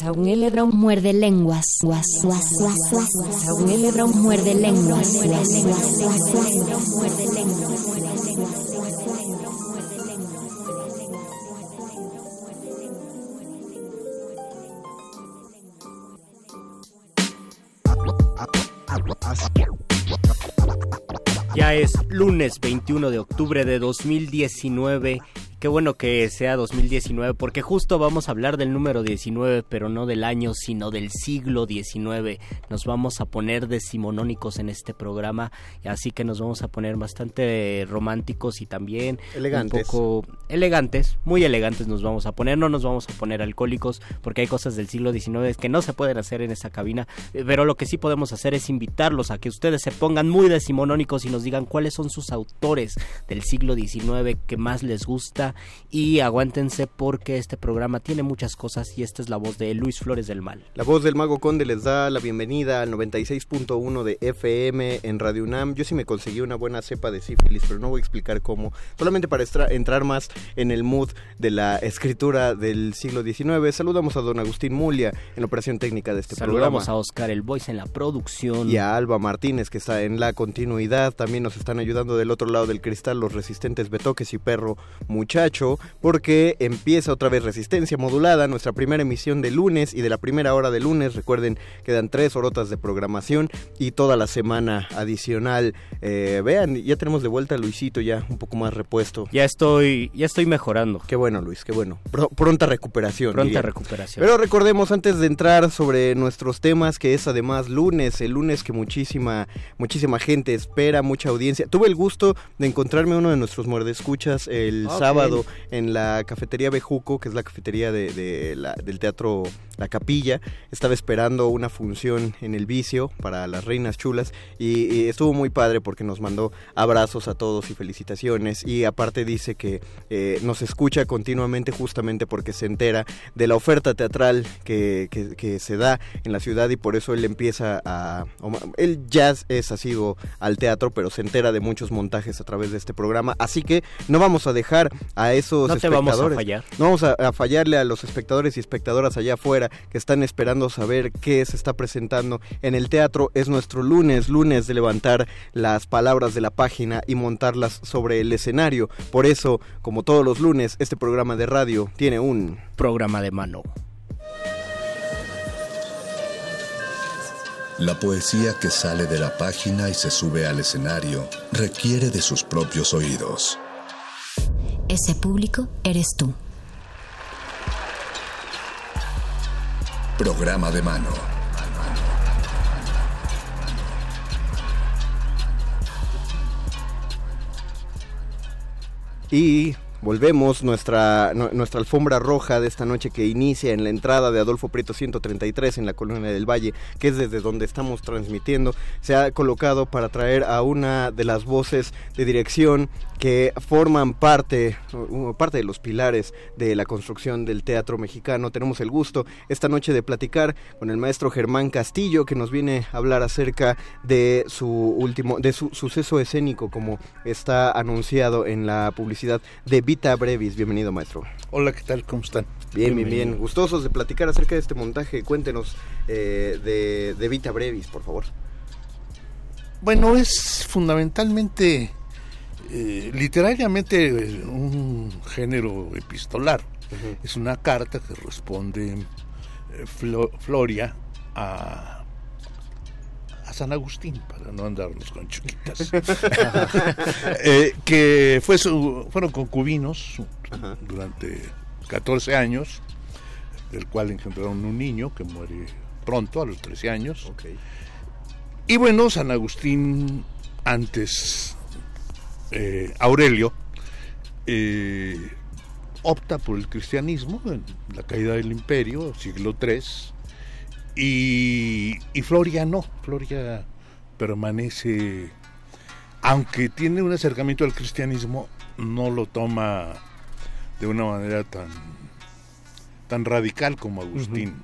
Saúl Brown muerde lenguas. Saúl muerde lenguas. Muerde lenguas. Ya es lunes 21 de octubre de 2019 Qué bueno que sea 2019 porque justo vamos a hablar del número 19, pero no del año, sino del siglo 19. Nos vamos a poner decimonónicos en este programa, así que nos vamos a poner bastante románticos y también elegantes. un poco elegantes, muy elegantes nos vamos a poner, no nos vamos a poner alcohólicos porque hay cosas del siglo 19 que no se pueden hacer en esa cabina, pero lo que sí podemos hacer es invitarlos a que ustedes se pongan muy decimonónicos y nos digan cuáles son sus autores del siglo 19 que más les gusta y aguántense porque este programa tiene muchas cosas y esta es la voz de Luis Flores del Mal. La voz del Mago Conde les da la bienvenida al 96.1 de FM en Radio UNAM. Yo sí me conseguí una buena cepa de sífilis, pero no voy a explicar cómo. Solamente para entrar más en el mood de la escritura del siglo XIX. Saludamos a don Agustín Mulia en la operación técnica de este programa. Saludamos a Oscar El Voice en la producción. Y a Alba Martínez que está en la continuidad. También nos están ayudando del otro lado del cristal los resistentes Betoques y Perro Muchacho porque empieza otra vez Resistencia Modulada, nuestra primera emisión de lunes y de la primera hora de lunes. Recuerden, quedan tres horotas de programación y toda la semana adicional. Eh, vean, ya tenemos de vuelta a Luisito ya un poco más repuesto. Ya estoy, ya estoy mejorando. Qué bueno, Luis, qué bueno. pronta recuperación. Pronta recuperación. Pero recordemos antes de entrar sobre nuestros temas que es además lunes, el lunes que muchísima, muchísima gente espera, mucha audiencia. Tuve el gusto de encontrarme uno de nuestros muerdescuchas el sábado en la cafetería Bejuco, que es la cafetería de, del teatro La Capilla. Estaba esperando una función en el vicio para las reinas chulas y, estuvo muy padre porque nos mandó abrazos a todos y felicitaciones y aparte dice que eh, nos escucha continuamente justamente porque se entera de la oferta teatral que, que, se da en la ciudad y por eso él empieza a... Él ya es asido al teatro, pero se entera de muchos montajes a través de este programa. Así que no vamos a dejar a esos no espectadores. vamos a fallar. No vamos a, fallarle a los espectadores y espectadoras allá afuera que están esperando saber qué se está presentando en el teatro. Es nuestro lunes, lunes de levantar las palabras de la página y montarlas sobre el escenario. Por eso, como todos los lunes, este programa de radio tiene un programa de mano. La poesía que sale de la página y se sube al escenario requiere de sus propios oídos. Ese público eres tú. Programa de mano. Y volvemos, nuestra, nuestra alfombra roja de esta noche que inicia en la entrada de Adolfo Prieto 133 en la Colonia del Valle, que es desde donde estamos transmitiendo, se ha colocado para traer a una de las voces de dirección que forman parte, parte de los pilares de la construcción del teatro mexicano. Tenemos el gusto esta noche de platicar con el maestro Germán Castillo, que nos viene a hablar acerca de su último, de su suceso escénico, como está anunciado en la publicidad de Vita Brevis. Bienvenido, maestro. Hola, ¿qué tal? ¿Cómo están? Bien, bien, bien. Gustosos de platicar acerca de este montaje. Cuéntenos eh, de, de Vita Brevis, por favor. Bueno, es fundamentalmente eh, literariamente un género epistolar. Es una carta que responde eh, Floria a, a San Agustín, para no andarnos con chiquitas, que fue fueron concubinos durante 14 años, del cual engendraron un niño que muere pronto, a los 13 años. Y bueno, San Agustín antes eh, Aurelio eh, opta por el cristianismo en la caída del imperio, siglo III, y, y Floria no, Floria permanece, aunque tiene un acercamiento al cristianismo, no lo toma de una manera tan, tan radical como Agustín.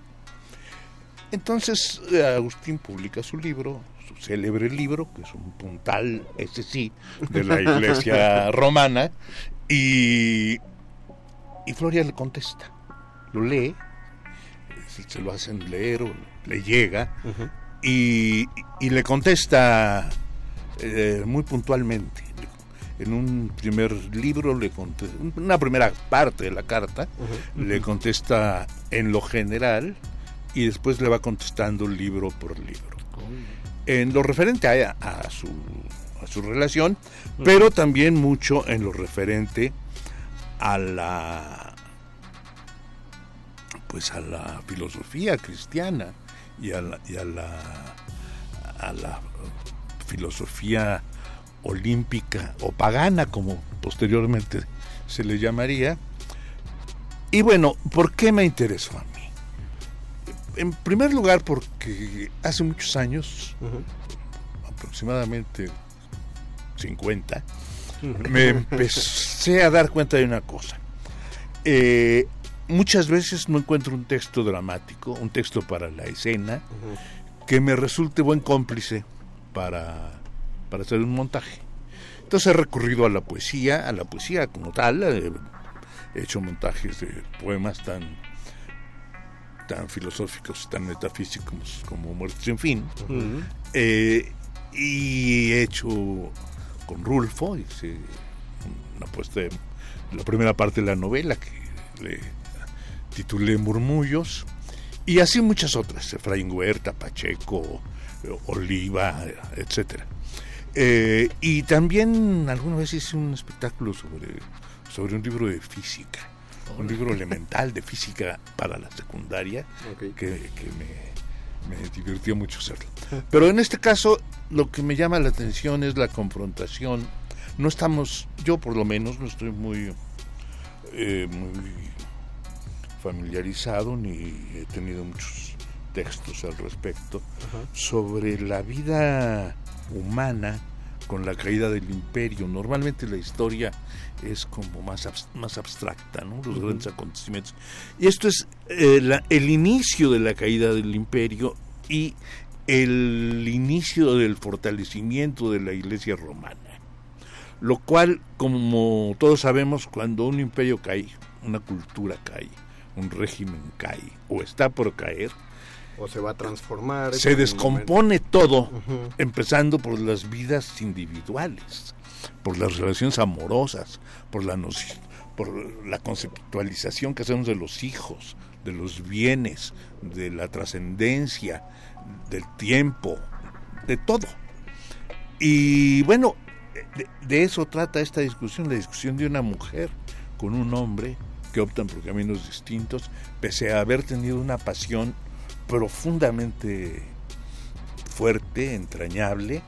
Entonces eh, Agustín publica su libro, célebre libro, que es un puntal, ese sí, de la iglesia romana, y, y Floria le contesta, lo lee, se lo hacen leer o le llega, y, y, le contesta eh, muy puntualmente. En un primer libro, le una primera parte de la carta, le contesta en lo general y después le va contestando libro por libro. En lo referente a, su, a su relación, pero también mucho en lo referente a la pues a la filosofía cristiana y a la, y a la, a la filosofía olímpica o pagana como posteriormente se le llamaría. Y bueno, ¿por qué me interesó a mí? en primer lugar porque hace muchos años, aproximadamente 50, me empecé a dar cuenta de una cosa. Eh, muchas veces no encuentro un texto dramático, un texto para la escena, que me resulte buen cómplice para, para hacer un montaje. Entonces he recurrido a la poesía, a la poesía como tal, he hecho montajes de poemas tan tan filosóficos, tan metafísicos como Muertos sin Fin. Eh, y he hecho con Rulfo, hice una puesta la primera parte de la novela que le titulé Murmullos, y así muchas otras, Efraín Huerta, Pacheco, Oliva, etcétera. Eh, y también alguna vez hice un espectáculo sobre, sobre un libro de física un libro elemental de física para la secundaria que, me, me, divirtió mucho hacerlo. Pero en este caso lo que me llama la atención es la confrontación. No estamos, yo por lo menos no estoy muy, eh, muy familiarizado ni he tenido muchos textos al respecto sobre la vida humana con la caída del imperio. Normalmente la historia es como más, más abstracta, ¿no? los grandes acontecimientos. Y esto es eh, el inicio de la caída del imperio y el inicio del fortalecimiento de la iglesia romana. Lo cual, como todos sabemos, cuando un imperio cae, una cultura cae, un régimen cae o está por caer, o se va a transformar. Se descompone todo, empezando por las vidas individuales, por las relaciones amorosas, por la por la conceptualización que hacemos de los hijos, de los bienes, de la trascendencia, del tiempo, de todo. Y bueno, de, de, eso trata esta discusión, la discusión de una mujer con un hombre que optan por caminos distintos, pese a haber tenido una pasión profundamente fuerte, entrañable.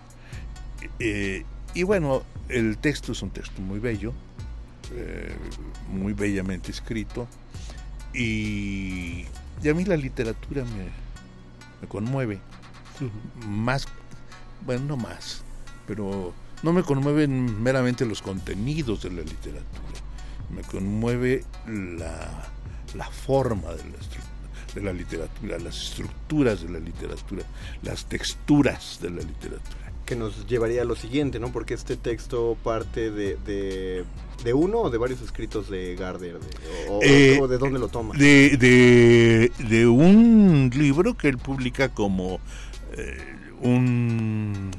Eh, y bueno, el texto es un texto muy bello, eh, muy bellamente escrito. Y, y, a mí la literatura me, me conmueve. Más, bueno, no más, pero no me conmueven meramente los contenidos de la literatura. Me conmueve la, la forma de la, de la literatura, las estructuras de la literatura, las texturas de la literatura que nos llevaría a lo siguiente, ¿no? Porque este texto parte de, de, uno o de varios escritos de Gardner, o, eh, de dónde lo toma. De, de, de, un libro que él publica como eh, un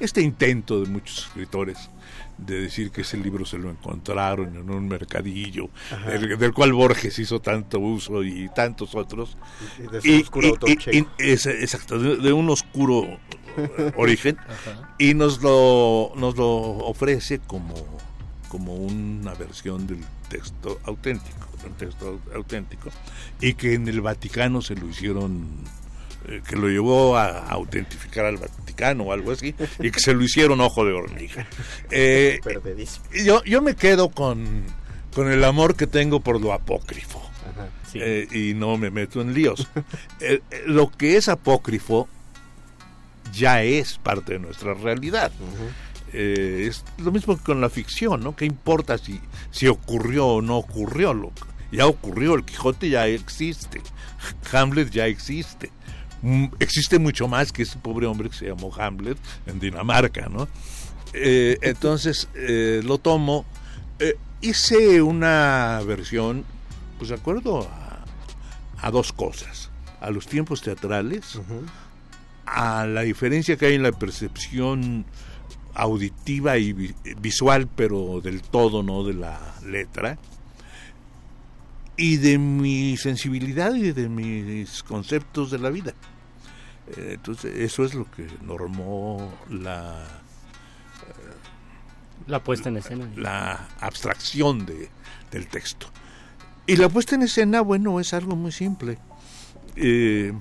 este intento de muchos escritores de decir que ese libro se lo encontraron en un mercadillo, del, cual Borges hizo tanto uso y tantos otros. Y, de, exacto, de, un oscuro origen, y nos lo, nos lo ofrece como, como una versión del texto auténtico, un texto auténtico, y que en el Vaticano se lo hicieron eh, que lo llevó a, autentificar al Vaticano o algo así, y que se lo hicieron ojo de hormiga. Eh, yo, yo me quedo con, con el amor que tengo por lo apócrifo. Eh, y no me meto en líos. lo que es apócrifo ya es parte de nuestra realidad. es lo mismo que con la ficción, ¿no? ¿Qué importa si, si ocurrió o no ocurrió? Lo, ya ocurrió, el Quijote ya existe, Hamlet ya existe. Existe mucho más que ese pobre hombre que se llamó Hamlet en Dinamarca, ¿no? Eh, entonces eh, lo tomo, eh, hice una versión, pues de acuerdo a, dos cosas, a los tiempos teatrales, a la diferencia que hay en la percepción auditiva y visual, pero del todo, no de la letra, y de mi sensibilidad y de mis conceptos de la vida. Eh, entonces, eso es lo que normó la... la puesta en escena. La abstracción de, del texto. Y la puesta en escena, bueno, es algo muy simple. Eh,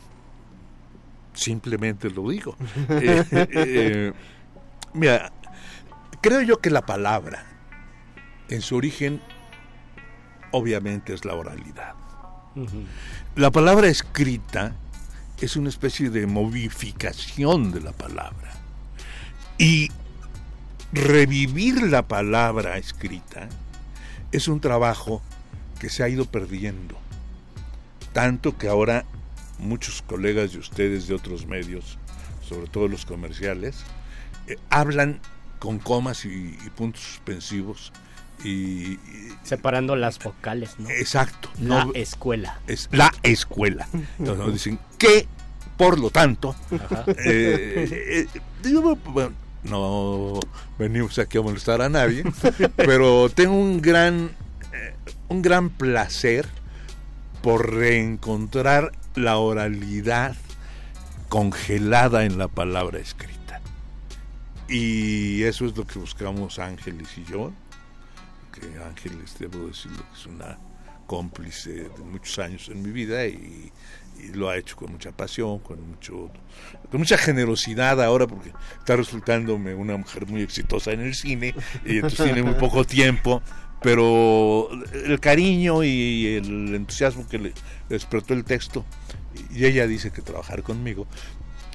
simplemente lo digo. Eh, mira, creo yo que la palabra, en su origen, obviamente es la oralidad. La palabra escrita es una especie de modificación de la palabra. Y revivir la palabra escrita es un trabajo que se ha ido perdiendo. Tanto que ahora muchos colegas de ustedes de otros medios, sobre todo los comerciales, eh, hablan con comas y puntos suspensivos y, separando las vocales, ¿no? Exacto. La escuela. Es la escuela. Entonces nos dicen que, por lo tanto, eh, eh, no venimos aquí a molestar a nadie, pero tengo un gran, eh, un gran placer por reencontrar la oralidad congelada en la palabra escrita. Y eso es lo que buscamos Ángeles y yo que Ángeles, debo decirlo, que es una cómplice de muchos años en mi vida y, lo ha hecho con mucha pasión, con mucho con mucha generosidad ahora porque está resultándome una mujer muy exitosa en el cine y entonces tiene muy poco tiempo, pero el cariño y el entusiasmo que le, despertó el texto y ella dice que trabajar conmigo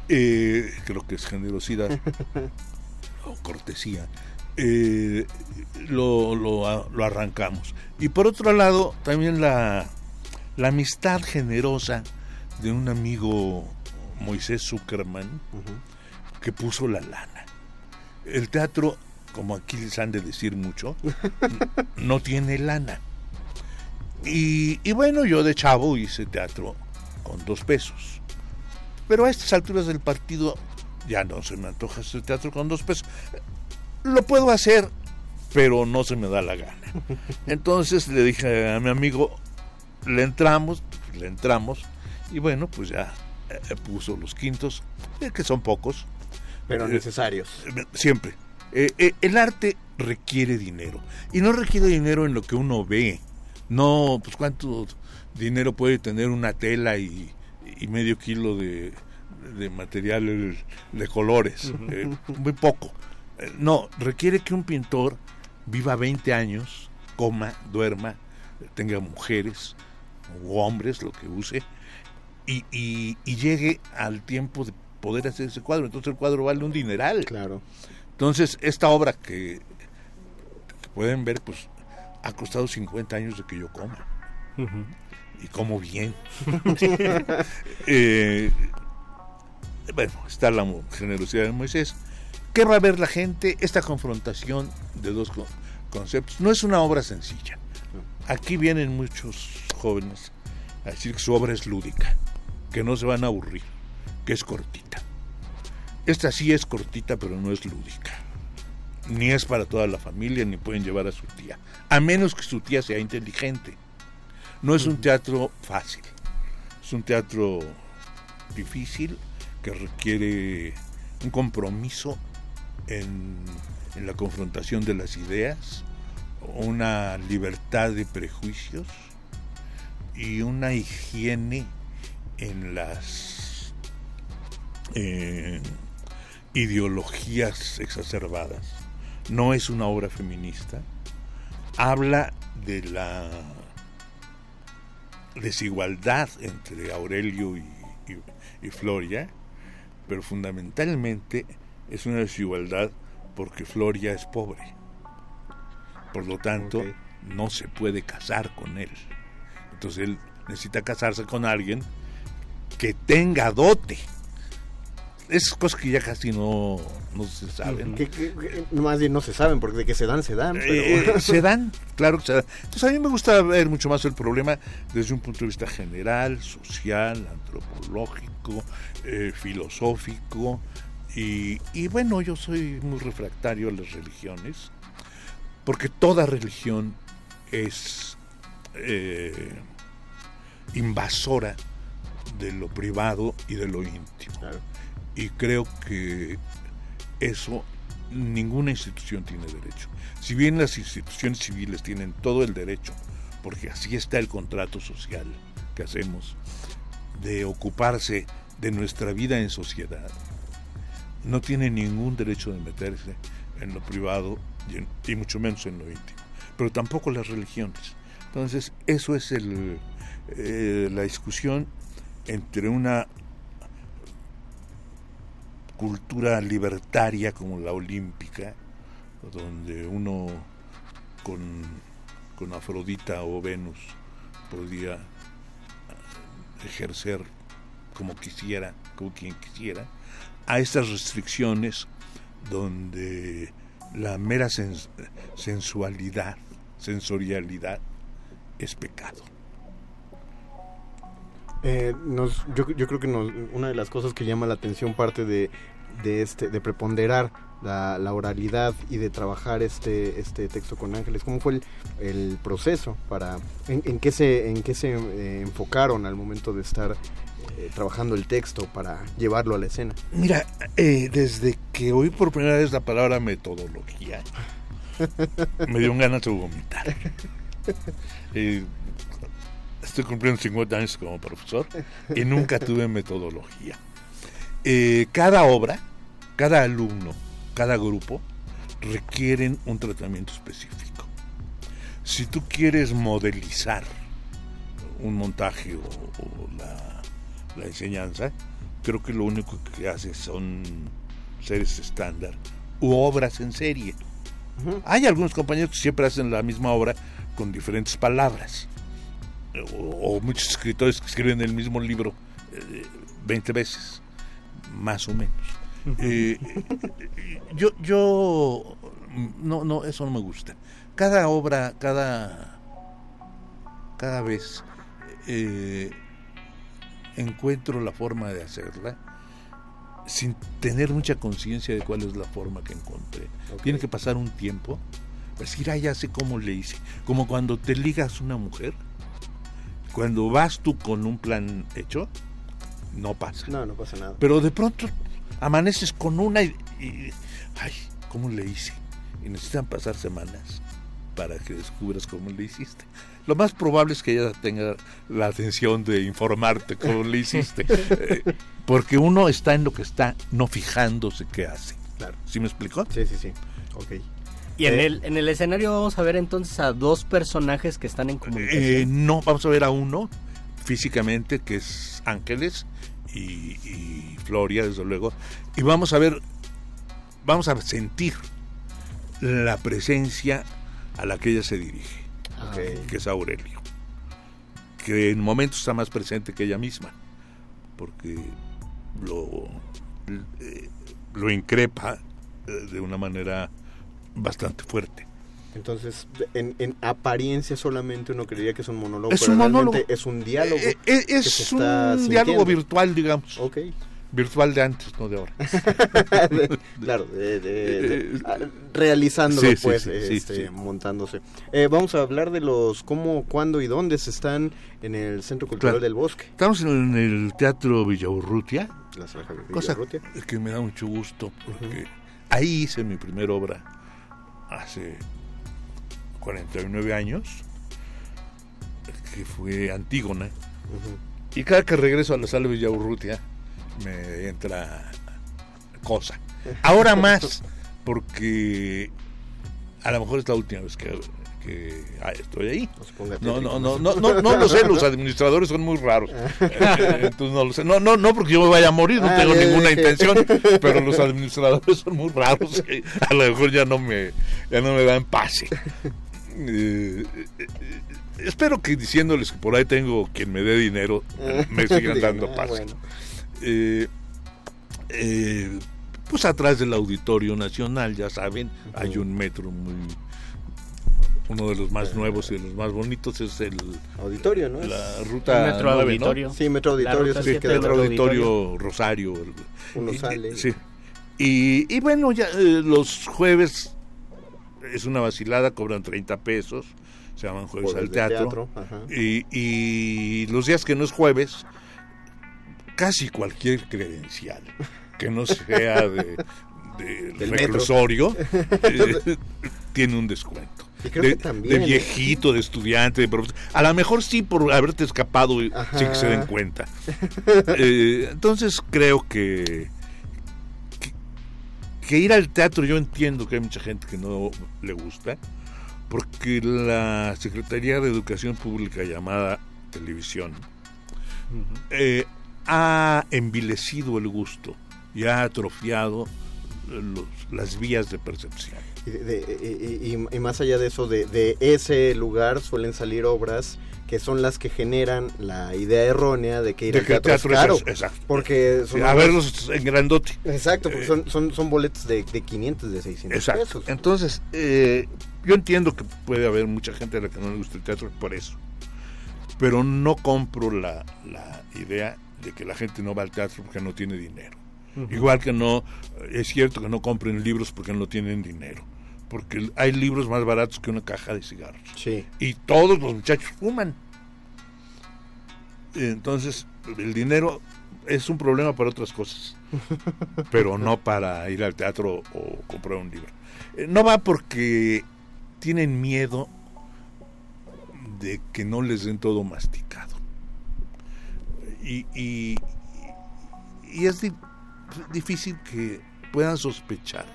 eh, creo que es generosidad o cortesía eh, lo, lo, arrancamos. Y por otro lado, también la, la amistad generosa de un amigo Moisés Zuckerman que puso la lana. El teatro, como aquí les han de decir mucho, no tiene lana. Y, y, bueno, yo de chavo hice teatro con dos pesos. Pero a estas alturas del partido ya no se me antoja hacer teatro con dos pesos lo puedo hacer, pero no se me da la gana. Entonces le dije a mi amigo, le entramos, le entramos, y bueno, pues ya eh, puso los quintos, eh, que son pocos. Pero eh, necesarios. siempre. el arte requiere dinero. Y no requiere dinero en lo que uno ve. No, pues cuánto dinero puede tener una tela y, medio kilo de, de material de colores. muy poco no, requiere que un pintor viva 20 años coma, duerma, tenga mujeres o hombres, lo que use, y, y, y llegue al tiempo de poder hacer ese cuadro. Entonces el cuadro vale un dineral. Claro. Entonces, esta obra que, que pueden ver, pues ha costado 50 años de que yo coma. Y como bien. Eh, bueno, está la generosidad de Moisés. ¿Qué va a ver la gente? Esta confrontación de dos co- conceptos. No es una obra sencilla. Aquí vienen muchos jóvenes a decir que su obra es lúdica, que no se van a aburrir, que es cortita. Esta sí es cortita, pero no es lúdica. Ni es para toda la familia, ni pueden llevar a su tía. A menos que su tía sea inteligente. No es un teatro fácil. Es un teatro difícil que requiere un compromiso en, la confrontación de las ideas, una libertad de prejuicios y una higiene en las eh, ideologías exacerbadas. No es una obra feminista. Habla de la desigualdad entre Aurelio y Floria, pero fundamentalmente es una desigualdad porque Floria es pobre. Por lo tanto, no se puede casar con él. Entonces él necesita casarse con alguien que tenga dote. Esas cosas que ya casi no, no se saben. Que, que- que más bien no se saben, porque de que se dan, se dan. pero- Eh, se dan, claro que se dan. Entonces a mí me gusta ver mucho más el problema desde un punto de vista general, social, antropológico, eh, filosófico. Y, y bueno, yo soy muy refractario a las religiones, porque toda religión es eh, invasora de lo privado y de lo íntimo. Claro. Y creo que eso ninguna institución tiene derecho. Si bien las instituciones civiles tienen todo el derecho, porque así está el contrato social que hacemos, de ocuparse de nuestra vida en sociedad, no tiene ningún derecho de meterse en lo privado y, mucho menos en lo íntimo. Pero tampoco las religiones. Entonces, eso es el, eh, la discusión entre una cultura libertaria como la olímpica, donde uno con, con Afrodita o Venus podía ejercer como quisiera, como quien quisiera, a estas restricciones donde la mera sens- sensualidad, sensorialidad es pecado. Eh, yo, creo que una de las cosas que llama la atención parte de, de este de preponderar la, oralidad y de trabajar este este texto con ángeles cómo fue el, proceso para en, en qué se en qué se eh, enfocaron al momento de estar eh, trabajando el texto para llevarlo a la escena Mira, eh, desde que oí por primera vez la palabra metodología, me dio un ganas de vomitar. Eh, estoy cumpliendo 50 años como profesor y nunca tuve metodología. Eh, cada obra, cada alumno, cada grupo requieren un tratamiento específico. Si tú quieres modelizar un montaje o, o la, la enseñanza, creo que lo único que haces son series estándar u obras en serie. Hay algunos compañeros que siempre hacen la misma obra con diferentes palabras. O, o muchos escritores que escriben el mismo libro eh, 20 veces, más o menos. Eh, yo, yo, no, no, eso no me gusta. Cada obra, cada, cada vez eh, encuentro la forma de hacerla sin tener mucha conciencia de cuál es la forma que encontré. Tiene que pasar un tiempo para decir, ah, ya sé cómo le hice. Como cuando te ligas una mujer, cuando vas tú con un plan hecho, no pasa. no no pasa nada Pero de pronto amaneces con una y, y- ay, ¿cómo le hice? Y necesitan pasar semanas para que descubras cómo le hiciste. Lo más probable es que ella tenga la atención de informarte cómo le hiciste. Eh, porque uno está en lo que está, no fijándose qué hace. Claro. ¿Sí me explicó? sí sí sí ok Y en, el, en el escenario vamos a ver entonces a dos personajes que están en comunicación. Eh, no, vamos a ver a uno físicamente, que es Ángeles y, y Floria, desde luego. Y vamos a ver, vamos a sentir la presencia a la que ella se dirige, que es Aurelio. Que en momentos está más presente que ella misma, porque lo, eh, lo increpa eh, de una manera bastante fuerte. Entonces, en, en apariencia solamente uno creería que es un monólogo, Es pero un monólogo. es un diálogo. Eh, eh, que es se un está diálogo sintiendo. virtual, digamos. Ok. Virtual de antes, no de ahora. claro, de- de- de- ah, realizándolo, Sí, sí, pues, sí, sí, este, sí. montándose. Eh, vamos a hablar de los cómo, cuándo y dónde se están en el Centro Cultural Claro. del Bosque. Estamos en el Teatro Villaurrutia, La sala Javier cosa Villarrutia. que me da mucho gusto, porque ahí hice mi primera obra hace 49 años, que fue Antígona. Y cada que regreso a la sala Villaurrutia me entra cosa. Ahora más, porque a lo mejor es la última vez que, que ah, estoy ahí. No No, no, no, no, no, lo sé, los administradores son muy raros. Entonces no lo sé. No, no, no porque yo me vaya a morir, no Ah, tengo ya ninguna intención, pero los administradores son muy raros a lo mejor ya no me, ya no me dan pase. Eh, eh, eh, espero que diciéndoles que por ahí tengo quien me dé dinero, me sigan dando Ah, pase. bueno. Eh, eh, pues atrás del Auditorio Nacional, ya saben, hay un metro muy... Uno de los más nuevos y de los más bonitos es el Auditorio, ¿no? la ruta Metro 9, ¿no? Auditorio. Sí, Metro Auditorio. el Sí, Metro Metro Auditorio Rosario. el- Uno y- sale. Sí. Y, y bueno, ya eh, los jueves es una vacilada, cobran 30 pesos, se llaman jueves Jueves al teatro. teatro, ajá. y, y los días que no es jueves, casi cualquier credencial que no sea de, de Del reclusorio eh, tiene un descuento. Y creo de, que también, de ¿eh? viejito, de estudiante, de profesor. A lo mejor sí por haberte escapado y Ajá. sin que se den cuenta. Eh, entonces creo que, que que ir al teatro yo entiendo que hay mucha gente que no le gusta porque la Secretaría de Educación Pública llamada televisión eh, ha envilecido el gusto y ha atrofiado los- las vías de percepción. Y, de- de- y- y- y más allá de eso, de, de ese lugar suelen salir obras que son las que generan la idea errónea de que ir De al que teatro, teatro es es- caro. exacto. Porque son Sí, a obras- verlos en grandote. Exacto, porque Eh, son, son, son boletos de, de 500, de 600 Exacto. pesos. Entonces, eh, yo entiendo que puede haber mucha gente a la que no le gusta el teatro por eso. Pero no compro la, la idea de que la gente no va al teatro porque no tiene dinero. Igual que no, es cierto que no compren libros porque no tienen dinero. Porque hay libros más baratos que una caja de cigarros. Sí. Y todos los muchachos fuman. Entonces, el dinero es un problema para otras cosas, pero no para ir al teatro o comprar un libro. Eh, No va porque tienen miedo de que no les den todo masticado. Y, y, es di- difícil que puedan sospechar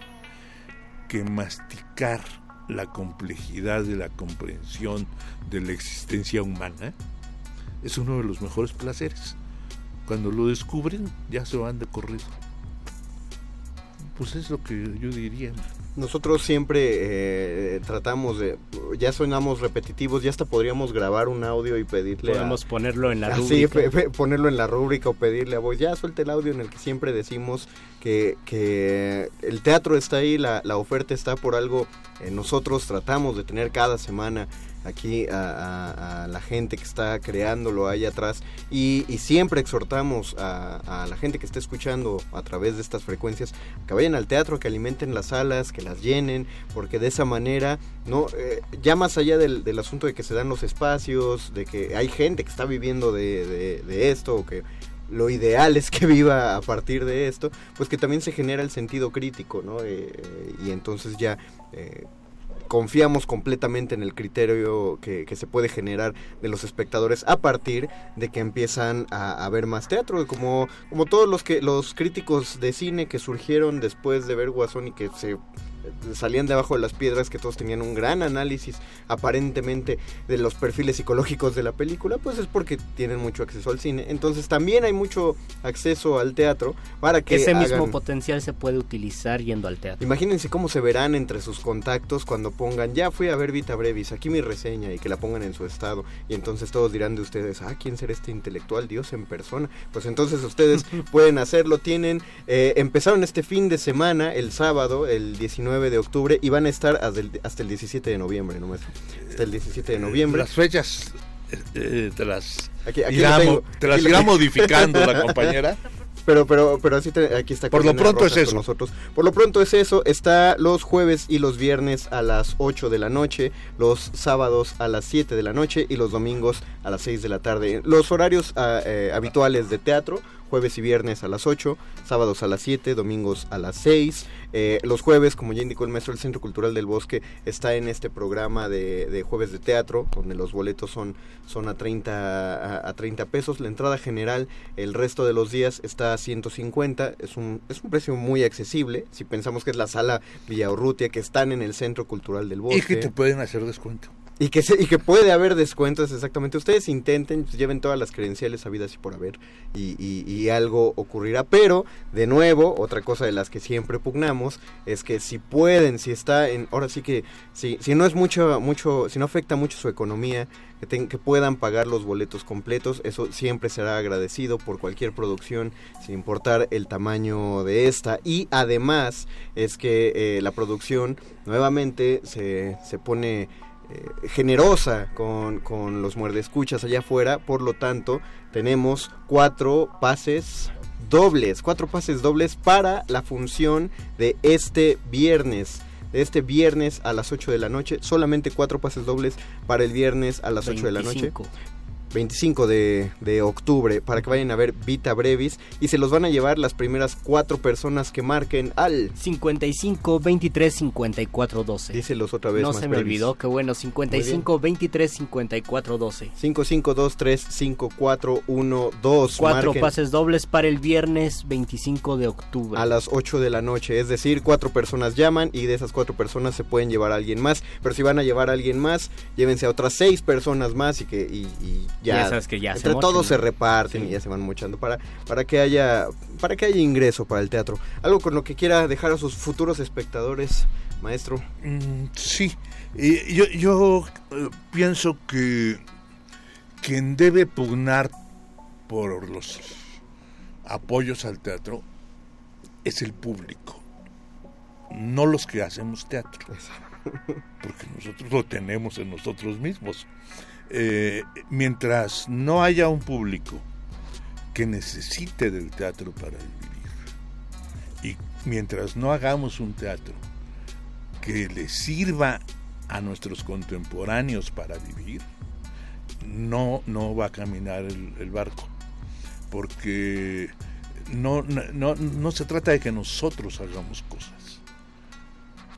que masticar la complejidad de la comprensión de la existencia humana es uno de los mejores placeres. Cuando lo descubren, ya se van de corrido. Pues es lo que yo diría. Nosotros siempre eh, tratamos de, ya sonamos repetitivos, ya hasta podríamos grabar un audio y pedirle a- Podemos ponerlo en la rúbrica. pe- ponerlo en la rúbrica o pedirle a vos, ya suelte el audio en el que siempre decimos que, que el teatro está ahí, la, la oferta está por algo. eh, nosotros tratamos de tener cada semana aquí a, la gente que está creándolo ahí atrás y, siempre exhortamos a, la gente que está escuchando a través de estas frecuencias que vayan al teatro, que alimenten las salas, que las llenen, porque de esa manera, no Eh, ya más allá del, asunto de que se dan los espacios, de que hay gente que está viviendo de, esto, o que lo ideal es que viva a partir de esto, pues que también se genera el sentido crítico, ¿no? Eh, eh, y entonces ya... confiamos completamente en el criterio que, se puede generar de los espectadores a partir de que empiezan a, a ver más teatro, como, como todos los que los críticos de cine que surgieron después de ver Guasón y que se salían debajo de las piedras que todos tenían un gran análisis aparentemente de los perfiles psicológicos de la película, pues es porque tienen mucho acceso al cine. Entonces también hay mucho acceso al teatro para que ese mismo potencial se puede utilizar yendo al teatro. Imagínense cómo se verán entre sus contactos cuando pongan, ya fui a ver Vita Brevis, aquí mi reseña y que la pongan en su estado. Y entonces todos dirán de ustedes, ah, ¿quién será este intelectual Dios en persona? Pues entonces ustedes pueden hacerlo, tienen, eh, empezaron este fin de semana, el sábado, el 19 de octubre, y van a estar hasta el, hasta el 17 de noviembre, ¿no? maestro? Hasta el 17 de noviembre. Las fechas eh, eh, te las, Aquí- aquí irá, lo tengo, mo- te las aquí lo irá tengo. modificando la compañera. Pero, pero, pero así te- aquí está. Por lo pronto Rojas es eso. Nosotros. Por lo pronto es eso. Está los jueves y los viernes a las 8 de la noche, los sábados a las 7 de la noche y los domingos a las 6 de la tarde. Los horarios ah, eh, habituales de teatro, jueves y viernes a las 8, sábados a las 7, domingos a las 6. Eh, los jueves, como ya indicó el maestro, el Centro Cultural del Bosque está en este programa de, de jueves de teatro, donde los boletos son, son a, 30, a, a 30 pesos. La entrada general el resto de los días está a 150. Es un, es un precio muy accesible. Si pensamos que es la sala Villaurrutia, que están en el Centro Cultural del Bosque. Y que te pueden hacer descuento. Y que, se- y que puede haber descuentos, exactamente. Ustedes intenten, pues, lleven todas las credenciales habidas y por haber, y, y- y algo ocurrirá. Pero, de nuevo, otra cosa de las que siempre pugnamos es que si pueden, si está en. Ahora sí que, si, si no es mucho, mucho, si no afecta mucho su economía, que, ten- que puedan pagar los boletos completos, eso siempre será agradecido por cualquier producción, sin importar el tamaño de esta. Y además, es que eh, la producción nuevamente se, se pone eh, generosa con, con los muerdescuchas allá afuera, por lo tanto tenemos cuatro pases dobles, cuatro pases dobles para la función de este viernes. De este viernes a las 8 de la noche, solamente cuatro pases dobles para el viernes a las 8 de la noche. 25. 25 de, de octubre para que vayan a ver Vita Brevis y se los van a llevar las primeras cuatro personas que marquen al 55 23 54 12. díselos otra vez No más se me brevis. olvidó, que bueno, 55 23 54 12. 55235412 Cuatro marquen pases dobles para el viernes 25 de octubre. a las 8 de la noche, es decir, cuatro personas llaman y de esas cuatro personas se pueden llevar a alguien más, pero si van a llevar a alguien más, llévense a otras seis personas más y que y, y ya, Ya sabes que ya se entre todos se reparten Sí. y ya se van mochando para para que haya para que haya ingreso para el teatro. Algo con lo que quiera dejar a sus futuros espectadores, maestro. Mm, sí, Y yo, yo eh, pienso que quien debe pugnar por los apoyos al teatro es el público, no los que hacemos teatro, porque nosotros lo tenemos en nosotros mismos. Eh, mientras no haya un público que necesite del teatro para vivir, y mientras no hagamos un teatro que le sirva a nuestros contemporáneos para vivir, no, no va a caminar el, el barco. Porque no, no, no, no se trata de que nosotros hagamos cosas.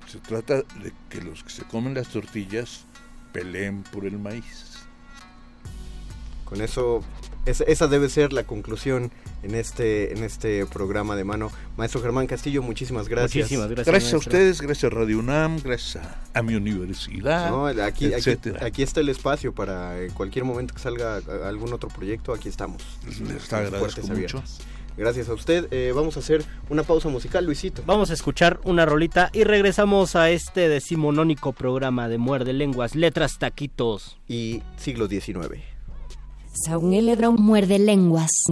Se trata de que los que se comen las tortillas peleen por el maíz. Con eso esa, esa debe ser la conclusión en este en este programa de mano. Maestro Germán Castillo, muchísimas gracias. Muchísimas gracias. Gracias a ustedes, gracias a Radio UNAM, gracias a, mi universidad. No, aquí, aquí, etcétera. aquí está el espacio para en cualquier momento que salga a- algún otro proyecto, aquí estamos. Les agradezco mucho. Gracias a usted. Eh, vamos a hacer una pausa musical, Luisito. Vamos a escuchar una rolita y regresamos a este decimonónico programa de Muerde Lenguas, Letras Taquitos. Y siglo XIX. Sauneledro muerde lenguas.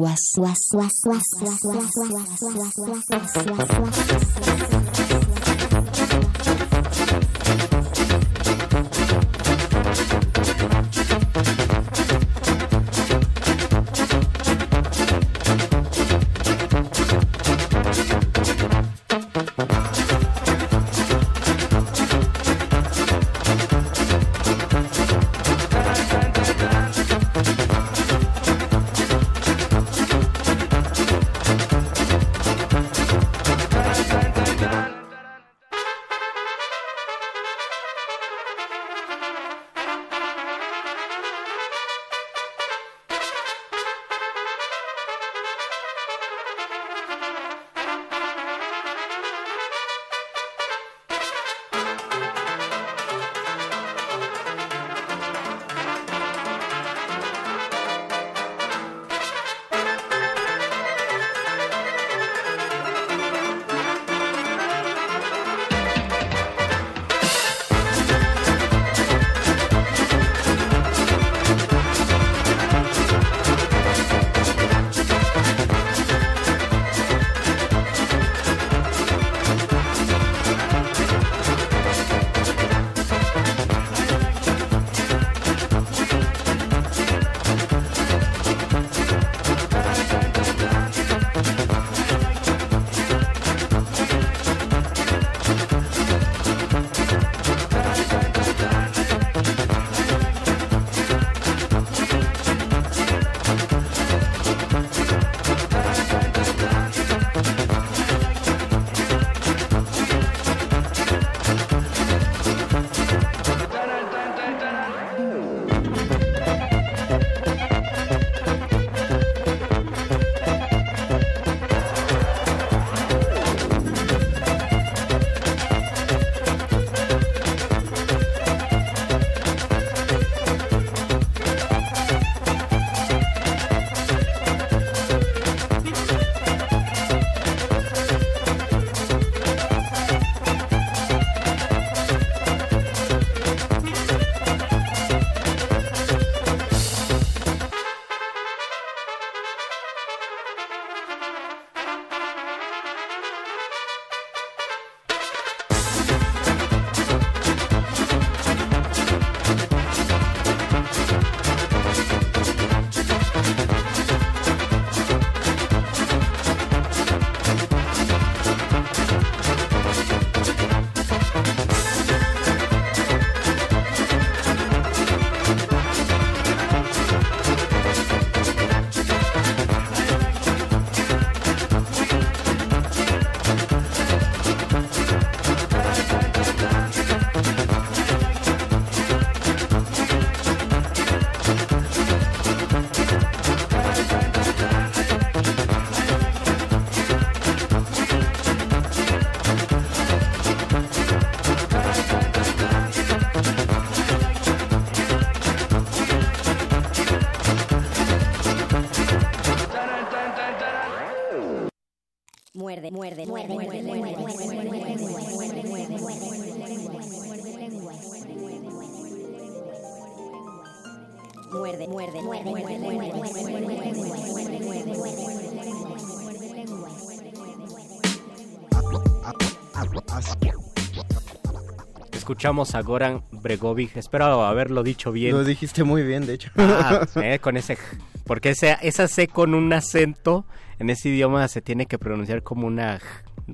Escuchamos a Goran Bregovic, espero haberlo dicho bien. Lo dijiste muy bien, de hecho. Ah, eh, con ese, porque ese, esa C con un acento en ese idioma se tiene que pronunciar como una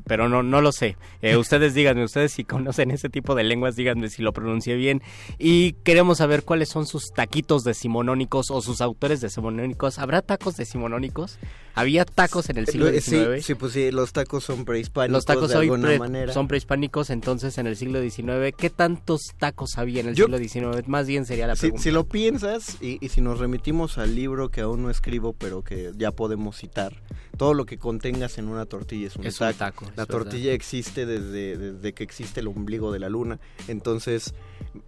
pero no, no lo sé. Eh, ustedes díganme, ustedes si conocen ese tipo de lenguas, díganme si lo pronuncié bien. Y queremos saber cuáles son sus taquitos decimonónicos o sus autores decimonónicos. ¿Habrá tacos decimonónicos? ¿Había tacos en el siglo Sí, XIX? sí, pues sí, los tacos son prehispánicos Los tacos de hoy alguna pre- manera. son prehispánicos, entonces en el siglo XIX, ¿qué tantos tacos había en el Yo- siglo XIX? Más bien sería la pregunta. si lo piensas y, y si nos remitimos al libro que aún no escribo pero que ya podemos citar, todo lo que contengas en una tortilla es un Es un taco. La verdad. tortilla existe desde, desde que existe el ombligo de la luna. Entonces,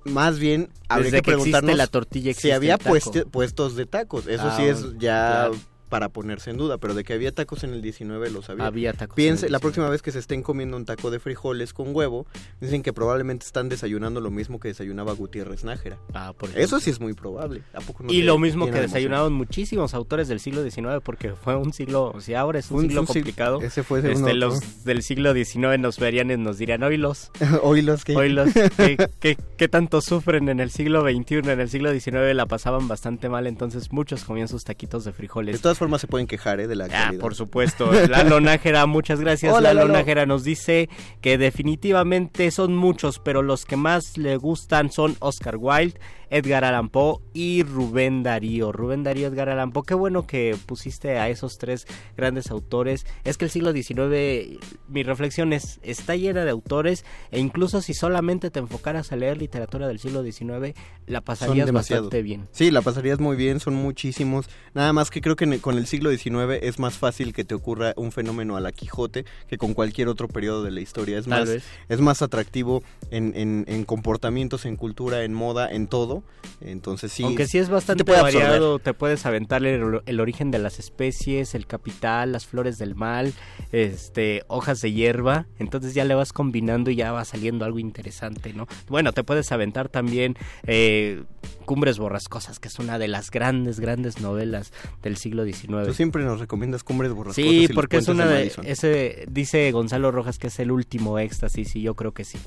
más bien habría Desde que preguntarnos la tortilla si había pueste- puestos de tacos. Eso Ah, sí es ya claro. Para ponerse en duda, pero de que había tacos en el 19 lo sabía. Había tacos. en Piense, la 19. próxima vez que se estén comiendo un taco de frijoles con huevo, dicen que probablemente están desayunando lo mismo que desayunaba Gutiérrez Nájera. Ah, por Eso ejemplo. sí es muy probable. ¿A poco no y lo mismo que de desayunaron muchísimos autores del siglo XIX, porque fue un siglo, o sea, ahora es un, Un- siglo un complicado. ese fue Este, uno- los del siglo XIX nos verían y nos dirían, oílos, Oílos que... oílos, ¿qué, qué, qué tanto sufren en el siglo XXI? En el siglo XIX la pasaban bastante mal, entonces muchos comían sus taquitos de De frijoles. todas formas se pueden quejar ¿eh? de la Ah, por supuesto. Lalo Nájera, muchas gracias. Hola, Lalo Lalo. Nájera nos dice que definitivamente son muchos, pero los que más le gustan son Oscar Wilde, Edgar Allan Poe y Rubén Darío. Rubén Darío, Edgar Allan Poe. Qué bueno que pusiste a esos tres grandes autores. Es que el siglo XIX, mi reflexión es, está llena de autores e incluso si solamente te enfocaras a leer literatura del siglo XIX, la pasarías bastante bien. Sí, la pasarías muy bien, son muchísimos. Nada más que creo que con el siglo XIX es más fácil que te ocurra un fenómeno a la Quijote que con cualquier otro periodo de la historia. Es Tal más, vez. es más atractivo en, en- en comportamientos, en cultura, en moda, en todo. Entonces sí. Aunque sí es bastante te variado, te puedes aventar el, el origen de las especies, el capital, las flores del mal, este, hojas de hierba, entonces ya le vas combinando y ya va saliendo algo interesante, ¿no? Bueno, te puedes aventar también eh, Cumbres Borrascosas, que es una de las grandes, grandes novelas del siglo Tú XIX. siempre nos recomiendas cumbres borrascosas. Sí, y porque es una de, ese, dice Gonzalo Rojas que es el último éxtasis y yo creo que sí.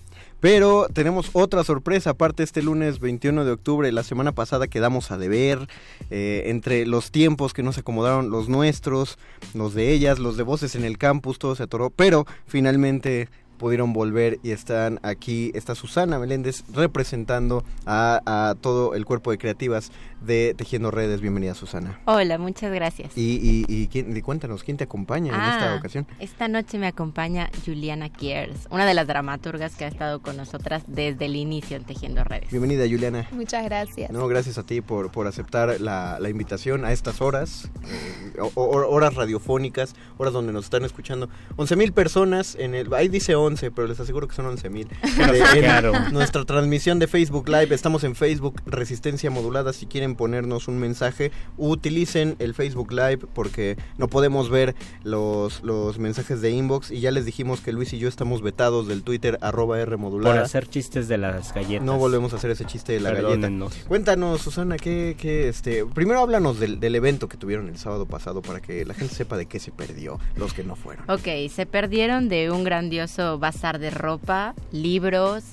Pero tenemos otra sorpresa, aparte este lunes 21 de octubre, la semana pasada quedamos a deber, eh, entre los tiempos que nos acomodaron los nuestros, los de ellas, los de Voces en el Campus, todo se atoró, pero finalmente pudieron volver y están aquí, está Susana Meléndez representando a, a todo el cuerpo de creativas de Tejiendo Redes. Bienvenida Susana. Hola, muchas gracias. Y, y, y, quién- y cuéntanos, ¿quién te acompaña en esta Ah, ocasión? Esta noche me acompaña Juliana Kiers, una de las dramaturgas que ha estado con nosotras desde el inicio en Tejiendo Redes. Bienvenida Juliana. Muchas gracias. No, gracias a ti por, por aceptar la, la invitación a estas horas, eh, o- o- horas radiofónicas, horas donde nos están escuchando. 11.000 personas en el... Ahí dice 11, pero les aseguro que son 11.000. De- Claro. en nuestra transmisión de Facebook Live, estamos en Facebook Resistencia Modulada. Si quieren ponernos un mensaje, utilicen el Facebook Live porque no podemos ver los, los mensajes de inbox. Y ya les dijimos que Luis y yo estamos vetados del Twitter arroba R Por modulada. hacer chistes de las galletas. No volvemos a hacer ese chiste de la galleta. Cuéntanos, Susana, que, este, primero háblanos del, del evento que tuvieron el sábado pasado para que la gente sepa de qué se perdió los que no fueron. Ok, se perdieron de un grandioso bazar de ropa, libros,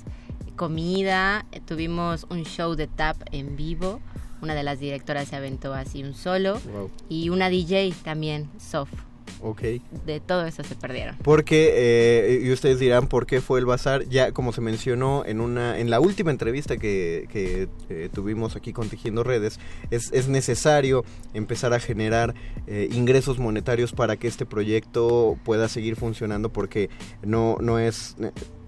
comida, tuvimos un show de tap en vivo, una de las directoras se aventó así un solo Wow. y una DJ también, Soft. Ok. De todo eso se perdieron. Porque, eh, y ustedes dirán por qué fue el bazar, ya como se mencionó en una en la última entrevista que, que, eh, tuvimos aquí con Tejiendo Redes, es, es necesario empezar a generar eh, ingresos monetarios para que este proyecto pueda seguir funcionando porque no, no es...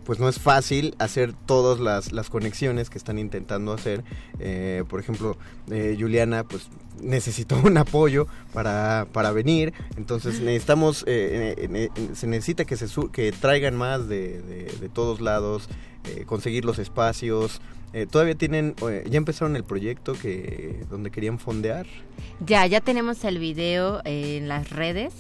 pues no es fácil hacer todas las, las conexiones que están intentando hacer. Eh, por ejemplo, eh, Juliana pues necesitó un apoyo para, para venir. Entonces necesitamos, eh, se necesita que, se que traigan más de, de- de todos lados, eh, conseguir los espacios. Eh, ¿Todavía tienen, eh, ya empezaron el proyecto que donde querían fondear? Ya, ya tenemos el video en las redes.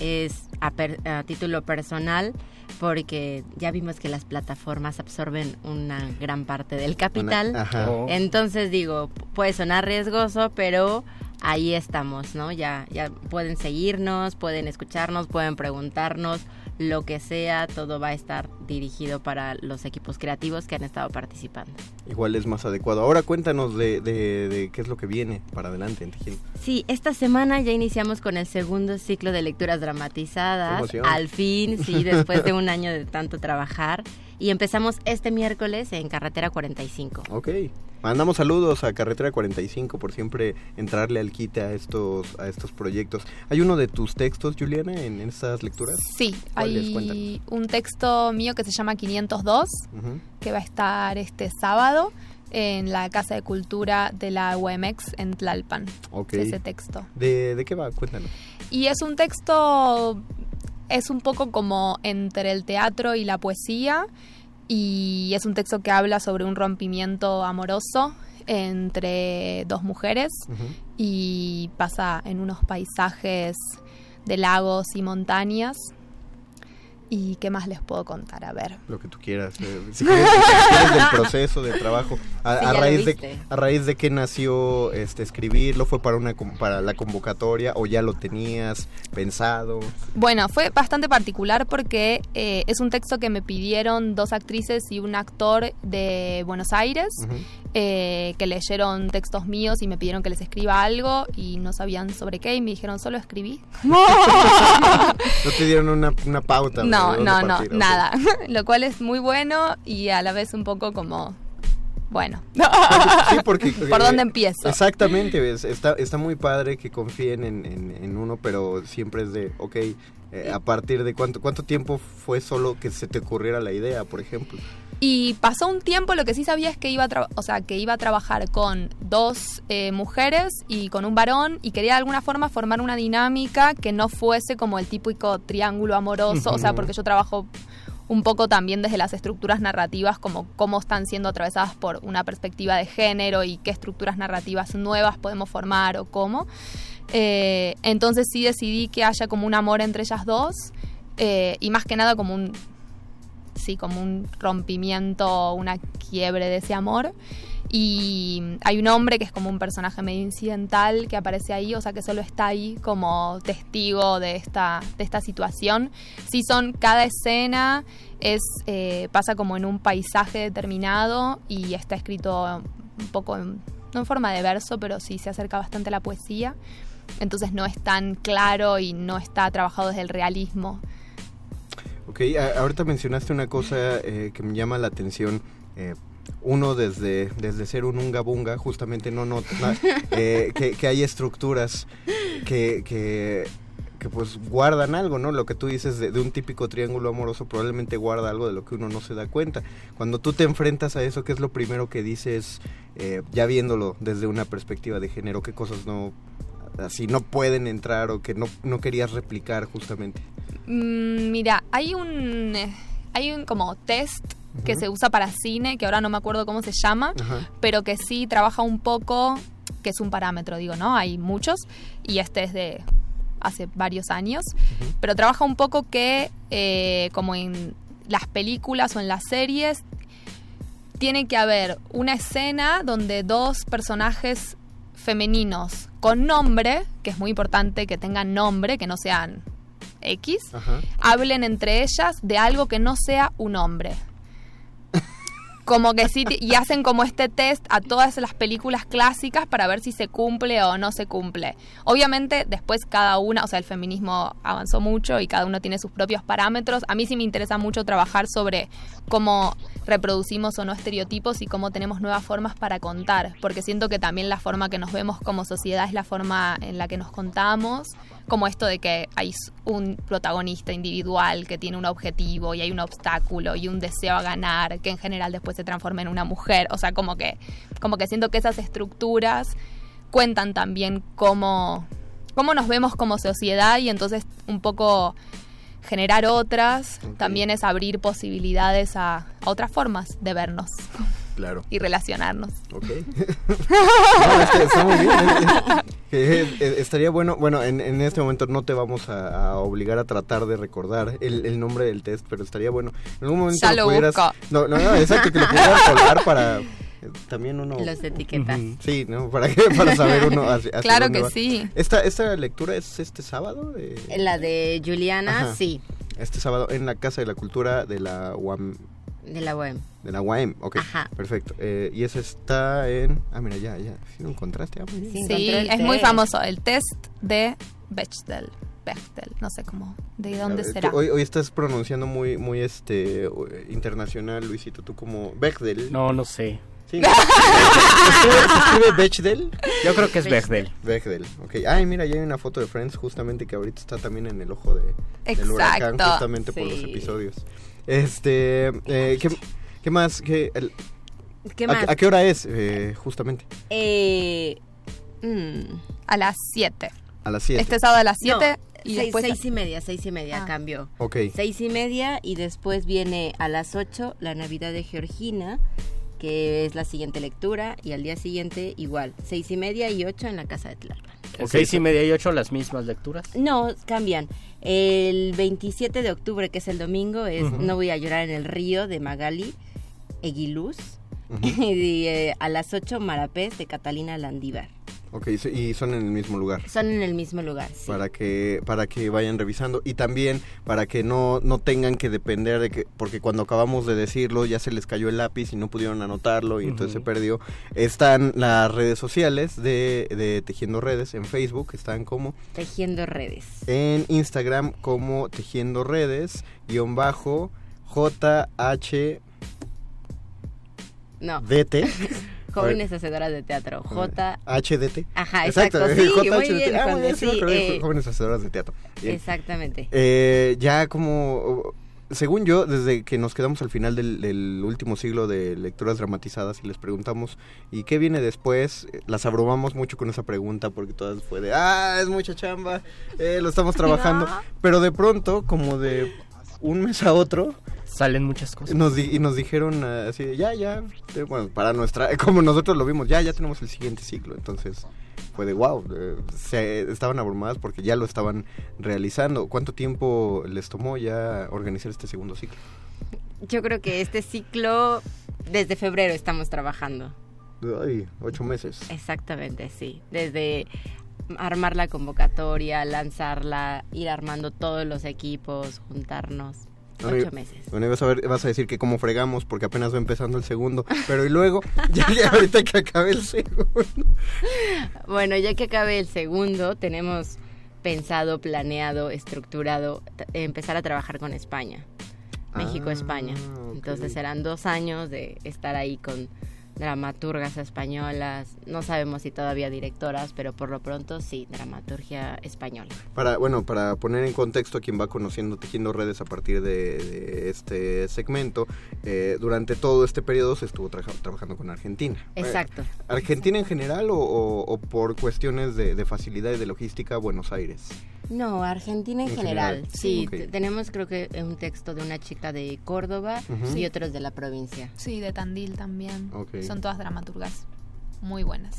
Es a, per- a título personal porque ya vimos que las plataformas absorben una gran parte del capital. Una- ajá. Oh. Entonces digo, puede sonar riesgoso, pero ahí estamos, ¿no? Ya, ya pueden seguirnos, pueden escucharnos, pueden preguntarnos, lo que sea, todo va a estar dirigido para los equipos creativos que han estado participando. Igual es más adecuado. Ahora cuéntanos de, de- de qué es lo que viene para adelante en. Sí, esta semana ya iniciamos con el segundo ciclo de lecturas ¡Qué dramatizadas. Al fin, sí, después de un año de tanto trabajar. Y empezamos este miércoles en Carretera 45. Ok. Mandamos saludos a Carretera 45 por siempre entrarle al quite a estos, a estos proyectos. ¿Hay uno de tus textos, Juliana, en, en estas lecturas? Sí, hay un texto mío que se llama 502, Ujú. que va a estar este sábado en la Casa de Cultura de la UMX en Tlalpan. Ok. Ese texto. ¿De, ¿De qué va? Cuéntanos. Y es un texto, es un poco como entre el teatro y la poesía, y es un texto que habla sobre un rompimiento amoroso entre dos mujeres y pasa en unos paisajes de lagos y montañas. ¿Y qué más les puedo contar? A ver. Lo que tú quieras. eh, Si quieres, del proceso de trabajo. A, Sí, raíz de, a raíz de qué nació este escribirlo, fue para una para la convocatoria o ya lo tenías pensado. Bueno, fue bastante particular porque eh, es un texto que me pidieron dos actrices y un actor de Buenos Aires. Eh, que leyeron textos míos y me pidieron que les escriba algo y no sabían sobre qué y me dijeron, solo escribí. No te dieron una, una pauta. no, no, no, partir, nada. Lo cual es muy bueno y a la vez un poco como, bueno, Sí, porque... ¿por eh, dónde empiezo? Exactamente, es- está, está muy padre que confíen en, en- en uno, pero siempre es de, ok, eh, a partir de cuánto, cuánto tiempo fue solo que se te ocurriera la idea, por ejemplo. Y pasó un tiempo, lo que sí sabía es que iba a, o sea, que iba a trabajar con dos eh, mujeres y con un varón y quería de alguna forma formar una dinámica que no fuese como el típico triángulo amoroso, o sea, porque yo trabajo un poco también desde las estructuras narrativas, como cómo están siendo atravesadas por una perspectiva de género y qué estructuras narrativas nuevas podemos formar o cómo. Eh, entonces sí decidí que haya como un amor entre ellas dos eh, y más que nada como un sí, como un rompimiento, una quiebre de ese amor. Y hay un hombre que es como un personaje medio incidental que aparece ahí, o sea que solo está ahí como testigo de esta, de esta situación. Sí son, cada escena es, eh, pasa como en un paisaje determinado y está escrito un poco, en- no en forma de verso, pero sí se acerca bastante a la poesía. Entonces no es tan claro y no está trabajado desde el realismo. Ok, a- ahorita mencionaste una cosa eh, que me llama la atención. eh, uno desde, desde ser un unga bunga, justamente no nota eh, que, que hay estructuras que, que, que, pues guardan algo, ¿no? Lo que tú dices de, de un típico triángulo amoroso probablemente guarda algo de lo que uno no se da cuenta. Cuando tú te enfrentas a eso, ¿qué es lo primero que dices, eh, ya viéndolo desde una perspectiva de género? ¿Qué cosas no, así no pueden entrar o que no, no querías replicar justamente? Mm, mira, hay un eh, hay un como test que se usa para cine, que ahora no me acuerdo cómo se llama, pero que sí trabaja un poco, que es un parámetro, digo, ¿no? Hay muchos, y este es de hace varios años, pero trabaja un poco que, eh, como en las películas o en las series, tiene que haber una escena donde dos personajes femeninos con nombre, que es muy importante que tengan nombre, que no sean X, Ajá. hablen entre ellas de algo que no sea un hombre. Como que sí, y hacen como este test a todas las películas clásicas para ver si se cumple o no se cumple. Obviamente después cada una, o sea, el feminismo avanzó mucho y cada uno tiene sus propios parámetros. A mí sí me interesa mucho trabajar sobre cómo reproducimos o no estereotipos y cómo tenemos nuevas formas para contar, porque siento que también la forma que nos vemos como sociedad es la forma en la que nos contamos, como esto de que hay un protagonista individual que tiene un objetivo y hay un obstáculo y un deseo a ganar que en general después se transforma en una mujer, o sea, como que como que siento que esas estructuras cuentan también cómo cómo nos vemos como sociedad y entonces un poco generar otras también es abrir posibilidades a, a otras formas de vernos. Claro. y relacionarnos. Ok. No, es que está muy bien. ¿eh? Que, eh, estaría bueno, bueno, en, en este momento no te vamos a, a obligar a tratar de recordar el, el nombre del test, pero estaría bueno. En algún momento Ya lo pudieras... No, no, no, exacto, que lo pudieras colar para... eh, También uno... Los etiquetas. Sí, ¿no? Para, que, para saber uno hacia, hacia Claro que va. sí. Esta, esta lectura es este sábado, de- La de Juliana, Ajá. sí, este sábado en la Casa de la Cultura de la UAM, de la UEM. de la UAM, ok, Ajá. perfecto. Eh, y eso está en... Ah, mira, ya, ya, si lo encontraste, ah, muy bien. Sí, Sí, es muy famoso. El test de Bechdel. Bechdel, no sé cómo. ¿De dónde tú será? Hoy, hoy estás pronunciando muy, muy este internacional, Luisito. Tú como Bechdel. No, no sé. Sí, ¿no? ¿Se escribe, Bechdel? Yo creo que es Bechdel. Bechdel, ok. Ay, mira, ya hay una foto de Friends justamente que ahorita está también en el ojo de, del huracán, justamente por los Sí. episodios. Este, eh, ¿qué, qué más? ¿Qué, el- ¿Qué a, más? a qué hora es, eh, justamente? Eh, mm, A las 7. A las 7. Este sábado a las no, 7 y seis, después... seis y media, seis y media Ah. cambió. Ok. Seis y media y después viene a las 8 la Navidad de Georgina, que es la siguiente lectura, y al día siguiente igual, seis y media y ocho en la casa de Tlalpan. En seis y media y ocho las mismas lecturas. No, cambian. El 27 de octubre, que es el domingo, es. No voy a llorar en el río de Magali Eguiluz. Y eh, a las 8 Marapés de Catalina Landívar. Ok, y son en el mismo lugar. Son en el mismo lugar, sí. para que para que vayan revisando y también para que no no tengan que depender de que porque cuando acabamos de decirlo ya se les cayó el lápiz y no pudieron anotarlo y entonces se perdió están las redes sociales de, de tejiendo redes en Facebook están como Tejiendo redes. en Instagram como tejiendo redes guion bajo JH No, DT Jóvenes Hacedoras de Teatro. J. HDT Ajá, exacto, sí, muy bien, Ah, muy bien, sí eh, jóvenes hacedoras de teatro Bien. Exactamente. Eh, ya como, según yo, desde que nos quedamos al final del, del último siglo de lecturas dramatizadas y les preguntamos, ¿y qué viene después? Las abrumamos mucho con esa pregunta porque todas fue de, ah, es mucha chamba, eh, lo estamos trabajando. Pero de pronto, como de un mes a otro, Salen muchas cosas. nos di- y nos dijeron ah, así, de, ya, ya, eh, bueno, para nuestra, como nosotros lo vimos, ya, ya tenemos el siguiente ciclo. Entonces fue de, wow, eh, se estaban abrumadas porque ya lo estaban realizando. ¿Cuánto tiempo les tomó ya organizar este segundo ciclo? Yo creo que este ciclo, desde febrero estamos trabajando. Ay, ocho meses. Exactamente, sí. Desde armar la convocatoria, lanzarla, ir armando todos los equipos, juntarnos. Bueno, Ocho meses. Bueno, y vas a, ver, vas a decir que cómo fregamos porque apenas va empezando el segundo. Pero y luego, ya, ya ahorita que acabe el segundo. Bueno, ya que acabe el segundo, tenemos pensado, planeado, estructurado empezar a trabajar con España. México-España. Ah. Entonces serán dos años de estar ahí con dramaturgas españolas. No sabemos si todavía directoras, pero por lo pronto sí, dramaturgia española. Para, bueno, para poner en contexto a quien va conociendo Tejiendo Redes a partir de, de este segmento, eh, durante todo este periodo se estuvo traja- trabajando con Argentina. Exacto. Eh, ¿Argentina en general o, o- o por cuestiones de, de facilidad y de logística Buenos Aires? No, Argentina en, En general. general, Sí, tenemos creo que un texto de una chica de Córdoba y otros de la provincia. Sí, de Tandil también. Son todas dramaturgas muy buenas.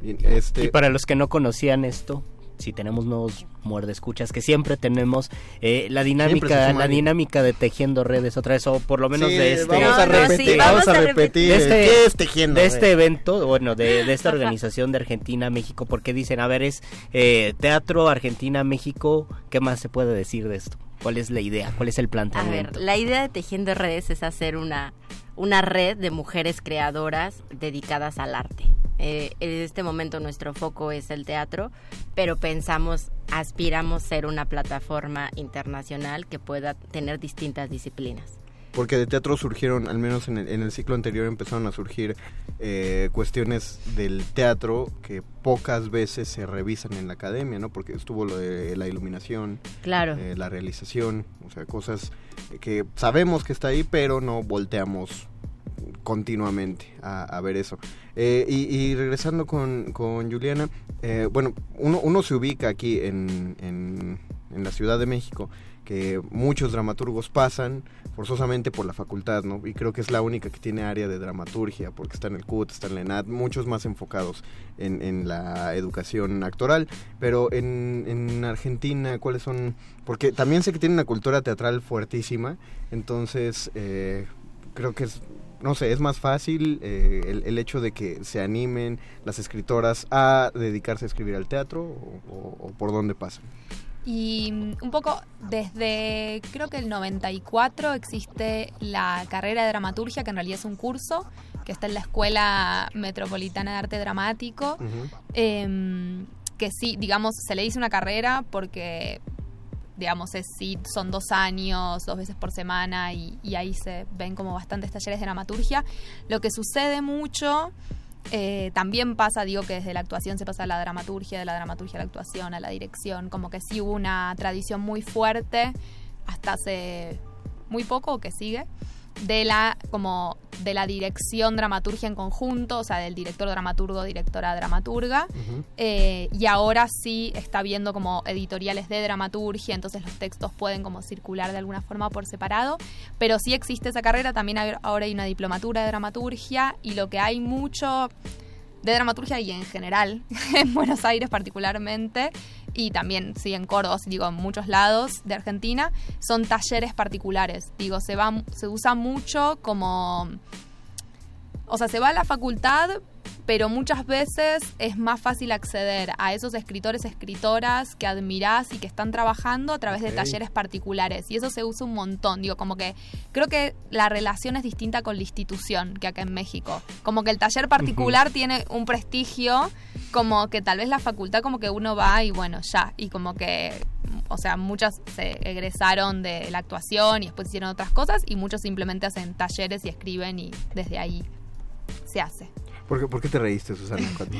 Bien, este, Y para los que no conocían esto, si tenemos nuevos muerdescuchas, que siempre tenemos eh, la dinámica, la dinámica de tejiendo redes otra vez, o por lo menos sí, de este, vamos a no, repetir, sí, vamos vamos a a repetir. de este- ¿Qué es Tejiendo de este evento, bueno, de, de esta organización de Argentina, México, porque dicen, a ver, es eh, teatro, Argentina, México, ¿qué más se puede decir de esto? ¿Cuál es la idea? ¿Cuál es el A planteamiento? ver, la idea de Tejiendo Redes es hacer una, una red de mujeres creadoras dedicadas al arte. Eh, en este momento nuestro foco es el teatro, pero pensamos, aspiramos ser una plataforma internacional que pueda tener distintas disciplinas. Porque de teatro surgieron, al menos en el, en el ciclo anterior, empezaron a surgir eh, cuestiones del teatro que pocas veces se revisan en la academia, ¿no? Porque estuvo lo de la iluminación, Claro. eh, la realización, o sea, cosas que sabemos que está ahí, pero no volteamos continuamente a, a ver eso. Eh, y, y regresando con, con Juliana, eh, bueno, uno, uno se ubica aquí en, en en la Ciudad de México que muchos dramaturgos pasan forzosamente por la facultad, ¿no? Y creo que es la única que tiene área de dramaturgia, porque está en el CUT, está en la ENAD, muchos más enfocados en, en la educación actoral. Pero en, en Argentina, ¿cuáles son? Porque también sé que tiene una cultura teatral fuertísima, entonces eh, creo que es no sé, es más fácil eh, el, hecho de que se animen las escritoras a dedicarse a escribir al teatro o por dónde pasan. Y mm, un poco desde creo que el 94 existe la carrera de dramaturgia, que en realidad es un curso que está en la Escuela Metropolitana de Arte Dramático. Em, que sí, digamos, se le dice una carrera porque, digamos, es, sí, son dos años, dos veces por semana y, y ahí se ven como bastantes talleres de dramaturgia. Lo que sucede mucho, eh, también pasa, digo, que desde la actuación se pasa a la dramaturgia, de la dramaturgia a la actuación, a la dirección, como que sí hubo una tradición muy fuerte hasta hace muy poco que sigue de la como de la dirección dramaturgia en conjunto, o sea, del director dramaturgo, directora dramaturga, eh, y ahora sí está viendo como editoriales de dramaturgia, entonces los textos pueden como circular de alguna forma por separado, pero sí existe esa carrera, también hay- ahora hay una diplomatura de dramaturgia y lo que hay mucho de dramaturgia y en general, en Buenos Aires particularmente, y también, sí, en Córdoba, digo, en muchos lados de Argentina, son talleres particulares. Digo, se, va, se usa mucho como... O sea, se va a la facultad, pero muchas veces es más fácil acceder a esos escritores, escritoras que admirás y que están trabajando a través de talleres particulares. Y eso se usa un montón. Digo, como que creo que la relación es distinta con la institución que acá en México. Como que el taller particular tiene un prestigio, como que tal vez la facultad como que uno va y bueno, ya. Y como que, o sea, muchas se egresaron de la actuación y después hicieron otras cosas y muchos simplemente hacen talleres y escriben y desde ahí se hace. ¿Por qué, por qué te reíste, Susana? cuando-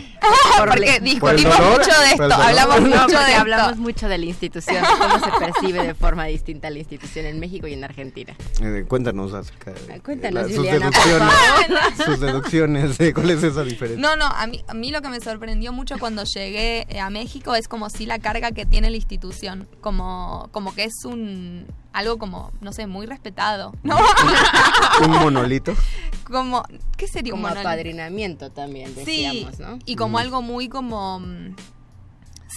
Porque ¿Por discutimos dolor? mucho de ¿Por esto, hablamos mucho de esto. hablamos mucho de la institución, cómo se percibe de forma distinta la institución en México y en Argentina. Eh, cuéntanos acerca de Cuéntanos, la- sus Juliana, por deducciones, favor. sus deducciones de cuál es esa diferencia. No, no, a mí, a mí lo que me sorprendió mucho cuando llegué eh, a México es como si la carga que tiene la institución, como, como que es un algo como, no sé, muy respetado, ¿no? Un monolito. como, ¿qué sería Como un monolito? apadrinamiento también, decíamos, sí, ¿no? y como Mm. algo muy como, mm,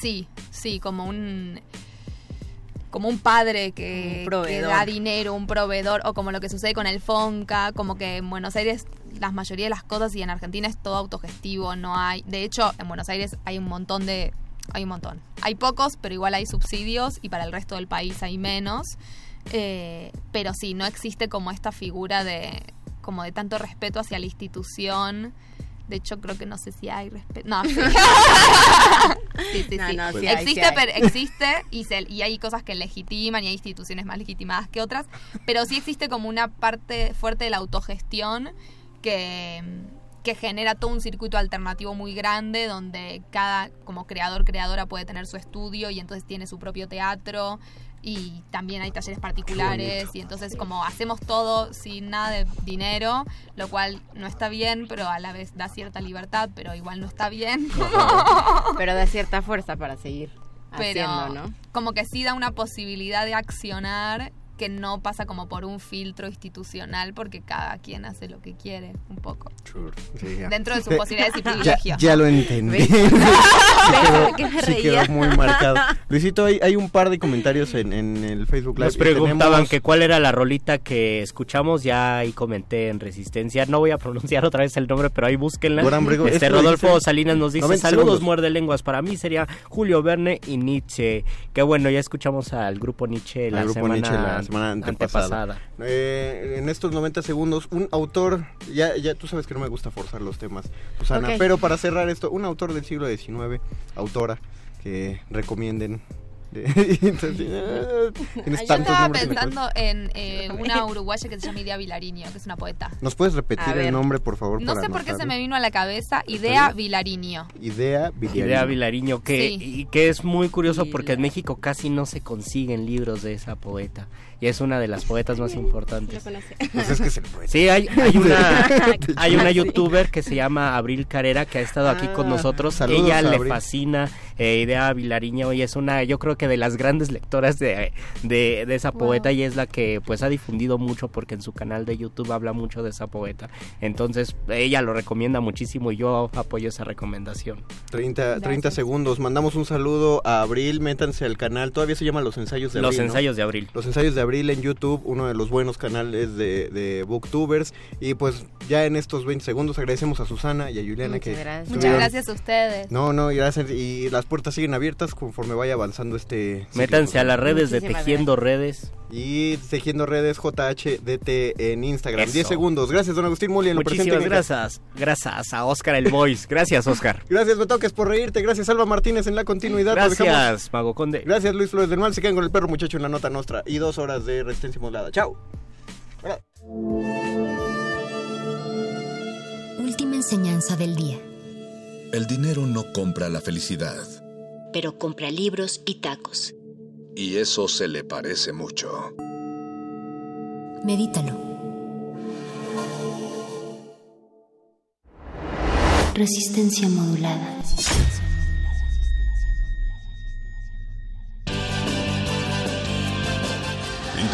sí, sí, como un como un padre que, Un que da dinero, un proveedor, o como lo que sucede con el Fonca, como que en Buenos Aires la mayoría de las cosas y en Argentina es todo autogestivo, no hay, de hecho en Buenos Aires hay un montón de, hay un montón, hay pocos, pero igual hay subsidios y para el resto del país hay menos, Eh, pero sí, no existe como esta figura de, como de tanto respeto hacia la institución. De hecho, creo que no sé si hay respeto. No, sí. sí, sí, No, sí. no, sí hay, existe, pero existe y, se- y hay cosas que legitiman y hay instituciones más legitimadas que otras, pero sí existe como una parte fuerte de la autogestión que, que genera todo un circuito alternativo muy grande donde cada como creador creadora puede tener su estudio y entonces tiene su propio teatro y también hay talleres particulares y entonces como hacemos todo sin nada de dinero, lo cual no está bien, pero a la vez da cierta libertad, pero igual no está bien. Pero da cierta fuerza para seguir pero haciendo, ¿no? como que sí da una posibilidad de accionar que no pasa como por un filtro institucional porque cada quien hace lo que quiere un poco Sí, dentro de sus posibilidades y Ya- privilegios Ya, lo entendí. Sí quedó- muy marcado. Luisito, hay, hay un par de comentarios en, en el Facebook Live. Nos preguntaban Tenemos- que cuál era la rolita que escuchamos, ya ahí comenté en Resistencia, no voy a pronunciar otra vez el nombre, pero ahí búsquenla. Brego, este ¿esto lo Rodolfo? Salinas nos dice, 90 saludos segundos". muerde lenguas, para mí sería Julio Verne y Nietzsche. Que bueno, ya escuchamos al grupo Nietzsche la, Al grupo semana, Nietzsche la semana antepasada. Eh, en estos 90 segundos, un autor, ya, ya tú sabes que no me gusta forzar los temas, Susana, Ok. pero para cerrar esto, un autor del siglo XIX, autora, que recomienden. de- Entonces, Yo estaba en pensando en eh, una uruguaya que se llama Idea Vilariño, que es una poeta. ¿Nos puedes repetir el nombre, por favor? No para sé por qué se me vino a la cabeza Idea? Vilariño. Idea Villarino. Idea Vilariño, que, Sí. y que es muy curioso porque en México casi no se consiguen libros de esa poeta. Y es una de las poetas más importantes. Pues es que es el poeta. Sí, hay, hay una, hay una youtuber que se llama Abril Carrera que ha estado aquí con Ah, nosotros. saludos, Ella le Abril. fascina eh, Idea Vilariño y es una, yo creo que de las grandes lectoras de, de, esa poeta y es la que pues ha difundido mucho porque en su canal de YouTube habla mucho de esa poeta. Entonces ella lo recomienda muchísimo y yo apoyo esa recomendación. 30, 30 segundos, mandamos un saludo a Abril, métanse al canal, todavía se llama Los Ensayos de Abril. Los Ensayos de Abril. Los Ensayos de Abril en YouTube, uno de los buenos canales de, de Booktubers. Y pues ya en estos 20 segundos agradecemos a Susana y a Juliana Muchas que... gracias. Muchas gracias a ustedes. No, no, gracias. Y las puertas siguen abiertas conforme vaya avanzando este... Métanse a las redes de Tejiendo Redes. Y Tejiendo Redes JHDT en Instagram. Eso. 10 segundos. Gracias, don Agustín Muli. En lo presente Muchísimas en- gracias. Gracias a Oscar el Voice. Gracias, Oscar. Gracias, me toques por reírte. Gracias, Alba Martínez en la continuidad. Gracias, Mago Conde. Gracias, Luis Flores del Mal. Se quedan con el perro muchacho en la nota nostra. Y dos horas de resistencia modulada. Chao. Última enseñanza del día. El dinero no compra la felicidad. Pero compra libros y tacos. Y eso se le parece mucho. Medítalo. Resistencia modulada.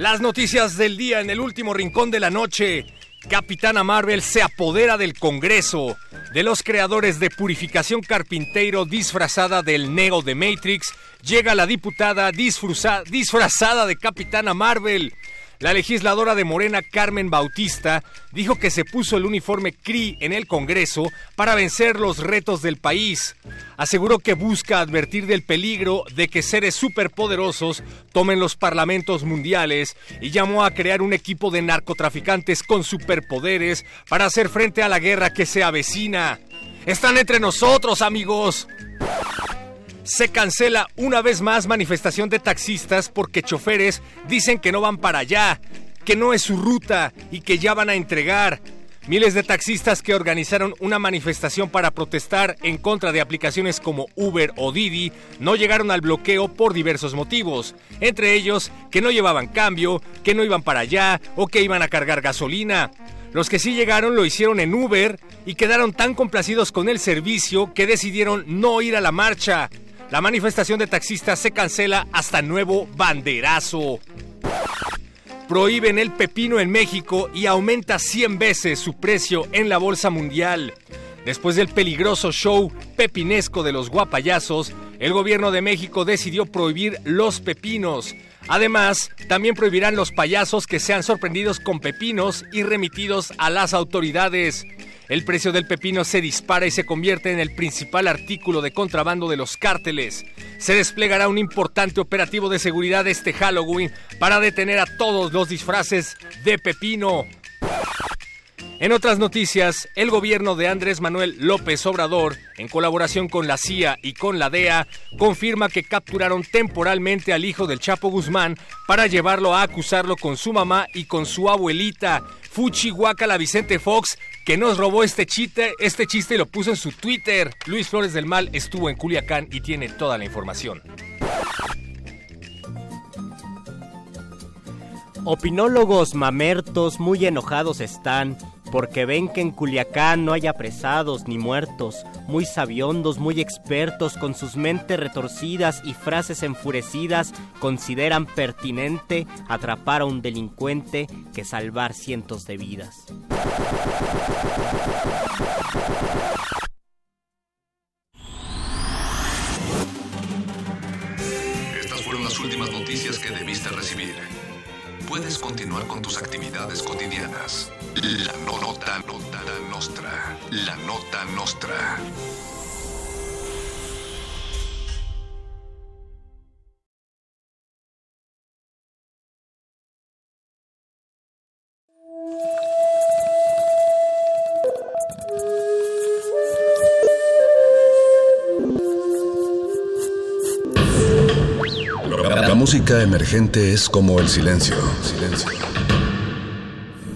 Las noticias del día en el último rincón de la noche. Capitana Marvel se apodera del Congreso, de los creadores de Purificación Carpinteiro disfrazada del Neo de Matrix, llega la diputada disfrazada de Capitana Marvel. La legisladora de Morena, Carmen Bautista, dijo que se puso el uniforme CRI en el Congreso para vencer los retos del país. Aseguró que busca advertir del peligro de que seres superpoderosos tomen los parlamentos mundiales y llamó a crear un equipo de narcotraficantes con superpoderes para hacer frente a la guerra que se avecina. Están entre nosotros, amigos. Se cancela una vez más manifestación de taxistas porque choferes dicen que no van para allá, que no es su ruta y que ya van a entregar. Miles de taxistas que organizaron una manifestación para protestar en contra de aplicaciones como Uber o Didi no llegaron al bloqueo por diversos motivos, entre ellos que no llevaban cambio, que no iban para allá o que iban a cargar gasolina. Los que sí llegaron lo hicieron en Uber y quedaron tan complacidos con el servicio que decidieron no ir a la marcha. La manifestación de taxistas se cancela hasta nuevo banderazo. Prohíben el pepino en México y aumenta 100 veces su precio en la bolsa mundial. Después del peligroso show pepinesco de los guapayazos, el gobierno de México decidió prohibir los pepinos. Además, también prohibirán los payasos que sean sorprendidos con pepinos y remitidos a las autoridades. El precio del pepino se dispara y se convierte en el principal artículo de contrabando de los cárteles. Se desplegará un importante operativo de seguridad este Halloween para detener a todos los disfraces de pepino. En otras noticias, el gobierno de Andrés Manuel López Obrador, en colaboración con la CIA y con la DEA, confirma que capturaron temporalmente al hijo del Chapo Guzmán para llevarlo a acusarlo con su mamá y con su abuelita, Fuchi Guacala Vicente Fox, que nos robó este chiste, este chiste y lo puso en su Twitter. Luis Flores del Mal estuvo en Culiacán y tiene toda la información. Opinólogos mamertos muy enojados están porque ven que en Culiacán no hay apresados ni muertos, muy sabiondos, muy expertos, con sus mentes retorcidas y frases enfurecidas, consideran pertinente atrapar a un delincuente que salvar cientos de vidas. Estas fueron las últimas noticias que debiste recibir. Puedes continuar con tus actividades cotidianas. La no- nota, nota nostra. La nota nostra. Hagamos música emergente es como el silencio. Silencio.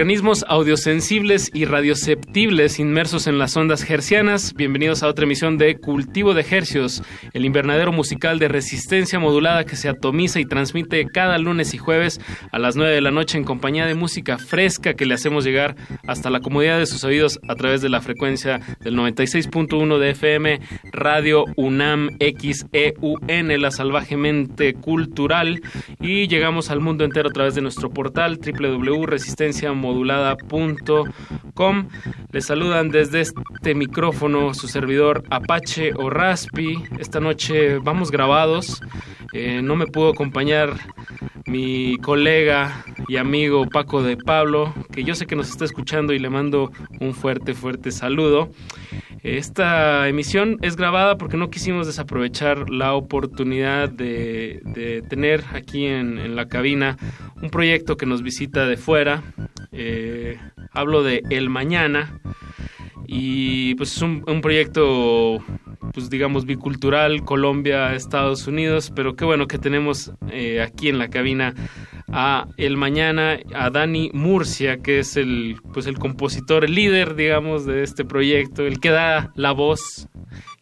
Organismos audiosensibles y radioceptibles inmersos en las ondas hercianas, bienvenidos a otra emisión de Cultivo de Hercios, el invernadero musical de resistencia modulada que se atomiza y transmite cada lunes y jueves a las 9 de la noche en compañía de música fresca que le hacemos llegar hasta la comodidad de sus oídos a través de la frecuencia del 96.1 de FM Radio UNAM XEUN, la salvajemente cultural, y llegamos al mundo entero a través de nuestro portal www.resistencia modulada.com. Les saludan desde este micrófono su servidor Apache o Raspi. Esta noche vamos grabados. Eh, no me pudo acompañar mi colega y amigo Paco de Pablo, que yo sé que nos está escuchando y le mando un fuerte, fuerte saludo. Esta emisión es grabada porque no quisimos desaprovechar la oportunidad de, tener aquí en, la cabina un proyecto que nos visita de fuera. Hablo de El Mañana y pues es un, un proyecto pues digamos bicultural Colombia Estados Unidos pero qué bueno que tenemos eh, aquí en la cabina a el mañana a Dani Murcia que es el pues el compositor el líder digamos de este proyecto el que da la voz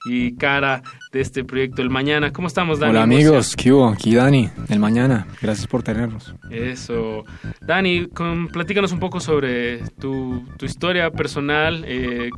y cara de este proyecto El Mañana. ¿Cómo estamos, Dani? Hola amigos, ¿qué hubo? Aquí Dani, El Mañana. Gracias por tenernos. Eso. Dani, con, platícanos un poco sobre tu, tu historia personal. Eh,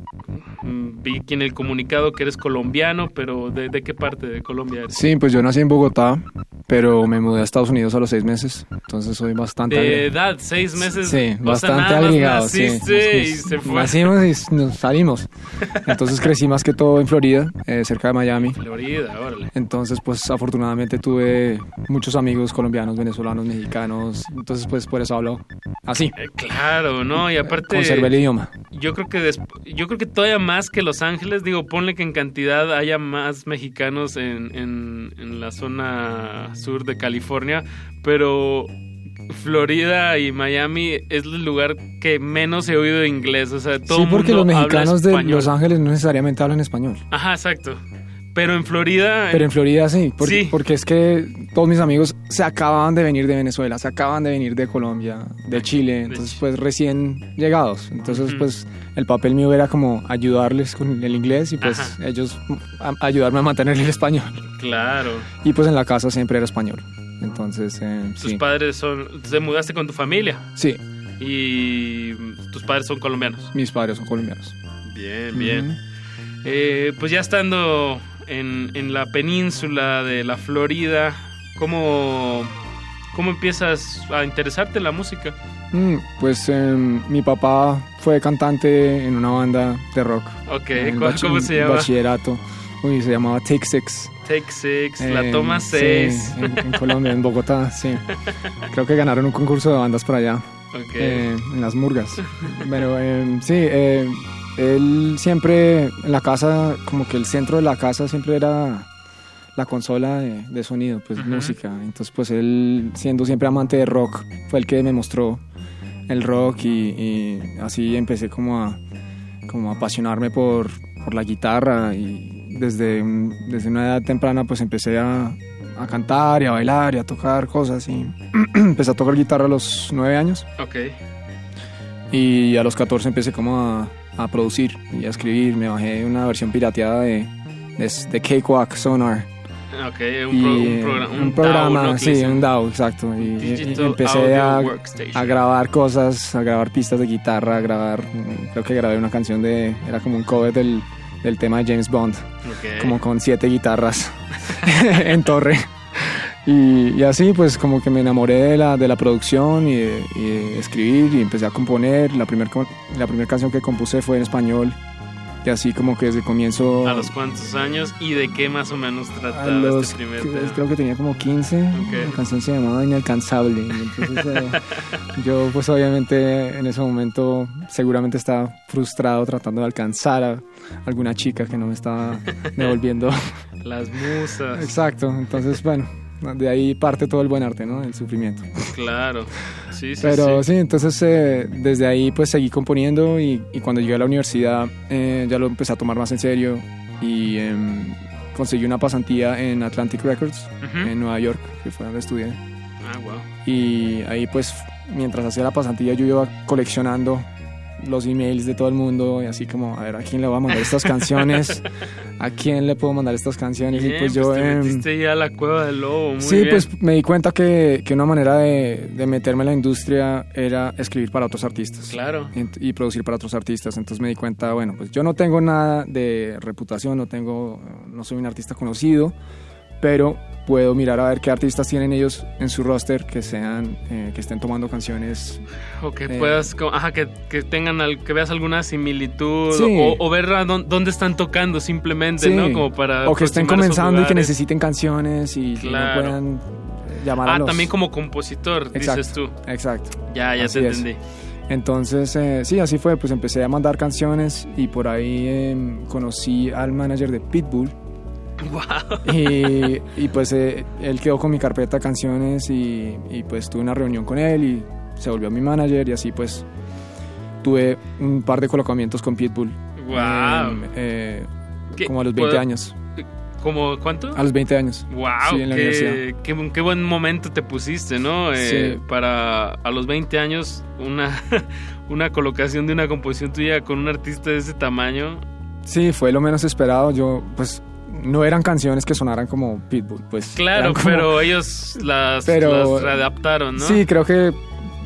vi aquí en el comunicado que eres colombiano, pero ¿de, ¿de, qué parte de Colombia eres? Sí, pues yo nací en Bogotá, pero me mudé a Estados Unidos a los seis meses, entonces soy bastante... ¿De edad? ¿Seis meses? Sí, bastante sea, agregado. Sí, sí, y se fue. Nacimos y nos salimos. Entonces crecí más que todo en Florida, eh, cerca de Miami. Florida, órale. Entonces, pues afortunadamente tuve muchos amigos colombianos, venezolanos, mexicanos. Entonces, pues por eso hablo así. Eh, claro, ¿no? Y aparte... Conservé el idioma. Yo creo que yo creo que todavía más que Los Ángeles, digo, ponle que en cantidad haya más mexicanos en, en, en la zona sur de California, pero Florida y Miami es el lugar que menos he oído de inglés, o sea, todo Sí, porque los habla mexicanos de. Los Ángeles no necesariamente hablan español. Ajá, exacto. Pero en Florida... Pero en Florida sí porque, Sí. porque es que todos mis amigos se acababan de venir de Venezuela, se acaban de venir de Colombia, de Chile, entonces pues recién llegados. Entonces pues el papel mío era como ayudarles con el inglés y pues Ajá. ellos a- ayudarme a mantener el español. Claro. Y pues en la casa siempre era español. Entonces, eh, Tus sí. padres son... Te mudaste con tu familia Sí, y tus padres son colombianos. mis padres son colombianos. Bien, bien. Eh, pues ya estando en, en la península de la Florida, ¿cómo, ¿cómo empiezas a interesarte en la música? Mm, pues em, mi papá fue cantante en una banda de rock. Ok, En el ¿cuál- bachi- cómo se llama? Bachillerato. Uy, se llamaba Take Six. Take Six, la Eh, toma sí, 6. en, en Colombia, en Bogotá, sí. Creo que ganaron un concurso de bandas por allá. Ok. eh, en las murgas. Pero eh, sí, eh, él siempre en la casa, como que el centro de la casa siempre era la consola de, de sonido, pues música. Entonces, pues él, siendo siempre amante de rock, fue el que me mostró el rock y, y así empecé como a, como a apasionarme por, por la guitarra y desde, desde una edad temprana pues empecé a, a cantar y a bailar y a tocar cosas y empecé a tocar guitarra a los nueve años Ok. y a los 14 empecé como a, a producir y a escribir. Me bajé una versión pirateada de, de, de Cakewalk Sonar. Ok, un, Y, pro- un eh, programa. un programa, sí, un DAW, exacto. Y, Digital empecé a, grabar cosas, a grabar pistas de guitarra, a grabar, creo que grabé una canción de, era como un cover del, del tema de James Bond, Ok. como con siete guitarras en torre. Y, y así pues como que me enamoré de la, de la producción y de, y de escribir y empecé a componer. La primera la primer canción que compuse fue en español Y así como que desde el comienzo... ¿A los cuántos años y de qué más o menos trataba los- este primer creo, tema? creo que tenía como 15, la canción se llamaba Inalcanzable. entonces eh, yo pues obviamente en ese momento seguramente estaba frustrado tratando de alcanzar a alguna chica que no me estaba devolviendo. Las musas. Exacto, entonces bueno, de ahí parte todo el buen arte, ¿no? El sufrimiento. Claro. Sí, sí, Pero sí. sí, entonces eh, desde ahí pues seguí componiendo y, y cuando llegué a la universidad eh, ya lo empecé a tomar más en serio y em, conseguí una pasantía en Atlantic Records Ujú. en Nueva York, que fue donde estudié. Ah, wow. Y ahí pues mientras hacía la pasantía yo iba coleccionando los emails de todo el mundo y así como a ver a quién le voy a mandar estas canciones, a quién le puedo mandar estas canciones Bien, y pues yo... te metiste ya a la cueva del lobo. Muy sí, bien. pues me di cuenta que, que una manera de, de meterme en la industria era escribir para otros artistas. Claro. Ent- Y producir para otros artistas. Entonces me di cuenta, bueno, pues yo no tengo nada de reputación, no tengo, no soy un artista conocido, pero puedo mirar a ver qué artistas tienen ellos en su roster que sean, eh, que estén tomando canciones. O que eh, puedas, ajá, que, que tengan, al- que veas alguna similitud Sí. o, o ver a dón- dónde están tocando simplemente, Sí. ¿no? Como para o que estén comenzando y que necesiten canciones y que no Claro. puedan llamar a Ah, los... también como compositor, dices tú. Exacto. Ya, ya Así te es. entendí. Entonces, eh, sí, así fue. Pues empecé a mandar canciones y por ahí eh, conocí al manager de Pitbull. Y, y, pues eh, él quedó con mi carpeta de canciones y, y, pues tuve una reunión con él y se volvió mi manager y así pues tuve un par de colocamientos con Pitbull. Em, eh, ¿Qué- como a los 20 puedo- años. ¿Cómo cuánto? A los 20 años. Wow, Sí, en la qué, qué buen momento te pusiste, ¿no? Eh, Sí. Para a los 20 años, una, una colocación de una composición tuya con un artista de ese tamaño. Sí, fue lo menos esperado. Yo, pues, no eran canciones que sonaran como Pitbull, pues. Claro, como- pero ellos las, Pero- las readaptaron, ¿no? Sí, creo que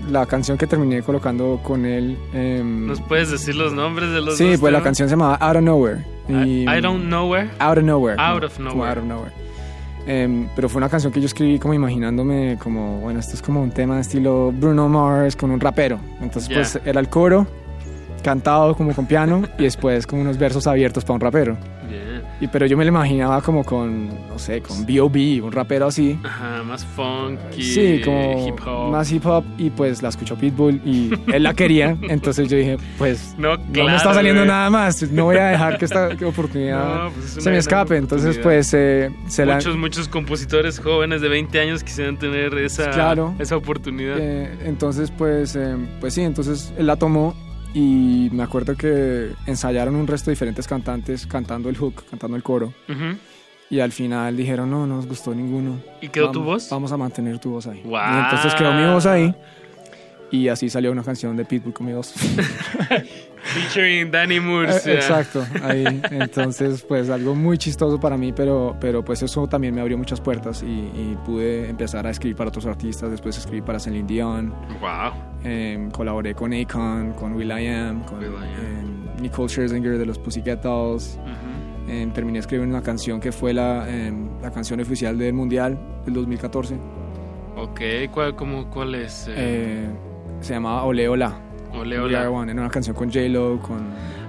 la canción que terminé colocando con él. em, ¿Nos puedes decir los nombres de los sí, dos pues la temas? canción se llamaba Out of Nowhere. y- I don't know where. Out of Nowhere. Out of como Nowhere. Out of Nowhere. Em, pero fue una canción que yo escribí como imaginándome como, bueno, esto es como un tema de estilo Bruno Mars con un rapero. Entonces, Ya. pues era el coro cantado como con piano y después como unos versos abiertos para un rapero. Bien. Y pero yo me lo imaginaba como con, no sé, con B.O.B., un rapero así. Ajá, más funky, Sí, como hip hop. más hip hop y pues la escuchó Pitbull y él la quería, entonces yo dije, pues No, no me claro, está saliendo nada más, no voy a dejar que esta oportunidad No, pues es se me escape, entonces pues eh, se la... Muchos, muchos compositores jóvenes de 20 años quisieran tener esa, Claro. esa oportunidad. eh, entonces pues, eh, pues sí, entonces él la tomó y me acuerdo que ensayaron un resto de diferentes cantantes cantando el hook, cantando el coro. Y al final dijeron, no, no nos gustó ninguno. ¿Y quedó tu Vamos- voz? Vamos a mantener tu voz ahí. Y entonces quedó mi voz ahí. Y así salió una canción de Pitbull con mi voz. Featuring Danny Murcia. Eh, Exacto, ahí. Entonces, pues algo muy chistoso para mí, pero, pero pues eso también me abrió muchas puertas y, y pude empezar a escribir para otros artistas. Después escribí para Celine Dion. Wow. Em, colaboré con Akon, con Will I Am, con em, Nicole Scherzinger de los Pussycat Dolls. Em, terminé escribiendo una canción que fue la, em, la canción oficial del Mundial del 2014. Ok, ¿cuál, cómo, cuál es? Eh, Eh, se llamaba Ole Ola. Ole One. Era una canción con J-Lo, con...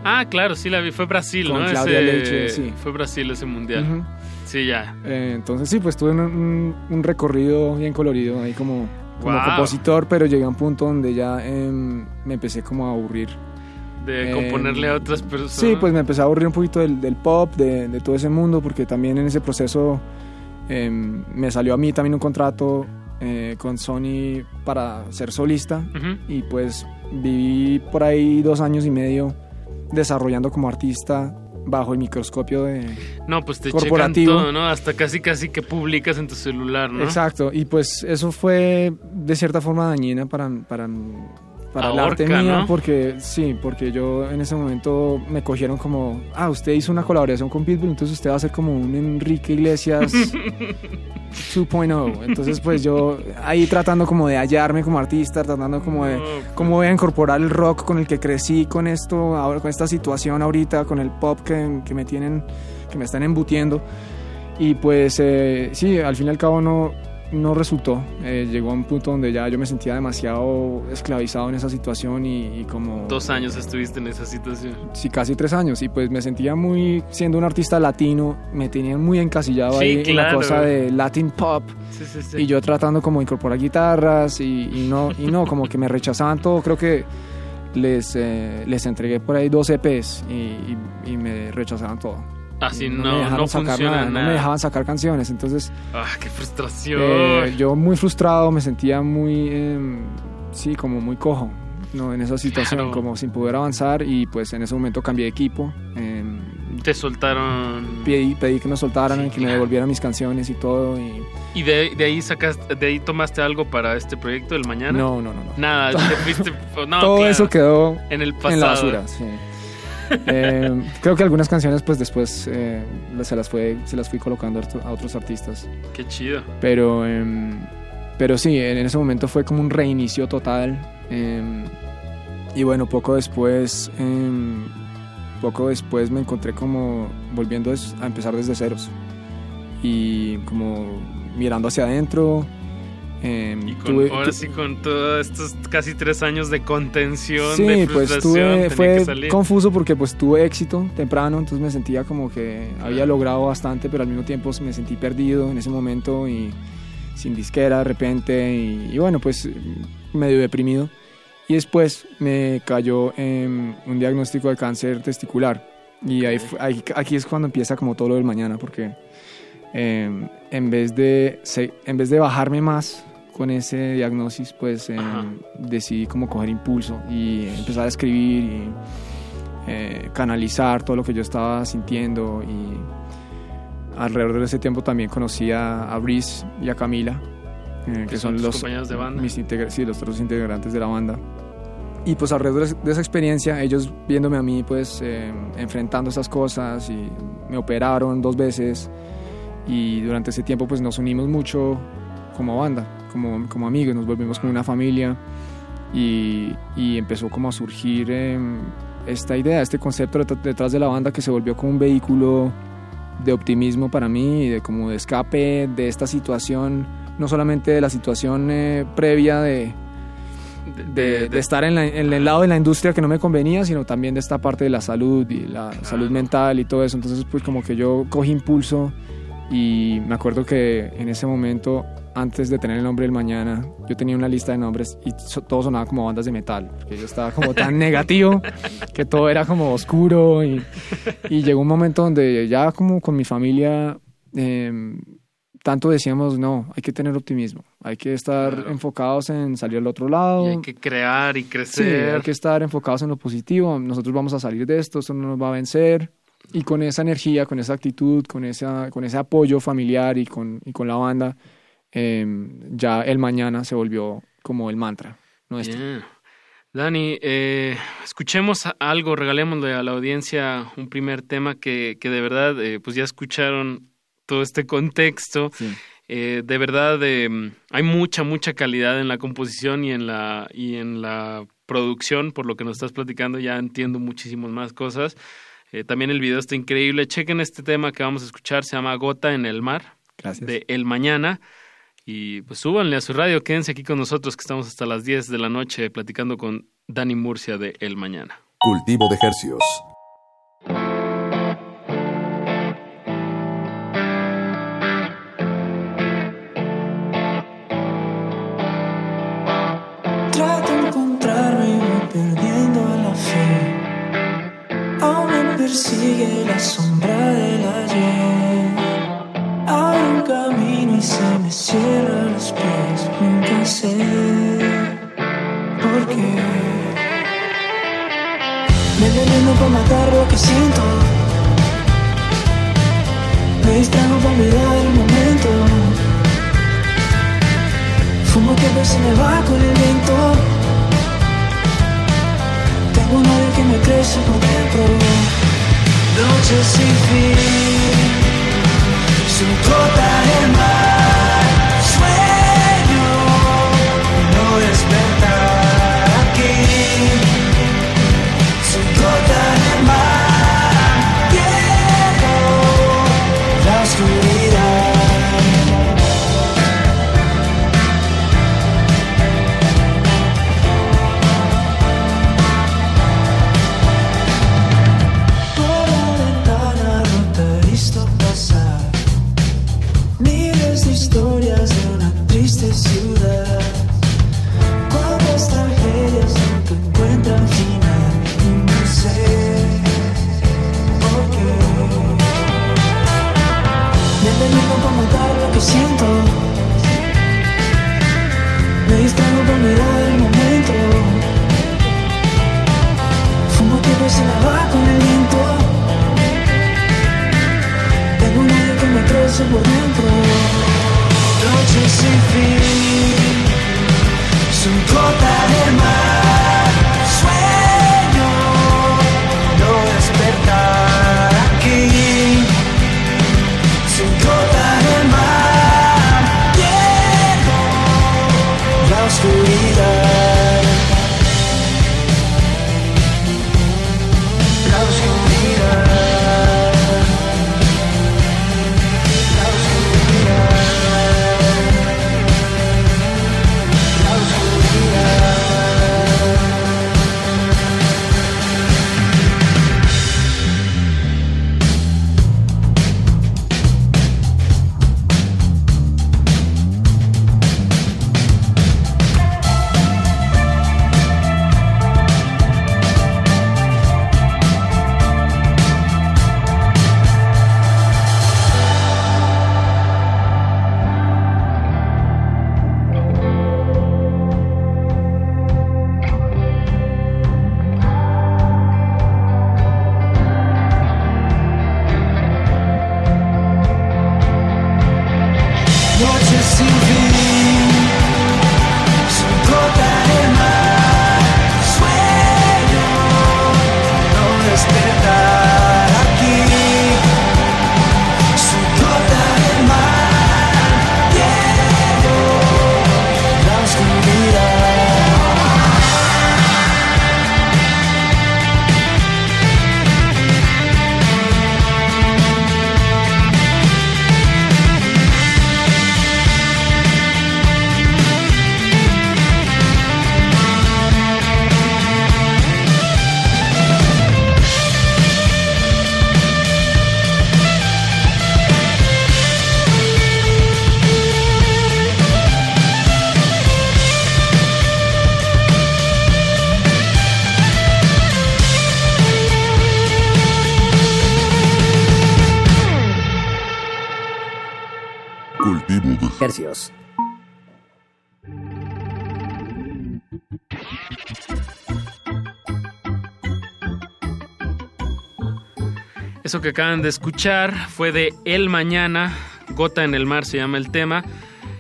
Ah, claro, sí la vi. Fue Brasil, Con ¿no? Claudia Ese- Leche, sí. Fue Brasil ese mundial. Sí, ya. Eh, entonces sí, pues tuve un, un- recorrido bien colorido ahí como, como Wow. compositor, pero llegué a un punto donde ya em, me empecé como a aburrir. De Eh, componerle a otras personas. Sí, pues me empecé a aburrir un poquito del, del pop, de, de todo ese mundo, porque también en ese proceso em, me salió a mí también un contrato eh, con Sony para ser solista y pues viví por ahí dos años y medio desarrollando como artista bajo el microscopio de No, pues te corporativo. checan todo, ¿no? Hasta casi casi que publicas en tu celular, ¿no? Exacto, y pues eso fue de cierta forma dañina para, para, para el arte Ahorca, mía, ¿no? porque sí, porque yo en ese momento me cogieron como, ah, usted hizo una colaboración con Pitbull, entonces usted va a ser como un Enrique Iglesias 2.0. Entonces pues yo ahí tratando como de hallarme como artista, tratando como de cómo voy a incorporar el rock con el que crecí, con esto, ahora con esta situación ahorita, con el pop que, que me tienen, que me están embutiendo. Y pues eh, sí, al fin y al cabo no, no resultó. Eh, llegó a un punto donde ya yo me sentía demasiado esclavizado en esa situación y, y como... Dos años estuviste en esa situación. Sí, casi tres años. Y pues me sentía muy, siendo un artista latino, me tenían muy encasillado Sí, ahí en la cosa de Latin Pop. Sí, sí, sí. Y yo tratando como de incorporar guitarras y, y no, y no, como que me rechazaban todo. Creo que les, eh, les entregué por ahí dos EPs y, y- y me rechazaban todo. Así me no, dejaron no sacar funciona nada, nada. no me dejaban sacar canciones. Entonces, Ah, qué frustración. eh, yo muy frustrado, me sentía muy, em, sí, como muy cojo, ¿no? En esa situación, Claro. como sin poder avanzar y pues en ese momento cambié de equipo. em, Te soltaron. pedí, pedí que me soltaran, que me devolvieran mis canciones y todo y ¿Y de, de ahí sacaste, de ahí tomaste algo para este proyecto del mañana? No, no, no, no. Nada, te fuiste. no, todo claro. eso quedó en el pasado. en la basura. sí. Eh, creo que algunas canciones pues después eh, se las fue se las fui colocando a otro- a otros artistas. Qué chido. Pero, em, pero sí, en, ese momento fue como un reinicio total. em, y bueno, poco después, em, poco después me encontré como volviendo a empezar desde ceros. Y como mirando hacia adentro. Em, Con- tuve- ahora sí, con todos estos casi tres años de contención, Sí, de pues tuve, que fue salir. confuso porque pues tuve éxito temprano, entonces me sentía como que había logrado bastante, pero al mismo tiempo me sentí perdido en ese momento y sin disquera de repente y, y bueno, pues medio deprimido. Y después me cayó em, un diagnóstico de cáncer testicular y ahí, ahí- aquí es cuando empieza como todo lo del mañana porque em, en, vez de, en vez de bajarme más con ese diagnóstico, pues em, decidí como coger impulso y empezar a escribir y eh, canalizar todo lo que yo estaba sintiendo y alrededor de ese tiempo también conocí a, a Brice y a Camila, eh, que son son los compañeros de banda. mis sí, los otros integrantes de la banda. Y pues alrededor de- esa experiencia, ellos viéndome a mí pues eh, enfrentando esas cosas y me operaron dos veces y durante ese tiempo pues nos unimos mucho como banda, como, como amigos, nos volvimos como una familia y, y empezó como a surgir em, esta idea, este concepto det- detrás de la banda que se volvió como un vehículo de optimismo para mí y de como de escape de esta situación, no solamente de la situación eh, previa de, de, de estar en, la- en el lado de la industria que no me convenía, sino también de esta parte de la salud y la salud mental y todo eso. Entonces, pues como que yo cogí impulso y me acuerdo que en ese momento, antes de tener el nombre del mañana, yo tenía una lista de nombres y so- todo sonaba como bandas de metal, porque yo estaba como tan negativo que todo era como oscuro y, y llegó un momento donde ya como con mi familia... em, tanto decíamos, no, hay que tener optimismo, hay que estar enfocados en salir al otro lado. Y hay que crear y Sí, crecer. hay que estar enfocados en lo positivo. Nosotros vamos a salir de esto, esto no nos va a vencer. Y con esa energía, con esa actitud, con, esa, con ese apoyo familiar y con, y con la banda, eh, ya el mañana se volvió como el mantra nuestro. Dani, eh, escuchemos algo, regalémosle a la audiencia un primer tema que, que de verdad, eh, pues ya escucharon todo este contexto. Eh, de verdad, eh, hay mucha, mucha calidad en la composición y en la, y en la producción, por lo que nos estás platicando, ya entiendo muchísimas más cosas. Eh, también el video está increíble. Chequen este tema que vamos a escuchar, se llama Gota en el Mar, Gracias. de El Mañana. Y pues súbanle a su radio, quédense aquí con nosotros que estamos hasta las 10 de la noche platicando con Dani Murcia de El Mañana. Cultivo de hercios. Trato de encontrarme y voy perdiendo la fe. Aún me persigue la sombra del ayer. Se me cierran los pies. Nunca sé por qué. Me veneno para matar lo que siento. Me distraigo para mirar el momento. Fumo que a veces me va con el viento. Tengo un odio que me crece por dentro. Noches sin fin, su gota de mar. Va con el viento. Tengo un odio que me crece por dentro. Noches sin fin, son gota de mar. Eso que acaban de escuchar fue de El Mañana, Gota en el Mar se llama el tema.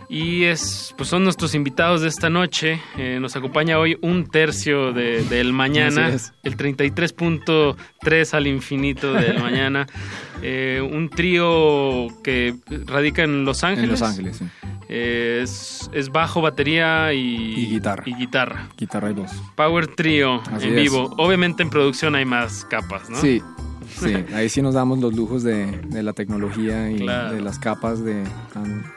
Y es, pues son nuestros invitados de esta noche. Eh, nos acompaña hoy un tercio de, del mañana, el 33.3 al infinito del mañana. Eh, un trío que radica en Los Ángeles. En Los Ángeles, sí. Eh, es, es bajo, batería y, Y guitarra. y guitarra. Guitarra y voz. Power Trio Así en es. vivo. Obviamente en producción hay más capas, ¿no? Sí, sí, ahí sí nos damos los lujos de, de la tecnología y Claro. de las capas de,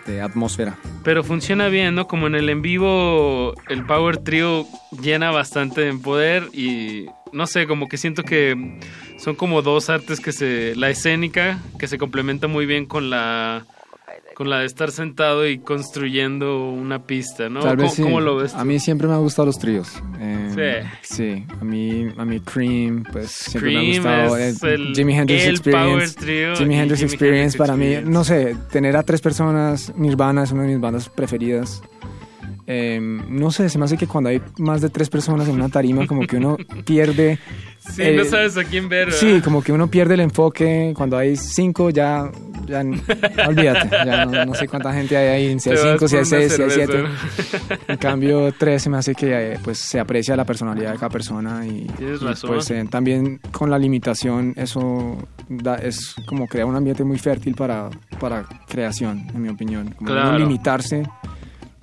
de atmósfera. Pero funciona bien, ¿no? Como en el en vivo, el Power Trio llena bastante en poder y no sé, como que siento que son como dos artes que se. La escénica, que se complementa muy bien con la. Con la de estar sentado y construyendo una pista, ¿no? Tal ¿Cómo, vez sí. cómo lo ves? A mí siempre me han gustado los tríos. Eh, sí. a mí, a mí Cream, pues siempre me ha gustado. es Eh, el- Jimi Hendrix el Experience. power Jimi Hendrix Jimi Experience Hendrix para Experience. mí, no sé, tener a tres personas, Nirvana es una de mis bandas preferidas. Eh, no sé, se me hace que cuando hay más de tres personas en una tarima, como que uno pierde. Sí, eh, no sabes a quién ver. Sí, como que uno pierde el enfoque. Cuando hay cinco, ya. ya olvídate. Ya no, no sé cuánta gente hay ahí. Si hay cinco, si hay seis, si hay siete. En cambio, tres se me hace que eh, pues, se aprecia la personalidad de cada persona. Y, Tienes y, razón. pues eh, también con la limitación, eso da- es como crear un ambiente muy fértil para, para creación, en mi opinión. Como no limitarse.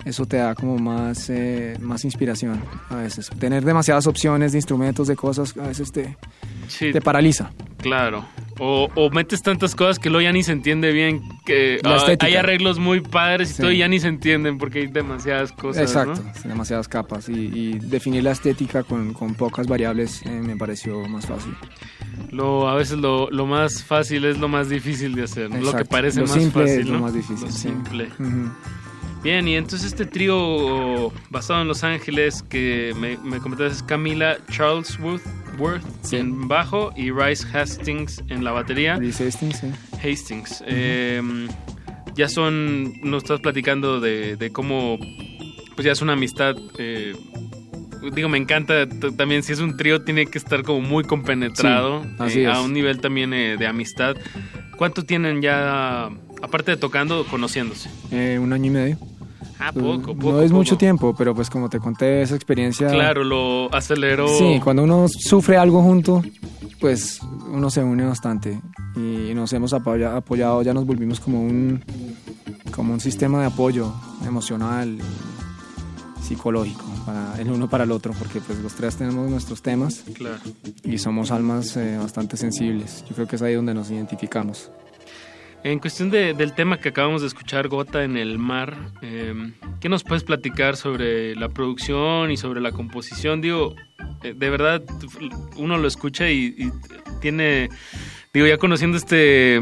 Eso te da como más, eh, más inspiración a veces. Tener demasiadas opciones de instrumentos, de cosas, a veces te, Sí. te paraliza. Claro. O, o metes tantas cosas que luego ya ni se entiende bien que La ah, hay arreglos muy padres y Sí. todo y ya ni se entienden porque hay demasiadas cosas. Exacto, demasiadas capas. Y, y definir la estética con, con pocas variables eh, me pareció más fácil. Lo, a veces lo, lo más fácil es lo más difícil de hacer. ¿no? Lo que parece Lo más simple fácil. es lo ¿no? más difícil, Lo sí. simple. Ujú. Bien, y entonces este trío basado en Los Ángeles que me, me es Camila Charlesworth Worth en bajo y Rice Hastings en la batería. Reese Hastings, sí. Hastings. Eh, ya son, nos estás platicando de, de cómo, pues ya es una amistad. eh, digo, me encanta también, si es un trío, tiene que estar como muy compenetrado, Sí, así eh, es. a un nivel también eh, de amistad. ¿Cuánto tienen ya, aparte de tocando, conociéndose? Eh, un año y medio. Ah, poco, poco. no es poco. mucho tiempo, pero pues como te conté esa experiencia... Claro, lo aceleró. Sí, cuando uno sufre algo junto, pues uno se une bastante y nos hemos apoya- apoyado, ya nos volvimos como un, como un sistema de apoyo emocional, psicológico, para el uno para el otro, porque pues los tres tenemos nuestros temas Claro. y somos almas eh, bastante sensibles. Yo creo que es ahí donde nos identificamos. En cuestión de- del tema que acabamos de escuchar, Gota en el mar, eh, ¿qué nos puedes platicar sobre la producción y sobre la composición? Digo, eh, de verdad, uno lo escucha y, y tiene, digo, ya conociendo este,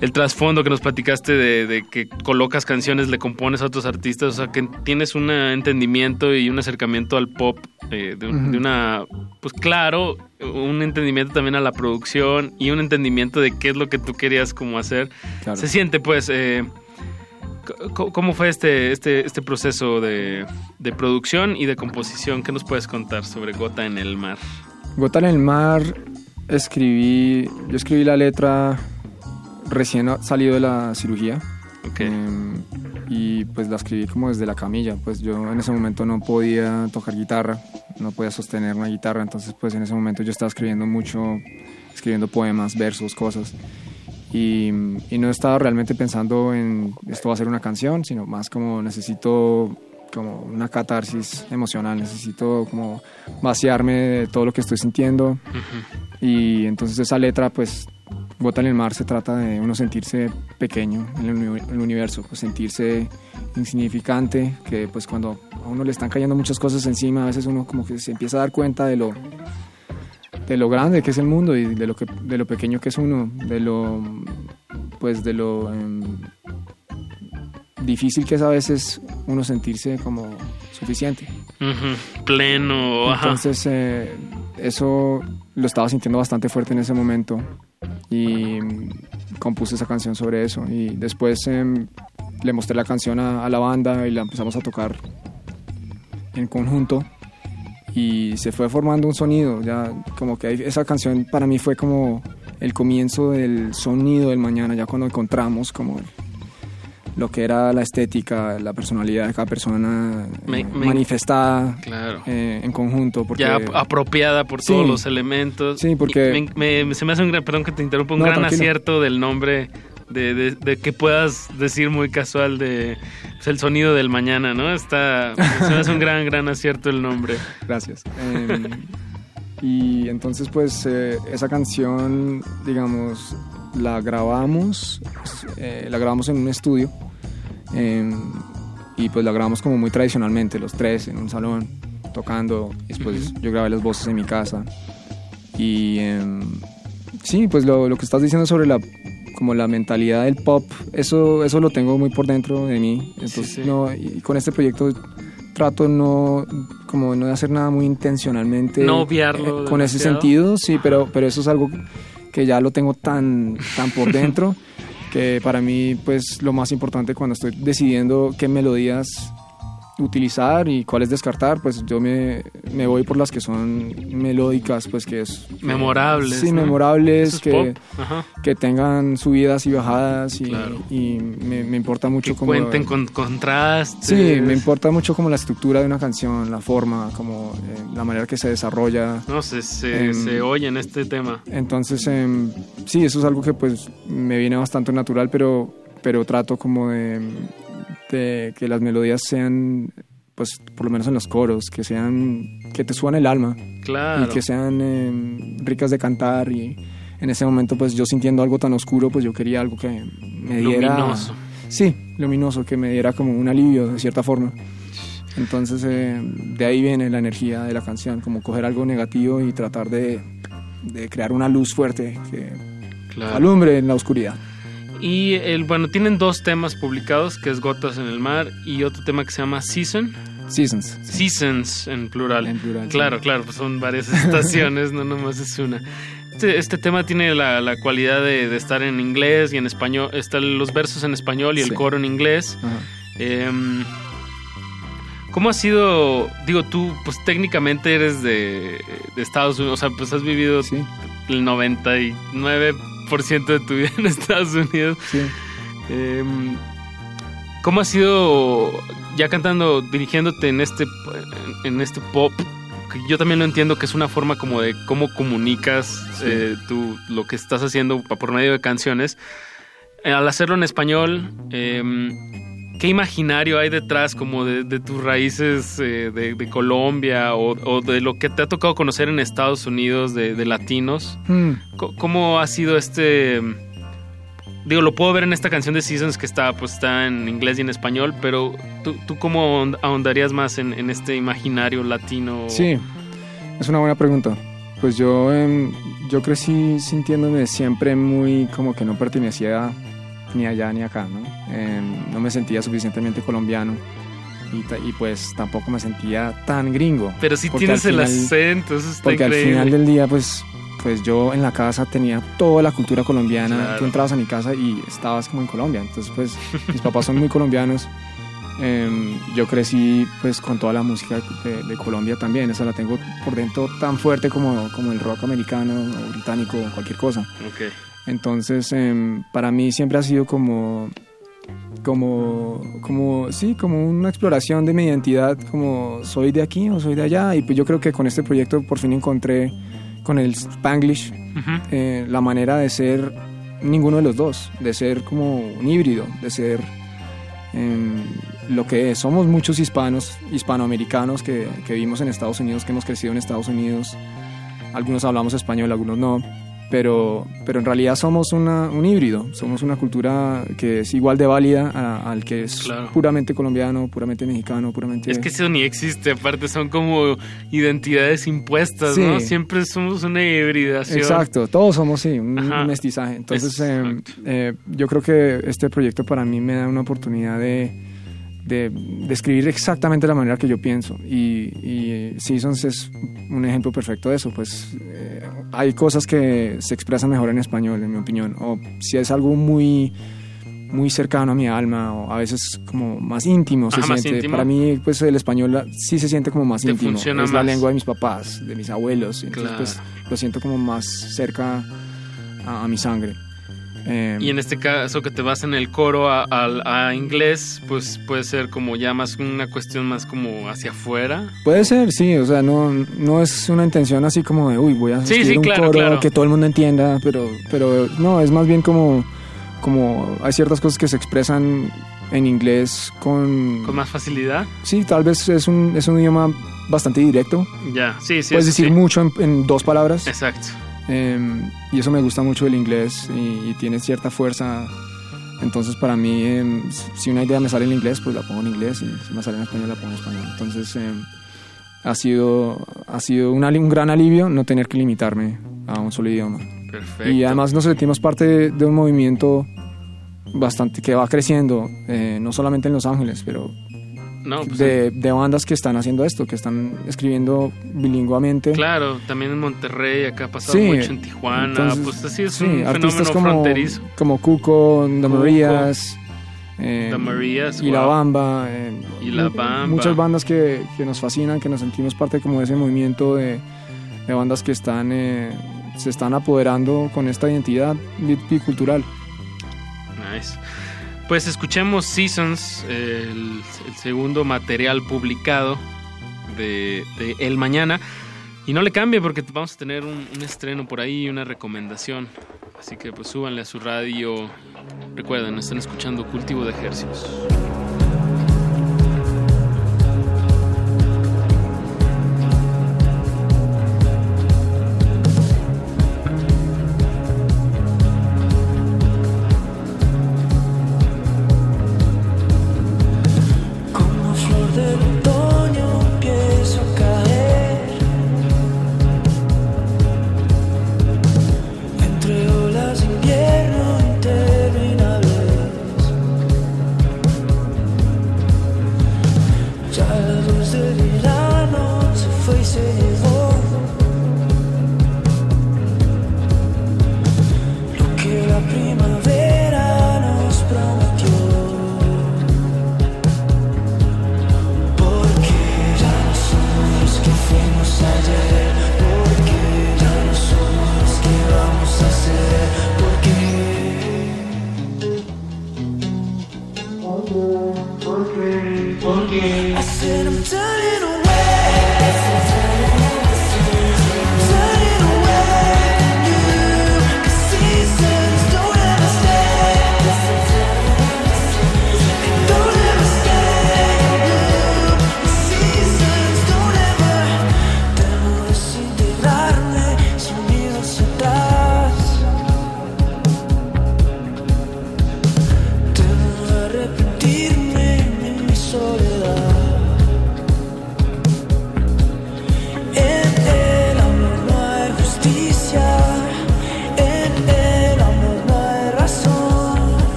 el trasfondo que nos platicaste de, de que colocas canciones, le compones a otros artistas, o sea, que tienes un entendimiento y un acercamiento al pop eh, de, una, pues claro, un entendimiento también a la producción y un entendimiento de qué es lo que tú querías como hacer. Claro. Se siente pues, eh, ¿cómo fue este, este, este proceso de, de producción y de composición? ¿Qué nos puedes contar sobre Gota en el mar? Gota en el mar, escribí, yo escribí la letra recién salido de la cirugía. Em, y pues la escribí como desde la camilla, pues yo en ese momento no podía tocar guitarra, no podía sostener una guitarra, entonces pues en ese momento yo estaba escribiendo mucho, escribiendo poemas, versos, cosas. Y, y no estaba realmente pensando en esto va a ser una canción, sino más como necesito como una catarsis emocional, necesito como vaciarme de todo lo que estoy sintiendo. Y entonces esa letra, pues, Gota en el mar se trata de uno sentirse pequeño en el, uni- el universo, pues sentirse insignificante, que pues cuando a uno le están cayendo muchas cosas encima, a veces uno como que se empieza a dar cuenta de lo de lo grande que es el mundo y de lo que de lo pequeño que es uno, de lo pues de lo em, difícil que es a veces uno sentirse como suficiente. Ujú, Pleno, ajá. Entonces, eh, eso lo estaba sintiendo bastante fuerte en ese momento y compuse esa canción sobre eso. Y después em, le mostré la canción a, a la banda y la empezamos a tocar en conjunto y se fue formando un sonido. Ya como que esa canción para mí fue como el comienzo del sonido del mañana, ya cuando encontramos como lo que era la estética, la personalidad de cada persona Me- eh, me- manifestada Claro. eh, en conjunto. Porque, ya ap- apropiada por Sí. todos los elementos. Sí, porque- me- se me hace un gran, perdón que te interrumpa, un No, gran tranquilo. acierto del nombre, de, de- de que puedas decir muy casual de pues, el sonido del mañana, ¿no? Está, se me hace un gran, gran acierto el nombre. Gracias. Em, y entonces pues eh, esa canción, digamos, la grabamos, eh, la grabamos en un estudio em, y pues la grabamos como muy tradicionalmente, los tres en un salón, tocando. Después yo grabé las voces en mi casa. Y em, sí, pues lo, lo que estás diciendo sobre la como la mentalidad del pop, eso, eso lo tengo muy por dentro de mí. Entonces, sí. no, y con este proyecto trato no como no de hacer nada muy intencionalmente No obviarlo eh, con ese sentido sí pero pero eso es algo que ya lo tengo tan tan por dentro que para mí pues lo más importante cuando estoy decidiendo qué melodías utilizar y cuáles descartar pues yo me, me voy por las que son melódicas pues que es Memorables, sí ¿no? memorables es que, que tengan subidas y bajadas y, Claro. y me, me importa mucho Que como cuenten con contrastes. Sí, me importa mucho como la estructura de una canción, la forma, como eh, la manera que se desarrolla. No, se, se, Em, se oye en este tema. Entonces, em, sí, eso es algo que pues me viene bastante natural, pero, pero trato como de, de que las melodías sean, pues por lo menos en los coros, que sean, que te suban el alma. Claro. Y que sean em, ricas de cantar y en ese momento pues yo sintiendo algo tan oscuro, pues yo quería algo que me diera... Luminoso. Sí, luminoso, que me diera como un alivio de cierta forma. Entonces eh, de ahí viene la energía de la canción, como coger algo negativo y tratar de, de crear una luz fuerte que Claro. alumbre en la oscuridad. Y el, bueno, tienen dos temas publicados, que es Gotas en el Mar y otro tema que se llama Season. Seasons. Seasons en plural. En plural, Claro, claro, pues son varias estaciones, no nomás es una. Este, este tema tiene la, la cualidad de, de estar en inglés y en español. Están los versos en español y el coro en inglés. Em, ¿Cómo ha sido? Digo, tú, pues técnicamente eres de, de Estados Unidos, o sea, pues has vivido el 99% de tu vida en Estados Unidos. Em, ¿Cómo ha sido ya cantando, dirigiéndote en este, en este pop? Yo también lo entiendo que es una forma como de cómo comunicas eh, tú lo que estás haciendo por medio de canciones. Al hacerlo en español, em, ¿qué imaginario hay detrás como de, de tus raíces eh, de, de Colombia o, o de lo que te ha tocado conocer en Estados Unidos de, de latinos? Hmm. ¿Cómo ha sido este...? Digo, lo puedo ver en esta canción de Seasons que está, pues, está en inglés y en español, pero ¿tú, tú cómo ahond- ahondarías más en, en este imaginario latino? Sí, es una buena pregunta. Pues yo, em, yo crecí sintiéndome siempre muy como que no pertenecía ni allá ni acá, ¿no? Em, no me sentía suficientemente colombiano y, y pues tampoco me sentía tan gringo. Pero sí tienes al el final- acento, eso está Porque increíble. al final del día, pues, pues yo en la casa tenía toda la cultura colombiana. Claro. Tú entrabas a mi casa y estabas como en Colombia. Entonces, pues, mis papás son muy colombianos. Em, yo crecí pues con toda la música de, de Colombia también. Esa la tengo por dentro tan fuerte como, como el rock americano o británico o cualquier cosa. Ok. Entonces, em, para mí siempre ha sido como, como, como, sí, como una exploración de mi identidad, como soy de aquí o soy de allá. Y pues yo creo que con este proyecto por fin encontré con el Spanglish eh, la manera de ser ninguno de los dos, de ser como un híbrido, de ser em, lo que es. Somos muchos hispanos, hispanoamericanos que, que vivimos en Estados Unidos, que hemos crecido en Estados Unidos. Algunos hablamos español, algunos no. Pero, pero en realidad somos una, un híbrido, somos una cultura que es igual de válida a- al que es Claro. puramente colombiano, puramente mexicano, puramente... Es que eso ni existe, aparte son como identidades impuestas, ¿no? Siempre somos una hibridación. Exacto, todos somos, sí, un, mestizaje. Entonces, eh, eh, yo creo que este proyecto para mí me da una oportunidad de, de, de escribir exactamente la manera que yo pienso. Y, y Seasons es un ejemplo perfecto de eso. Pues eh, hay cosas que se expresan mejor en español, en mi opinión. O si es algo muy muy cercano a mi alma o a veces como más íntimo se más siente íntimo. para mí pues el español sí se siente como más Te íntimo es la lengua de mis papás de mis abuelos entonces Claro. pues lo siento como más cerca a, a mi sangre Eh, Y en este caso que te vas en el coro a, a- a inglés, pues puede ser como ya más una cuestión más como hacia afuera. Puede ser, sí, o sea, no, no es una intención así como de, uy, voy a Sí, sí, un claro, coro claro. que todo el mundo entienda, pero, pero no, es más bien como, como hay ciertas cosas que se expresan en inglés con... Con más facilidad. Sí, tal vez es un, es un idioma bastante directo. Ya, sí, sí. Puedes decir sí. mucho en, en dos palabras. Exacto. Eh, y eso me gusta mucho del inglés y, y tiene cierta fuerza. Entonces para mí, eh, si una idea me sale en inglés, pues la pongo en inglés y si me sale en español, la pongo en español. Entonces eh, ha sido, ha sido un, un gran alivio no tener que limitarme a un solo idioma. Perfecto. Y además nos sentimos parte de, de un movimiento bastante que va creciendo, eh, no solamente en Los Ángeles, pero No, pues, de, de bandas que están haciendo esto, que están escribiendo bilingüamente. Claro, también en Monterrey, acá ha pasado Sí, mucho en Tijuana, entonces, pues así es sí, un artistas fenómeno como, fronterizo. como Cuco, The Cuco, Marías, eh, The Marías, y La wow. Bamba, eh, Y La Bamba. muchas bandas que, que nos fascinan, que nos sentimos parte como de ese movimiento de, de bandas que están eh, se están apoderando con esta identidad bi- bicultural. Nice. Pues escuchemos Seasons, el, segundo material publicado de, El Mañana. Y no le cambie porque vamos a tener un, estreno por ahí, una recomendación. Así que pues súbanle a su radio. Recuerden, están escuchando Cultivo de Ejercicios.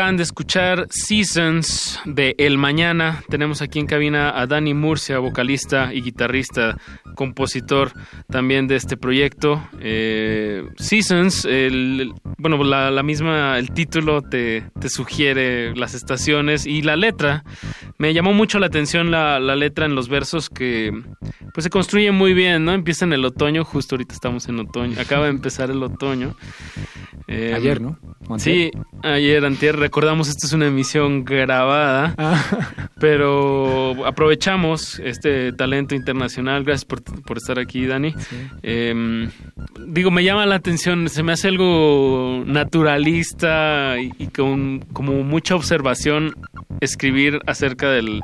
De escuchar Seasons de El Mañana. Tenemos aquí en cabina a Dani Murcia, vocalista y guitarrista, compositor también de este proyecto. Eh, Seasons, el, bueno, la misma, el título te, te sugiere las estaciones y la letra. Me llamó mucho la atención la, la letra en los versos que pues se construye muy bien, ¿no? Empieza en el otoño, justo ahorita estamos en otoño, acaba de empezar el otoño. Eh, Ayer, ¿no? Sí, ayer, antier, recordamos, esta es una emisión grabada, Ah. pero aprovechamos este talento internacional. Gracias por, por estar aquí, Dani. Eh, digo, me llama la atención, se me hace algo naturalista y, y con como mucha observación escribir acerca del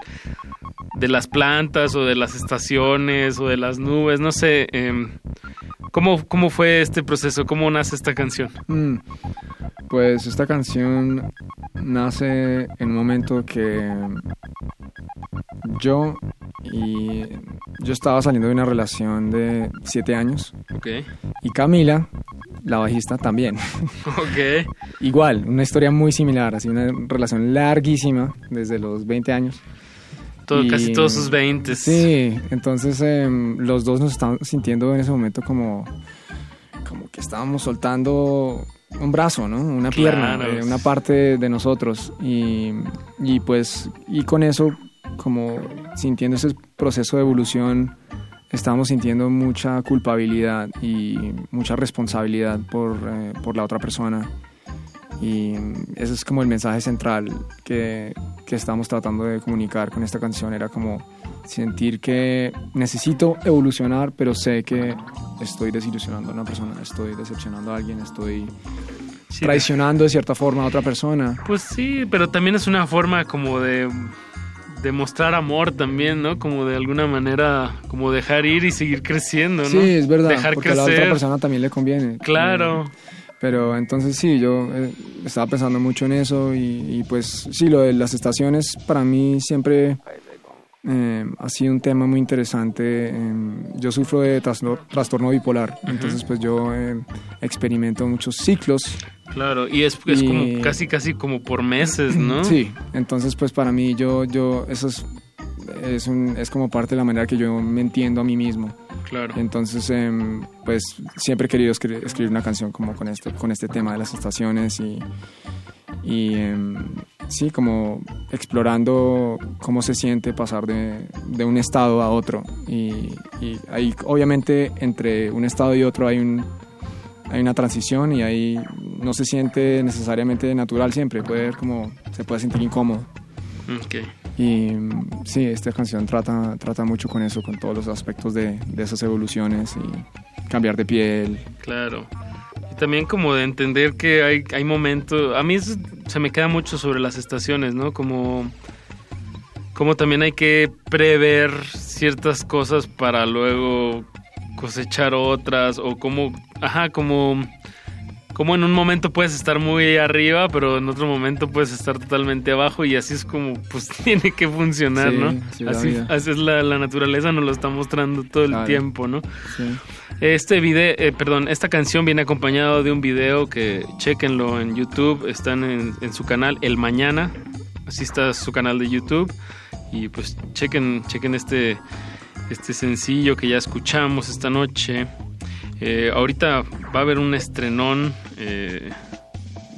de las plantas o de las estaciones o de las nubes, no sé, eh, ¿cómo, ¿cómo fue este proceso? ¿Cómo nace esta canción? Mm, Pues esta canción nace en un momento que yo y yo estaba saliendo de una relación de siete años Ok, y Camila, la bajista, también. ok. Igual, una historia muy similar, así una relación larguísima desde los 20 años. Todo- Y- casi todos sus 20. Sí, entonces em, los dos nos estábamos sintiendo en ese momento como, como que estábamos soltando un brazo, ¿no? Una pierna, Claro. eh, una parte de nosotros. Y, y pues, y con eso, como sintiendo ese proceso de evolución, estábamos sintiendo mucha culpabilidad y mucha responsabilidad por, eh, por la otra persona. Y mm, ese es como el mensaje central que, que estamos tratando de comunicar con esta canción. Era como sentir que necesito evolucionar, pero sé que estoy desilusionando a una persona, estoy decepcionando a alguien, estoy traicionando de cierta forma a otra persona. Pues sí, pero también es una forma como de demostrar amor también, ¿no? Como de alguna manera, como dejar ir y seguir creciendo, ¿no? Sí, es verdad, Dejar porque a la crecer. otra persona también le conviene. Claro. Eh, Pero entonces sí, yo eh, estaba pensando mucho en eso y, y, pues sí, lo de las estaciones para mí siempre eh, ha sido un tema muy interesante. Eh, yo sufro de trastorno bipolar, entonces pues yo eh, experimento muchos ciclos. Claro, y es, es Y- como casi, casi como por meses, ¿no? Sí, entonces pues para mí yo, yo, eso es, es, un- es como parte de la manera que yo me entiendo a mí mismo. Claro. Entonces, em, pues siempre he querido escri- escribir una canción como con este, con este tema de las estaciones y, y em, sí, como explorando cómo se siente pasar de, de un estado a otro. Y, y ahí, obviamente, entre un estado y otro hay un hay una transición y ahí no se siente necesariamente natural siempre, puede ver como se puede sentir incómodo. Ok. Y mm, sí, esta canción trata, trata mucho con eso, con todos los aspectos de, de esas evoluciones y cambiar de piel. Claro. Y también como de entender que hay, hay momentos... A mí se me queda mucho sobre las estaciones, ¿no? Como, como también hay que prever ciertas cosas para luego cosechar otras o como... Ajá, como... Como en un momento puedes estar muy arriba, pero en otro momento puedes estar totalmente abajo y así es como pues tiene que funcionar, Sí, ¿no? sí, así, así es la, la naturaleza, nos lo está mostrando todo el Claro. tiempo, ¿no? Sí. Este video, eh, perdón, esta canción viene acompañado de un video que chequenlo en YouTube, están en, en su canal El Mañana, así está su canal de YouTube y pues chequen, chequen este, este sencillo que ya escuchamos esta noche. Eh, ahorita va a haber un estrenón eh,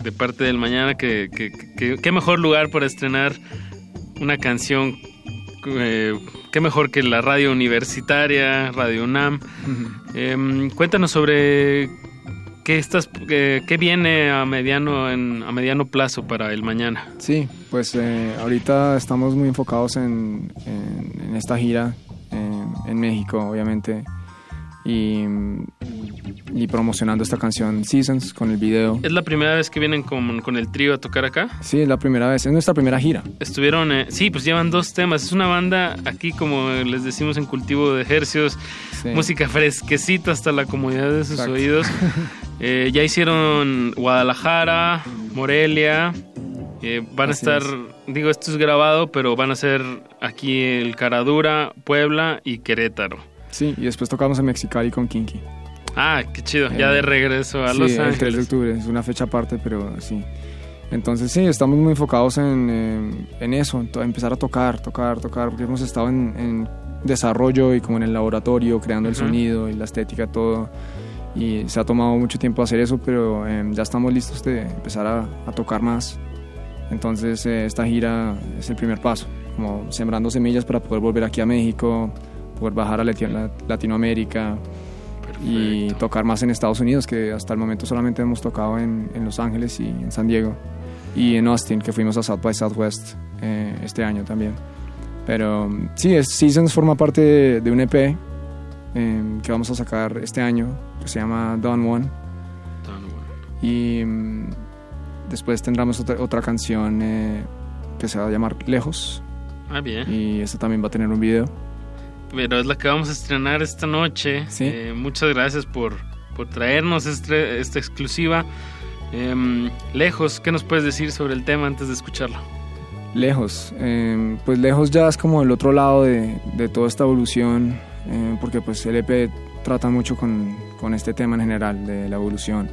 de parte del Mañana que, que, que- qué mejor lugar para estrenar una canción eh, qué mejor que la radio universitaria, Radio UNAM. Em, cuéntanos sobre qué estás, eh, qué viene a mediano en, a mediano plazo para el mañana. Sí, pues eh, ahorita estamos muy enfocados en, en- en esta gira en México, obviamente, y, y promocionando esta canción Seasons con el video. ¿Es la primera vez que vienen con, con el trío a tocar acá? Sí, es la primera vez, es nuestra primera gira. Estuvieron, eh, sí, pues llevan dos temas. Es una banda aquí, como les decimos, en cultivo de ejercios, Sí. música fresquecita hasta la comodidad de sus Exacto. oídos. Eh, ya hicieron Guadalajara, Morelia. eh, van a estar, digo, esto es grabado, pero van a ser aquí el Caradura, Puebla y Querétaro. Sí, y después tocamos en Mexicali con Kinky. Ah, qué chido, ya Eh, de regreso a sí, Los el 3 de Ángeles. octubre, es una fecha aparte, pero sí. Entonces sí, estamos muy enfocados en, eh, en eso, en empezar a tocar, tocar, tocar, porque hemos estado en, en desarrollo y como en el laboratorio, creando el sonido y la estética, todo. Y se ha tomado mucho tiempo hacer eso, pero eh, ya estamos listos de empezar a, a tocar más. Entonces eh, esta gira es el primer paso, como sembrando semillas para poder volver aquí a México, poder bajar a Lati- la- Latinoamérica y tocar más en Estados Unidos, que hasta el momento solamente hemos tocado en, en Los Ángeles y en San Diego y en Austin, que fuimos a South by Southwest eh, este año también. Pero mm, sí, es, Seasons forma parte de, de un EP eh, que vamos a sacar este año, que se llama Dawn One. Y mm, después tendremos otra, otra canción eh, que se va a llamar Lejos. Ah, bien. Y esa también va a tener un video. Pero es la que vamos a estrenar esta noche. Sí. Eh, muchas gracias por, por traernos este- esta exclusiva. Em, lejos, ¿qué nos puedes decir sobre el tema antes de escucharlo? Lejos, eh, pues lejos ya es como el otro lado de, de toda esta evolución, eh, porque pues el EP trata mucho con, con este tema en general de la evolución.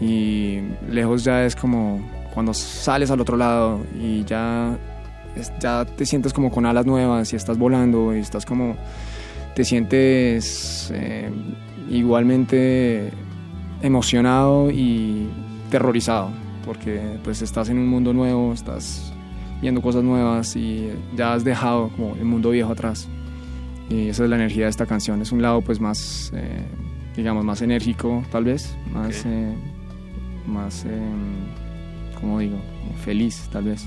Y lejos ya es como cuando sales al otro lado y ya, ya te sientes como con alas nuevas y estás volando y estás como, te sientes eh, igualmente emocionado y terrorizado, porque pues estás en un mundo nuevo, estás viendo cosas nuevas y ya has dejado como el mundo viejo atrás. Y esa es la energía de esta canción. Es un lado pues más, eh, digamos, más enérgico tal vez, más, eh, más, eh, como digo, feliz tal vez.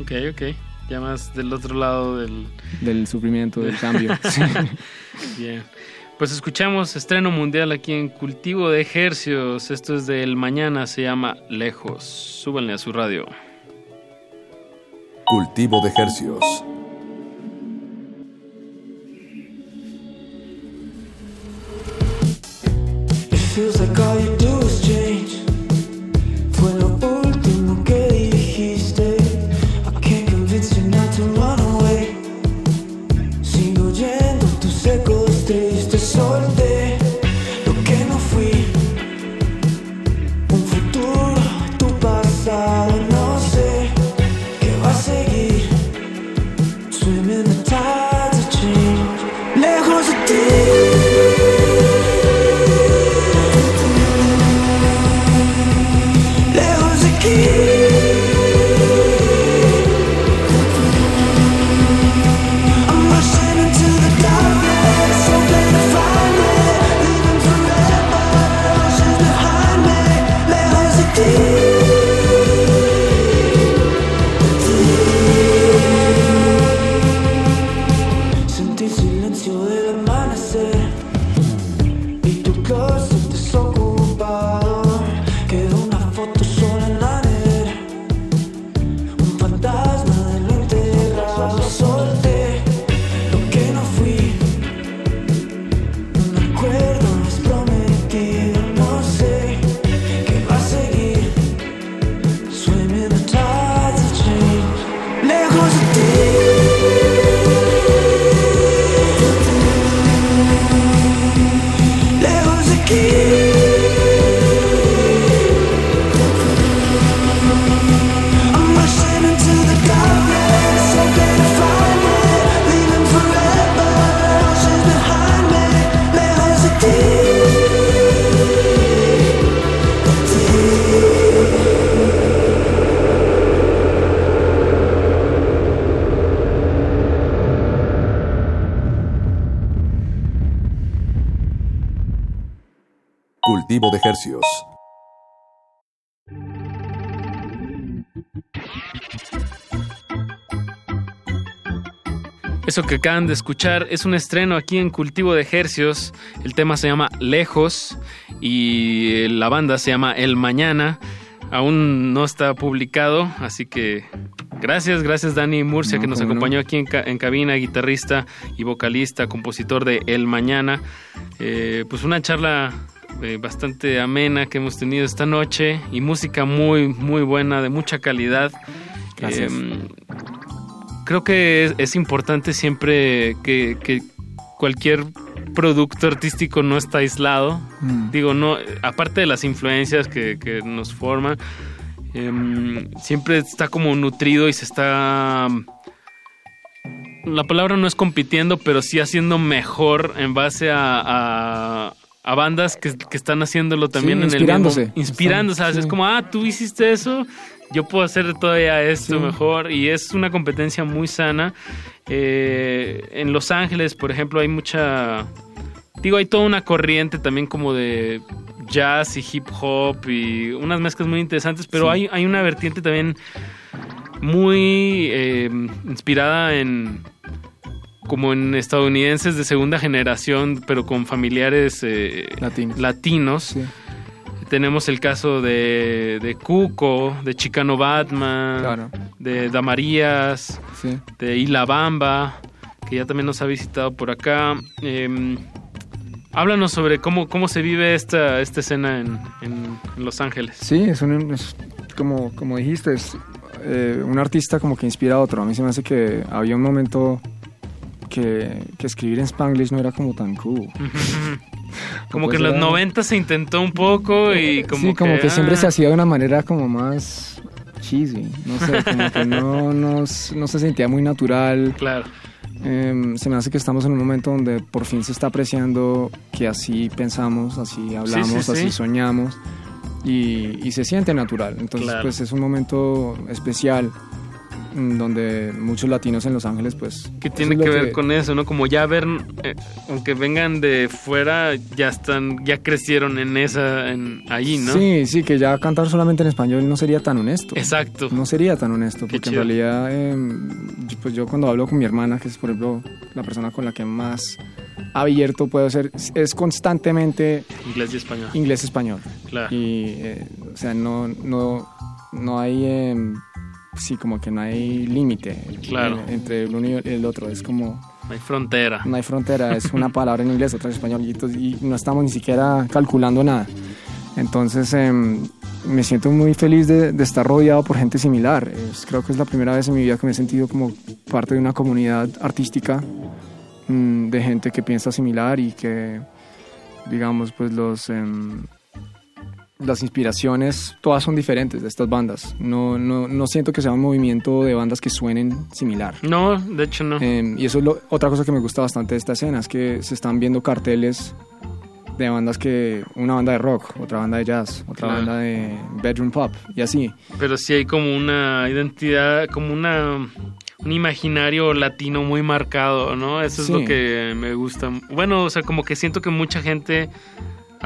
Ok, ok. Ya más del otro lado del... Del sufrimiento, del cambio. Sí. Bien. Pues escuchamos estreno mundial aquí en Cultivo de Ejercios. Esto es del mañana, se llama Lejos. Súbanle a su radio. Cultivo de Hercios. It feels like all you Eso que acaban de escuchar es un estreno aquí en Cultivo de Ejercios. El tema se llama Lejos y la banda se llama El Mañana. Aún no está publicado, así que gracias, gracias Dani Murcia No, que nos no. acompañó aquí en, ca- en cabina, guitarrista y vocalista, compositor de El Mañana. Eh, pues una charla eh, bastante amena que hemos tenido esta noche y música muy, muy buena, de mucha calidad. Gracias. Em, creo que es, es importante siempre que, que cualquier producto artístico no está aislado. Mm. Digo, no, aparte de las influencias que, que nos forman, em, siempre está como nutrido y se está... La palabra no es compitiendo, pero sí haciendo mejor en base a, a, a bandas que, que están haciéndolo también Sí, en el mismo... Inspirándose. Sí. Es como, ah, tú hiciste eso, yo puedo hacer todavía esto Sí. mejor. Y es una competencia muy sana. Eh, en Los Ángeles, por ejemplo, hay mucha... Digo, hay toda una corriente también como de jazz y hip hop y unas mezclas muy interesantes, pero hay, hay una vertiente también muy eh, inspirada en como en estadounidenses de segunda generación, pero con familiares eh, latinos. Tenemos el caso de, de Cuco, de Chicano Batman, Claro. de Damarías, Sí. de Isla Bamba, que ya también nos ha visitado por acá. Eh, háblanos sobre cómo, cómo se vive esta, esta escena en, en- en Los Ángeles. Sí, es, un, es como, como dijiste, es eh, un artista como que inspira a otro. A mí se me hace que había un momento que, que escribir en Spanglish no era como tan cool. Como que en los era- 90 se intentó un poco y como sí, como que, siempre ah, se hacía de una manera como más cheesy, no sé, como que no, no, no se sentía muy natural. Claro. Em, se me hace que estamos en un momento donde por fin se está apreciando que así pensamos, así hablamos, sí, sí. así soñamos y, y se siente natural. Entonces, Claro. pues es un momento especial donde muchos latinos en Los Ángeles, pues... Que eso tiene que ver con eso, ¿no? Como ya ver, eh, aunque vengan de fuera, ya están, ya crecieron en esa, en ahí, ¿no? Sí, sí, que ya cantar solamente en español no sería tan honesto. Exacto. No sería tan honesto, porque en realidad, em, pues yo cuando hablo con mi hermana, que es por ejemplo la persona con la que más abierto puedo ser, es constantemente Inglés y español. inglés-español. Claro. Y, eh, o sea, no, no, no hay, em, sí, como que no hay límite Claro. en- entre el uno y el otro. Es como, No hay frontera. no hay frontera, es una palabra en inglés, otra en español, y, no estamos ni siquiera calculando nada. Entonces, em, me siento muy feliz de, de estar rodeado por gente similar. Es- creo que es la primera vez en mi vida que me he sentido como parte de una comunidad artística mm, de gente que piensa similar y que, digamos, pues los... em, las inspiraciones todas son diferentes de estas bandas. No, no, no siento que sea un movimiento de bandas que suenen similar. No, de hecho no. Eh, y eso es lo- otra cosa que me gusta bastante de esta escena, es que se están viendo carteles de bandas que... Una banda de rock, otra banda de jazz, otra Claro. banda de bedroom pop y así. Pero sí hay como una identidad, como una un imaginario latino muy marcado, ¿no? Eso es Sí. lo que me gusta. Bueno, o sea, como que siento que mucha gente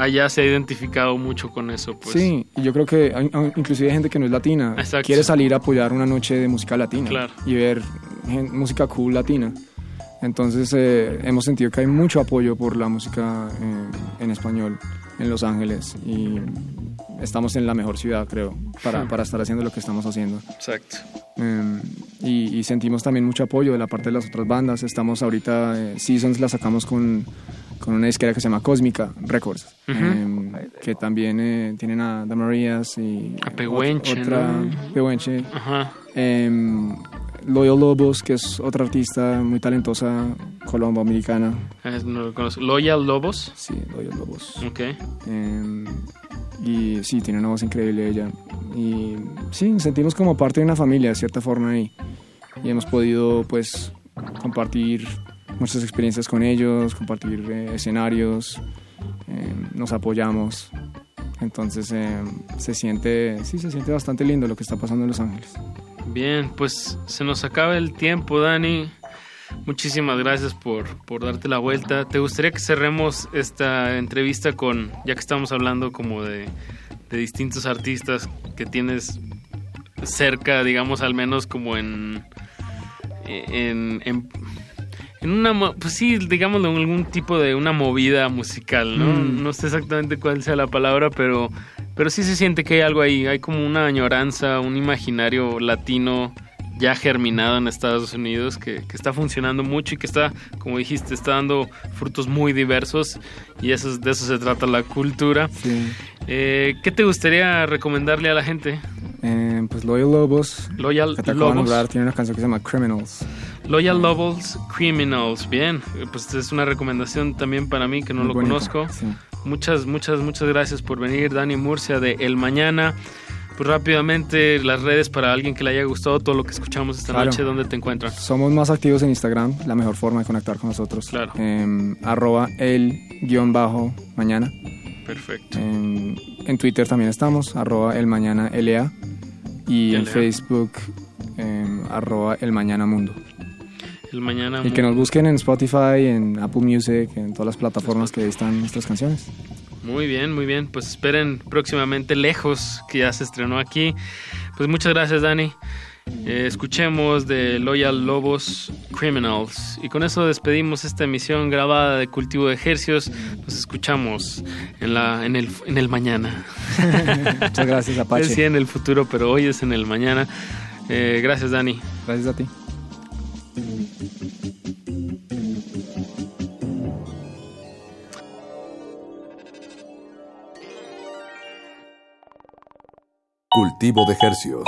allá se ha identificado mucho con eso, pues. sí, y yo creo que hay- inclusive hay gente que no es latina Exacto. quiere salir a apoyar una noche de música latina Claro. y ver música cool latina. Entonces eh, hemos sentido que hay mucho apoyo por la música eh, en español en Los Ángeles y estamos en la mejor ciudad, creo, para, para estar haciendo lo que estamos haciendo. Exacto. Eh, y, y sentimos también mucho apoyo de la parte de las otras bandas. Estamos ahorita, eh, Seasons la sacamos con, con una disquera que se llama Cósmica Records, Ujú. eh, que también eh, tienen a The Marías y A Pehuenche, otra ¿no? Pehuenche. Ajá. Em, Loyal Lobos, que es otra artista muy talentosa colombo-americana. Eh, no lo conozco. Loyal Lobos. Sí, Loyal Lobos. Ok. Em, y sí, tiene una voz increíble ella. Y sí, sentimos como parte de una familia de cierta forma ahí. Y hemos podido pues compartir muchas experiencias con ellos, compartir eh, escenarios, em, nos apoyamos. Entonces em, se siente, sí, se siente bastante lindo lo que está pasando en Los Ángeles. Bien, pues se nos acaba el tiempo, Dani. Muchísimas gracias por, por darte la vuelta. ¿Te gustaría que cerremos esta entrevista con, ya que estamos hablando como de, de distintos artistas que tienes cerca, digamos, al menos como en... en, en en una, pues sí, digamos, en algún tipo de una movida musical, ¿no? Mm. No sé exactamente cuál sea la palabra, pero, pero sí se siente que hay algo ahí, hay como una añoranza, un imaginario latino ya germinado en Estados Unidos que, que está funcionando mucho y que está, como dijiste, está dando frutos muy diversos y eso, es- de eso se trata la cultura. Sí. Eh, ¿Qué te gustaría recomendarle a la gente? Em, pues Loyal Lobos, Loyal Lobos. nombrar, tiene una canción que se llama Criminals. Loyal Lobos Criminals, bien, eh, pues es una recomendación también para mí que no Muy lo bonita, conozco. sí. Muchas, muchas, muchas gracias por venir, Dani Murcia de El Mañana. Pues rápidamente las redes para alguien que le haya gustado todo lo que escuchamos esta Claro. noche, ¿dónde te encuentran? Somos más activos en Instagram, la mejor forma de conectar con nosotros. Claro. Em, arroba el guion bajo mañana. Perfecto. Em, en Twitter también estamos, arroba el mañana LA. Y en. Facebook, em, arroba el mañana mundo. El Mañana. Y que nos busquen en Spotify, en Apple Music, en todas las plataformas que están nuestras canciones. Muy bien, muy bien. Pues esperen próximamente Lejos, que ya se estrenó aquí. Pues muchas gracias, Dani. Eh, escuchemos de Loyal Lobos Criminals. Y con eso despedimos esta emisión grabada de Cultivo de Ejercios. Nos escuchamos en, la, en, el, en el mañana. Muchas gracias, Apache. Decía en el futuro, pero hoy es en el mañana. Eh, gracias, Dani. Gracias a ti. Cultivo de Hercios.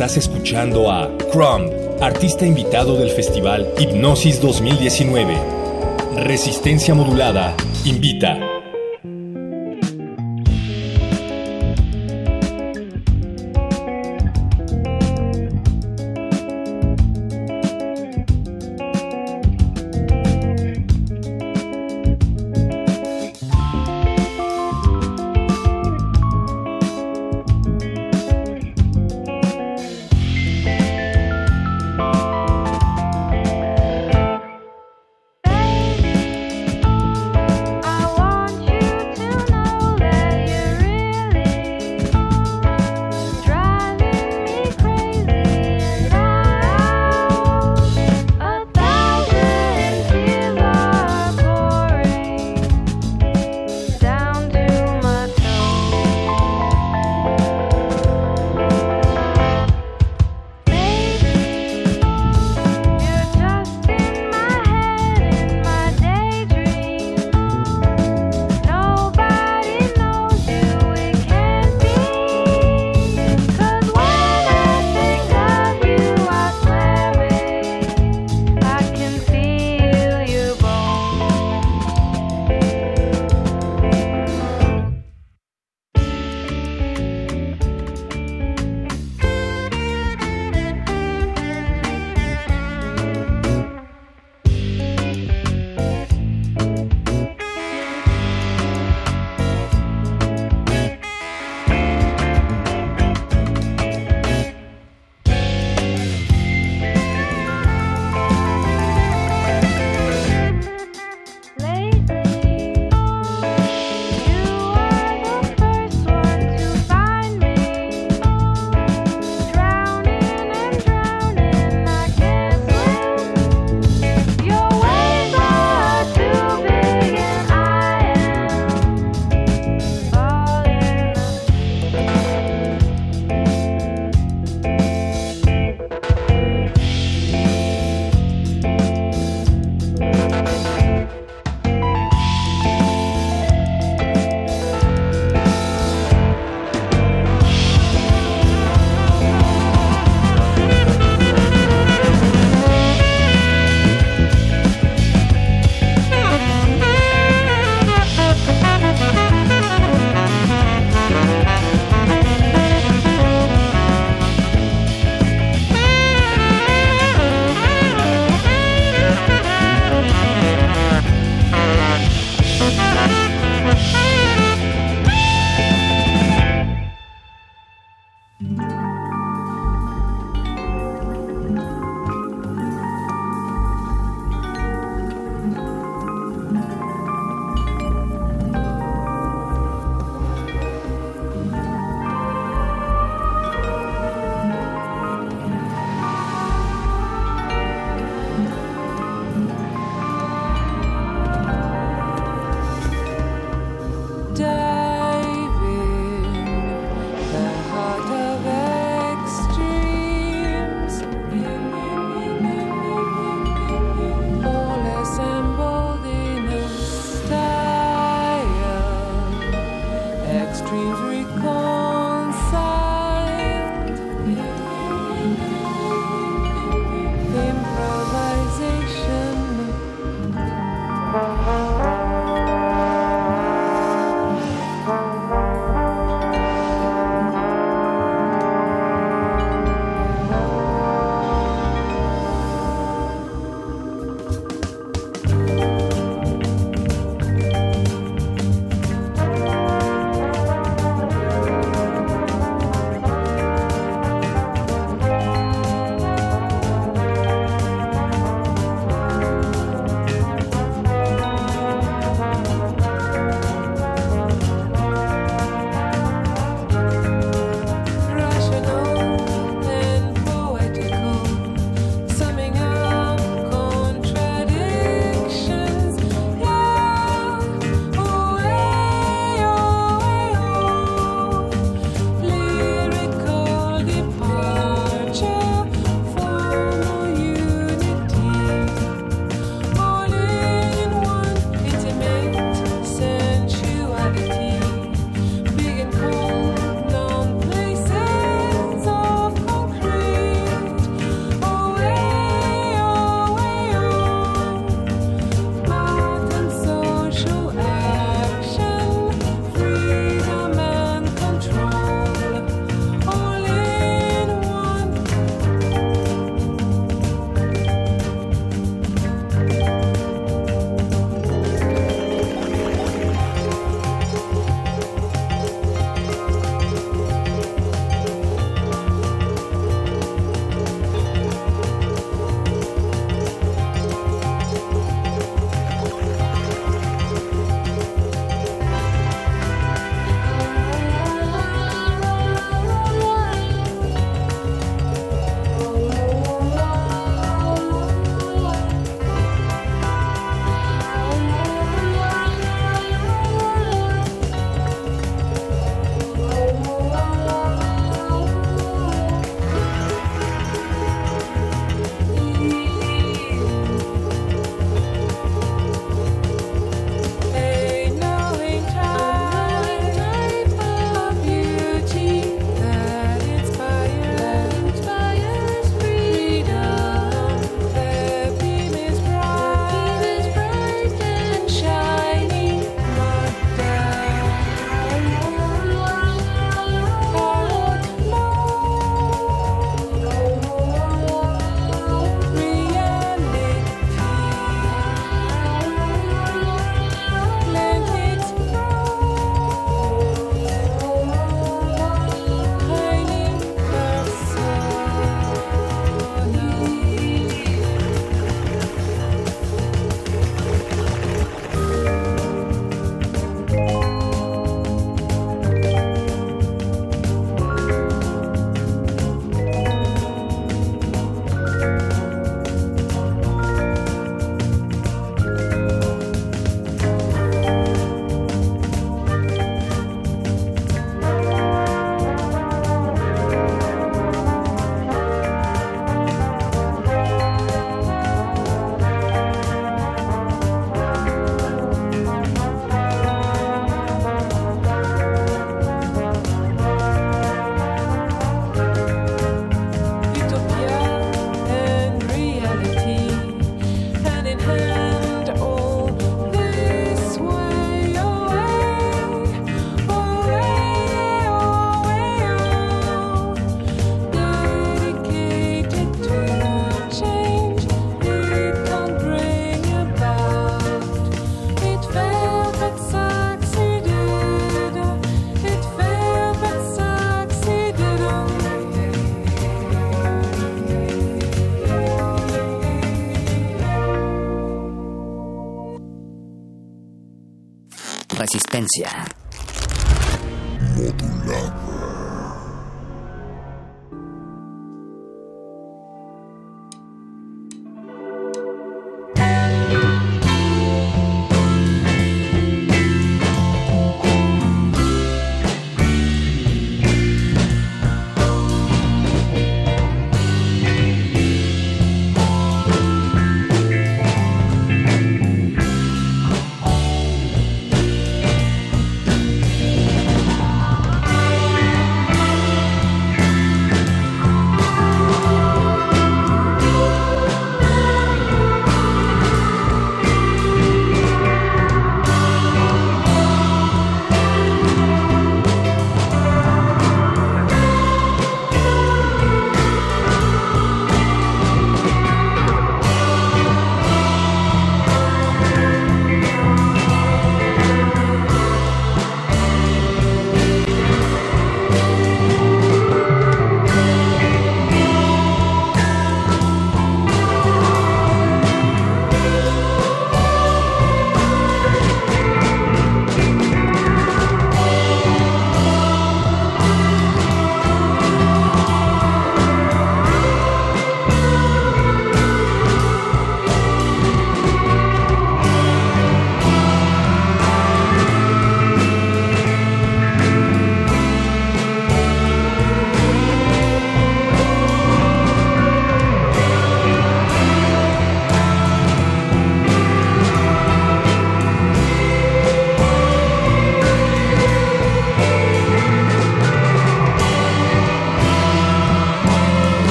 Estás escuchando a Crumb, artista invitado del festival Hipnosis 2019. Resistencia modulada, invita. Resistencia.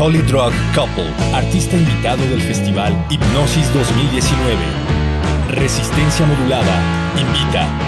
Holy Drug Couple, artista invitado del festival Hipnosis 2019. Resistencia modulada, invita.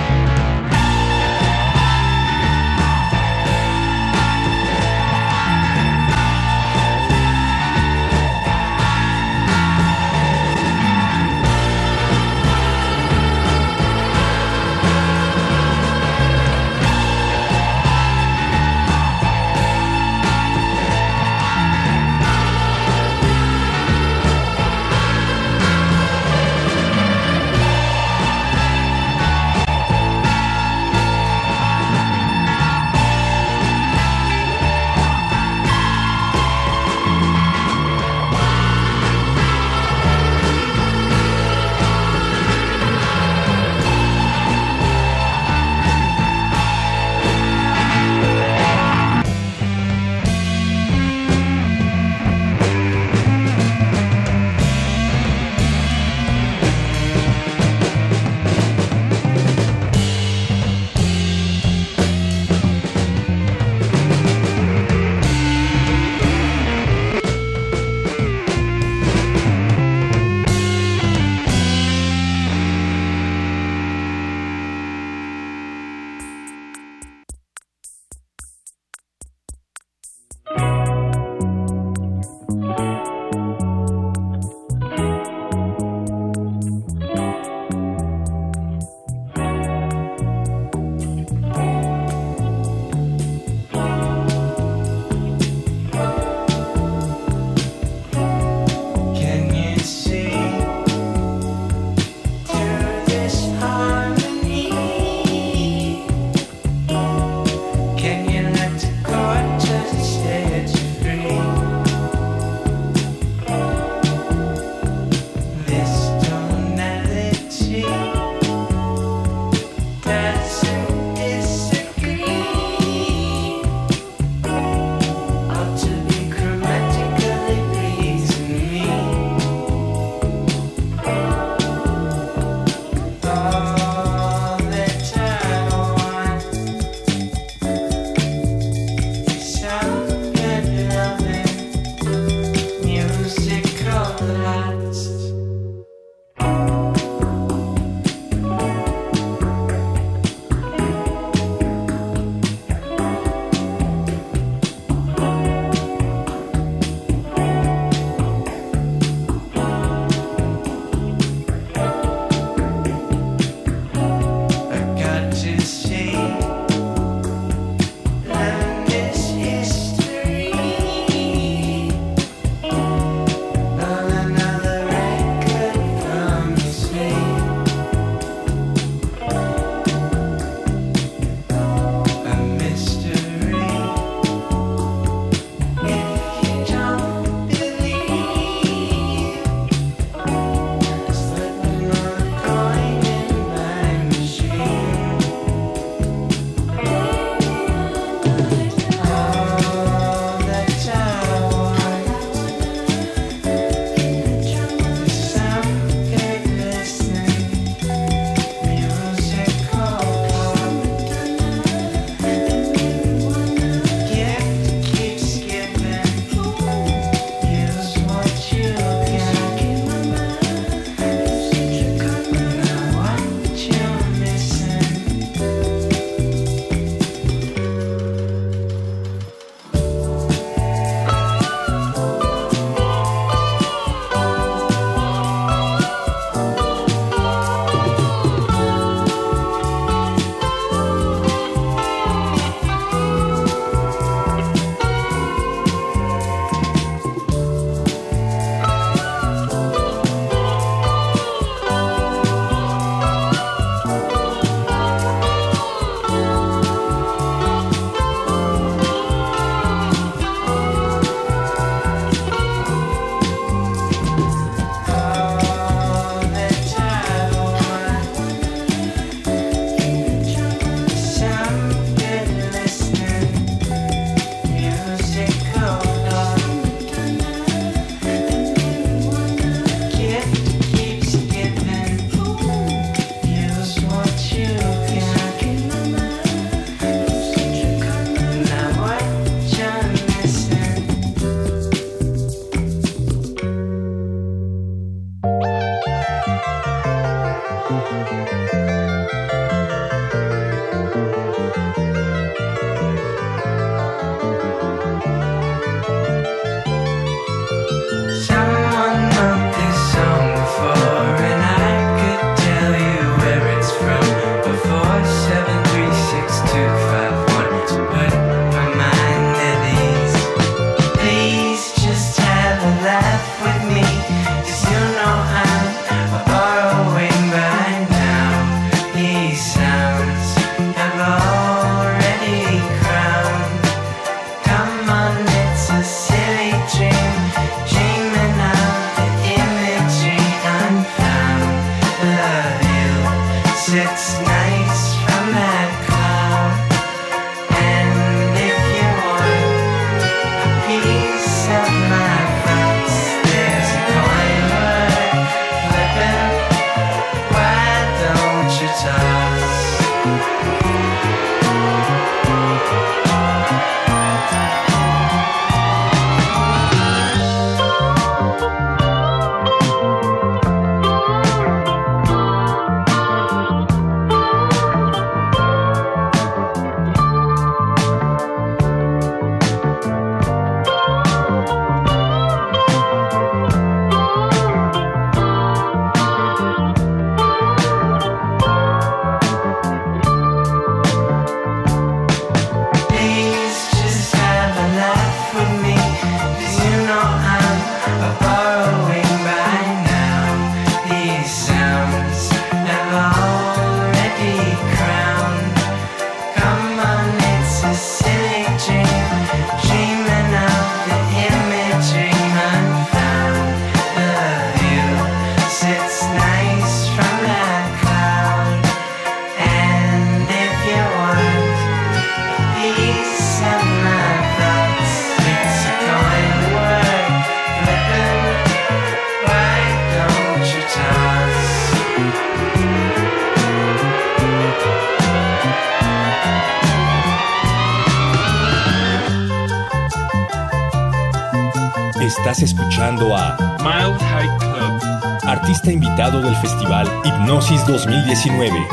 Hipnosis 2019.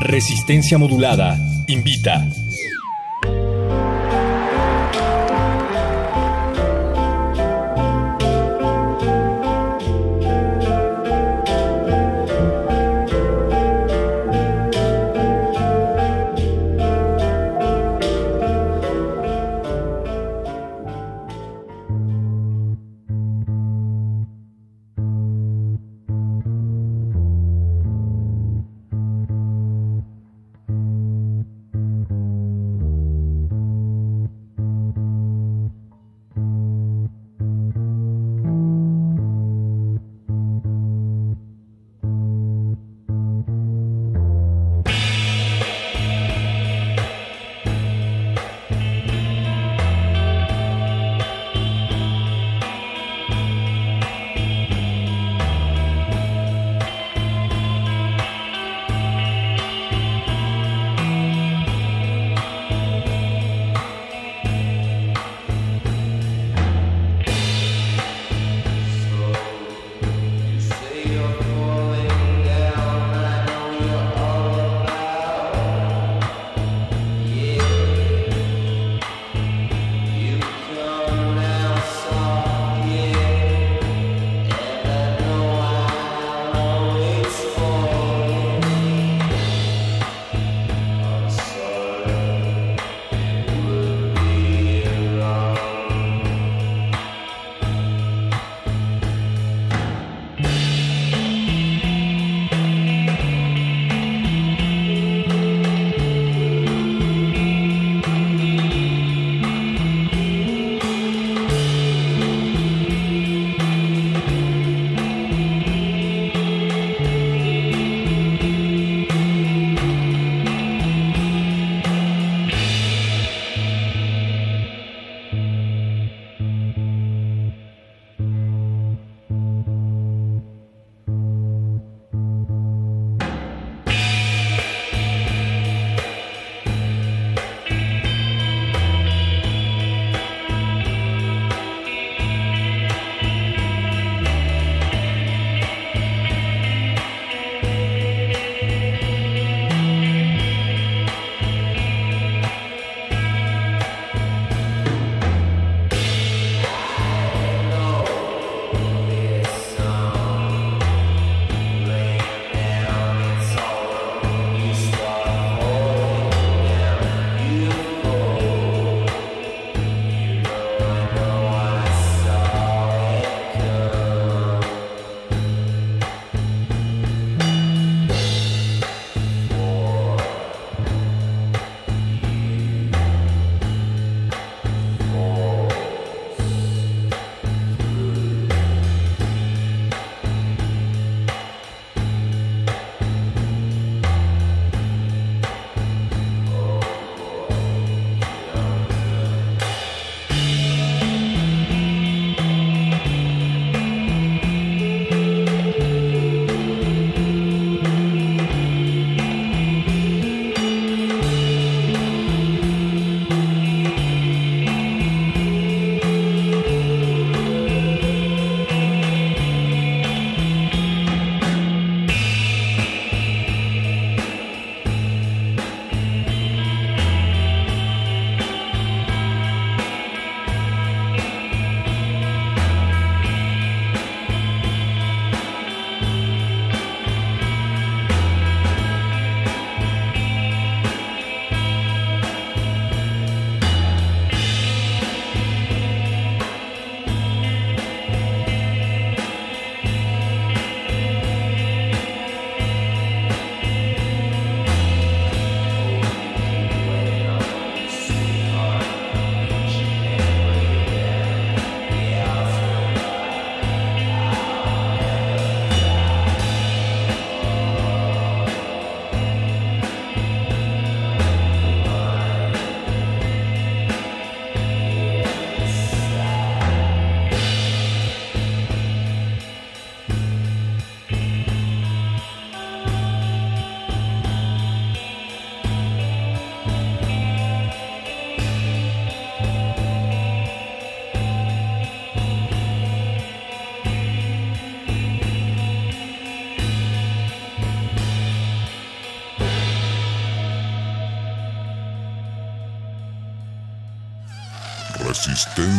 Resistencia modulada. Invita.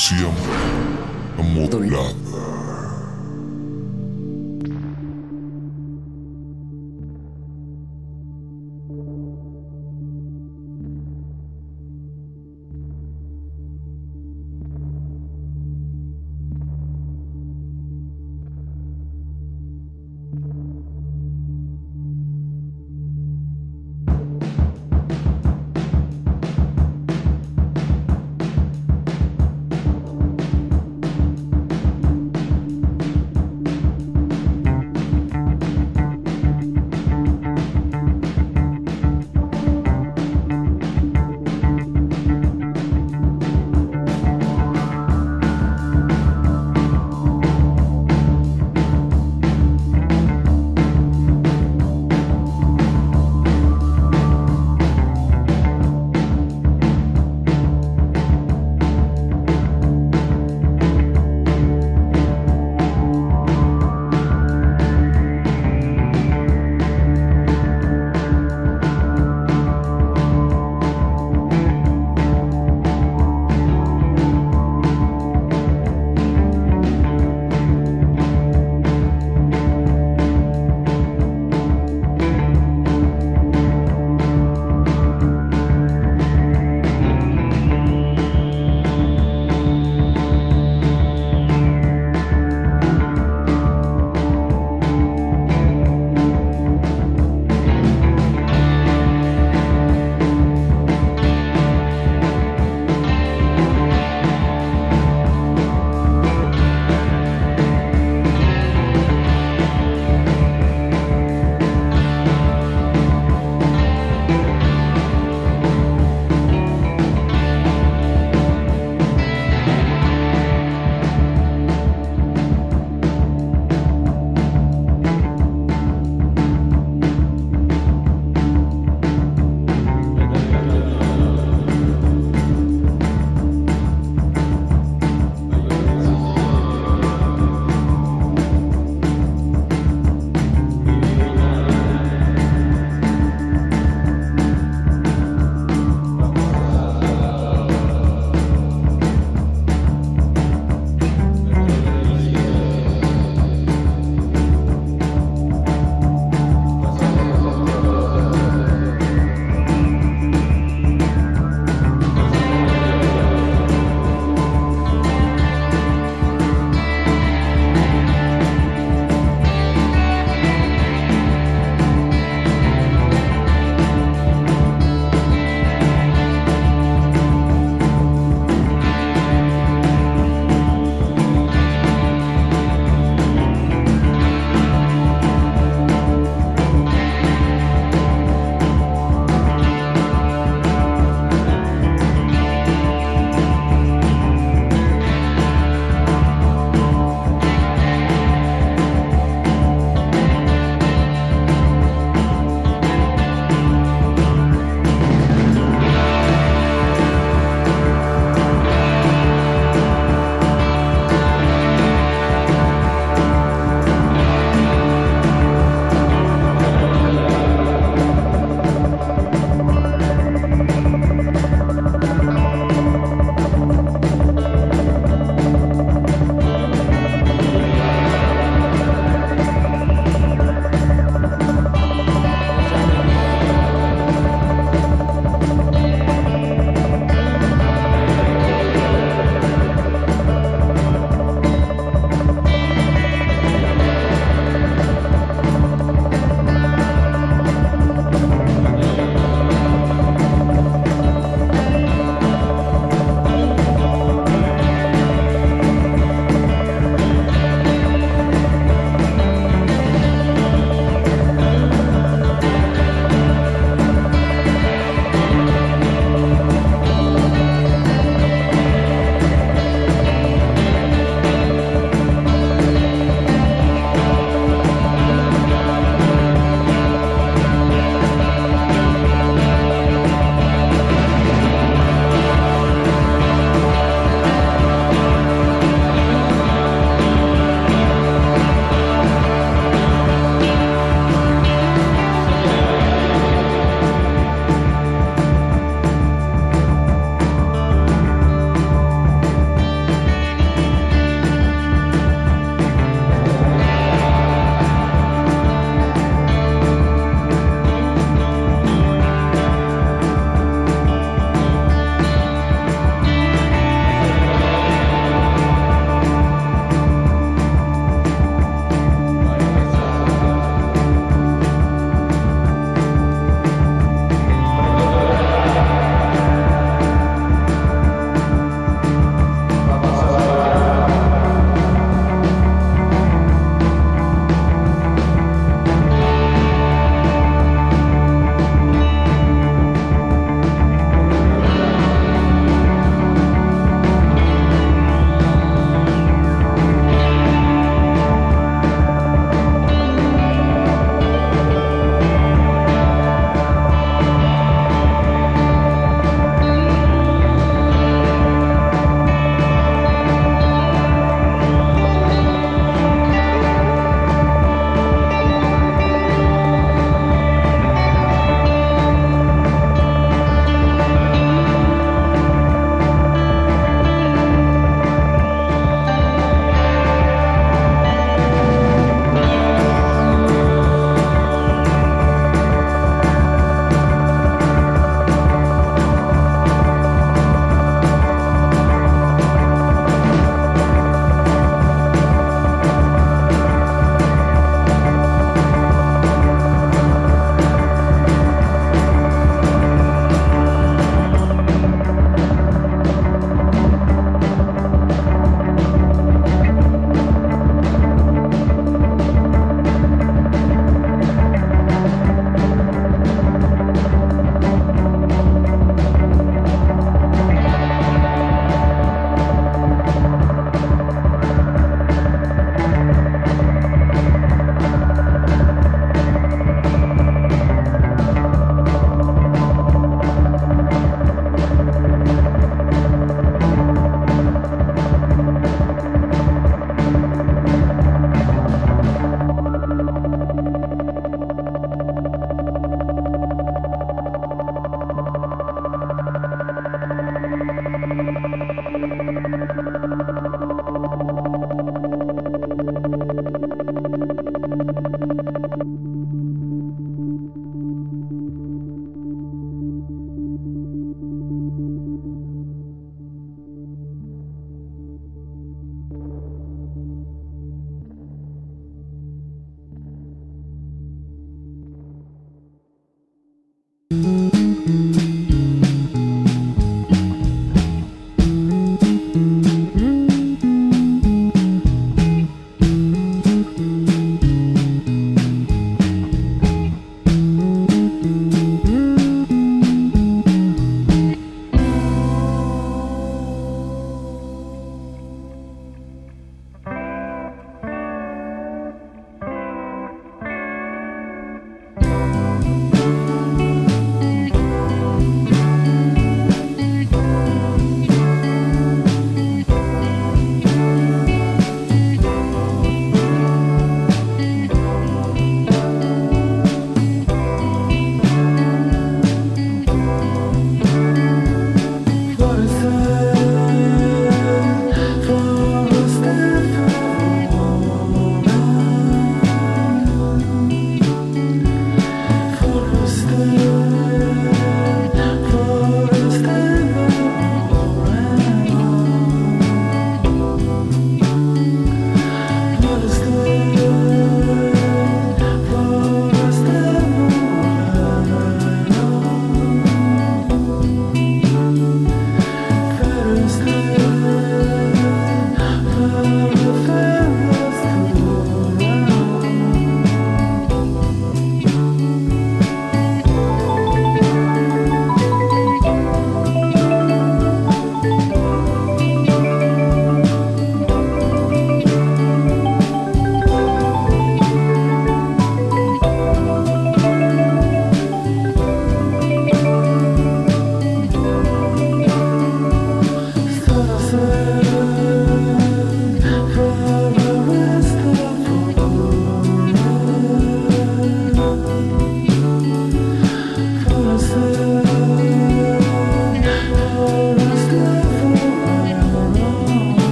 Resistencia modulada.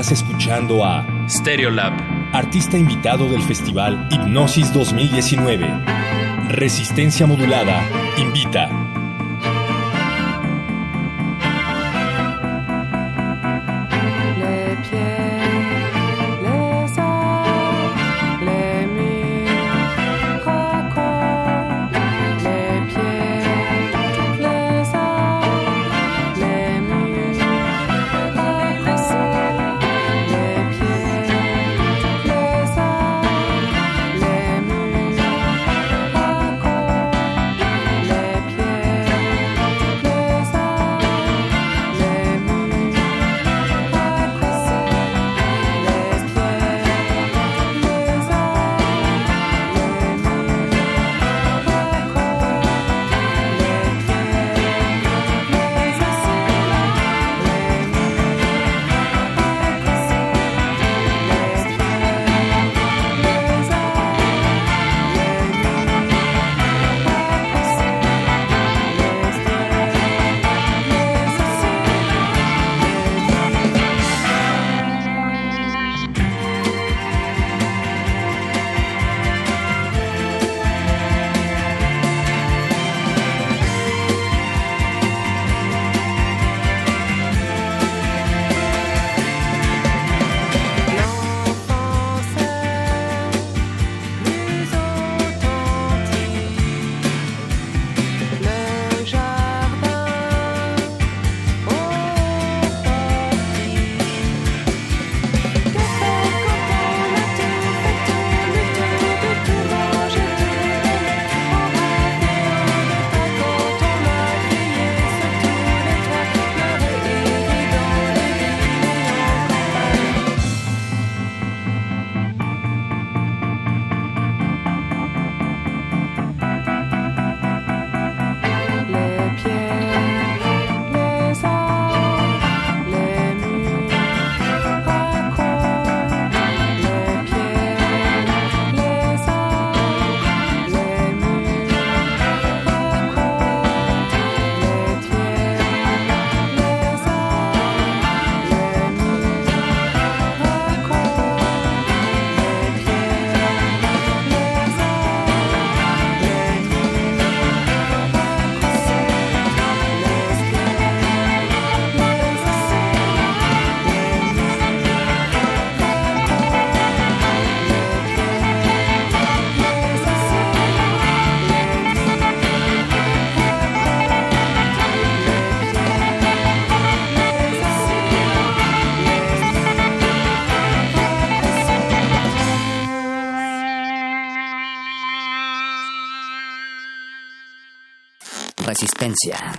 Estás escuchando a Stereolab, artista invitado del festival Hipnosis 2019. Resistencia Modulada invita. yeah.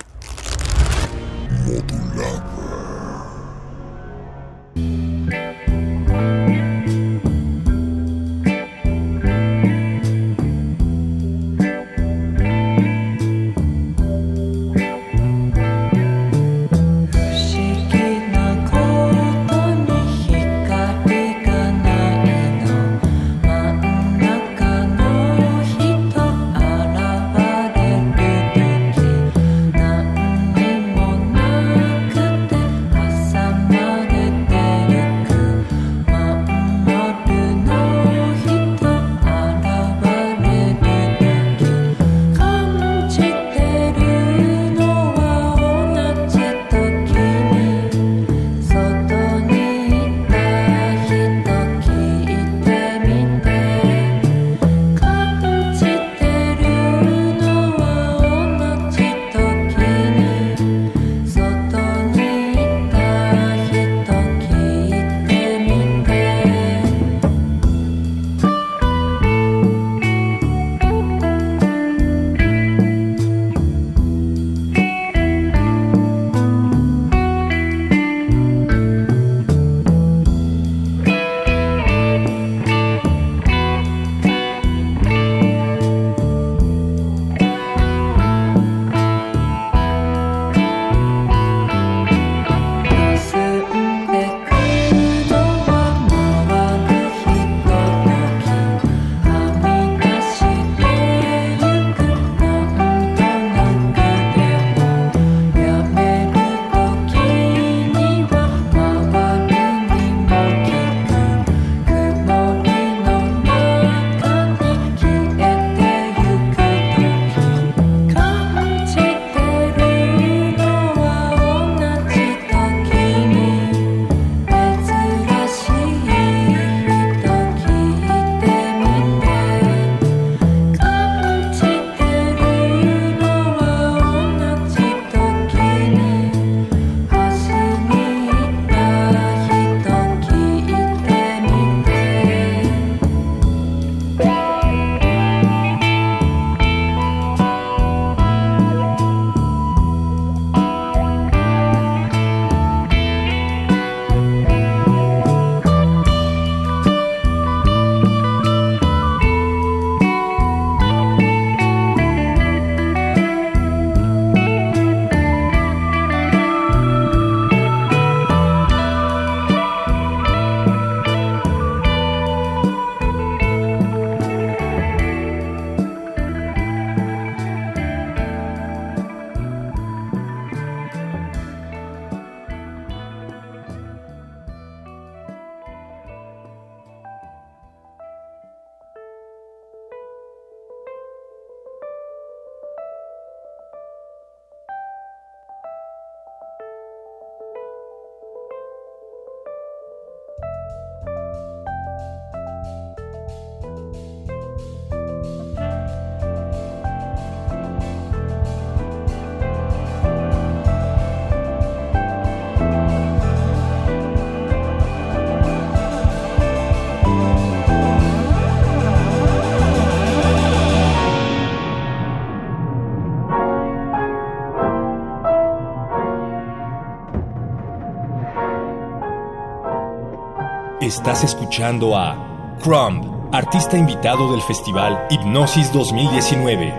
Estás escuchando a Crumb, artista invitado del Festival Hipnosis 2019.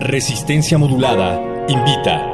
Resistencia Modulada invita.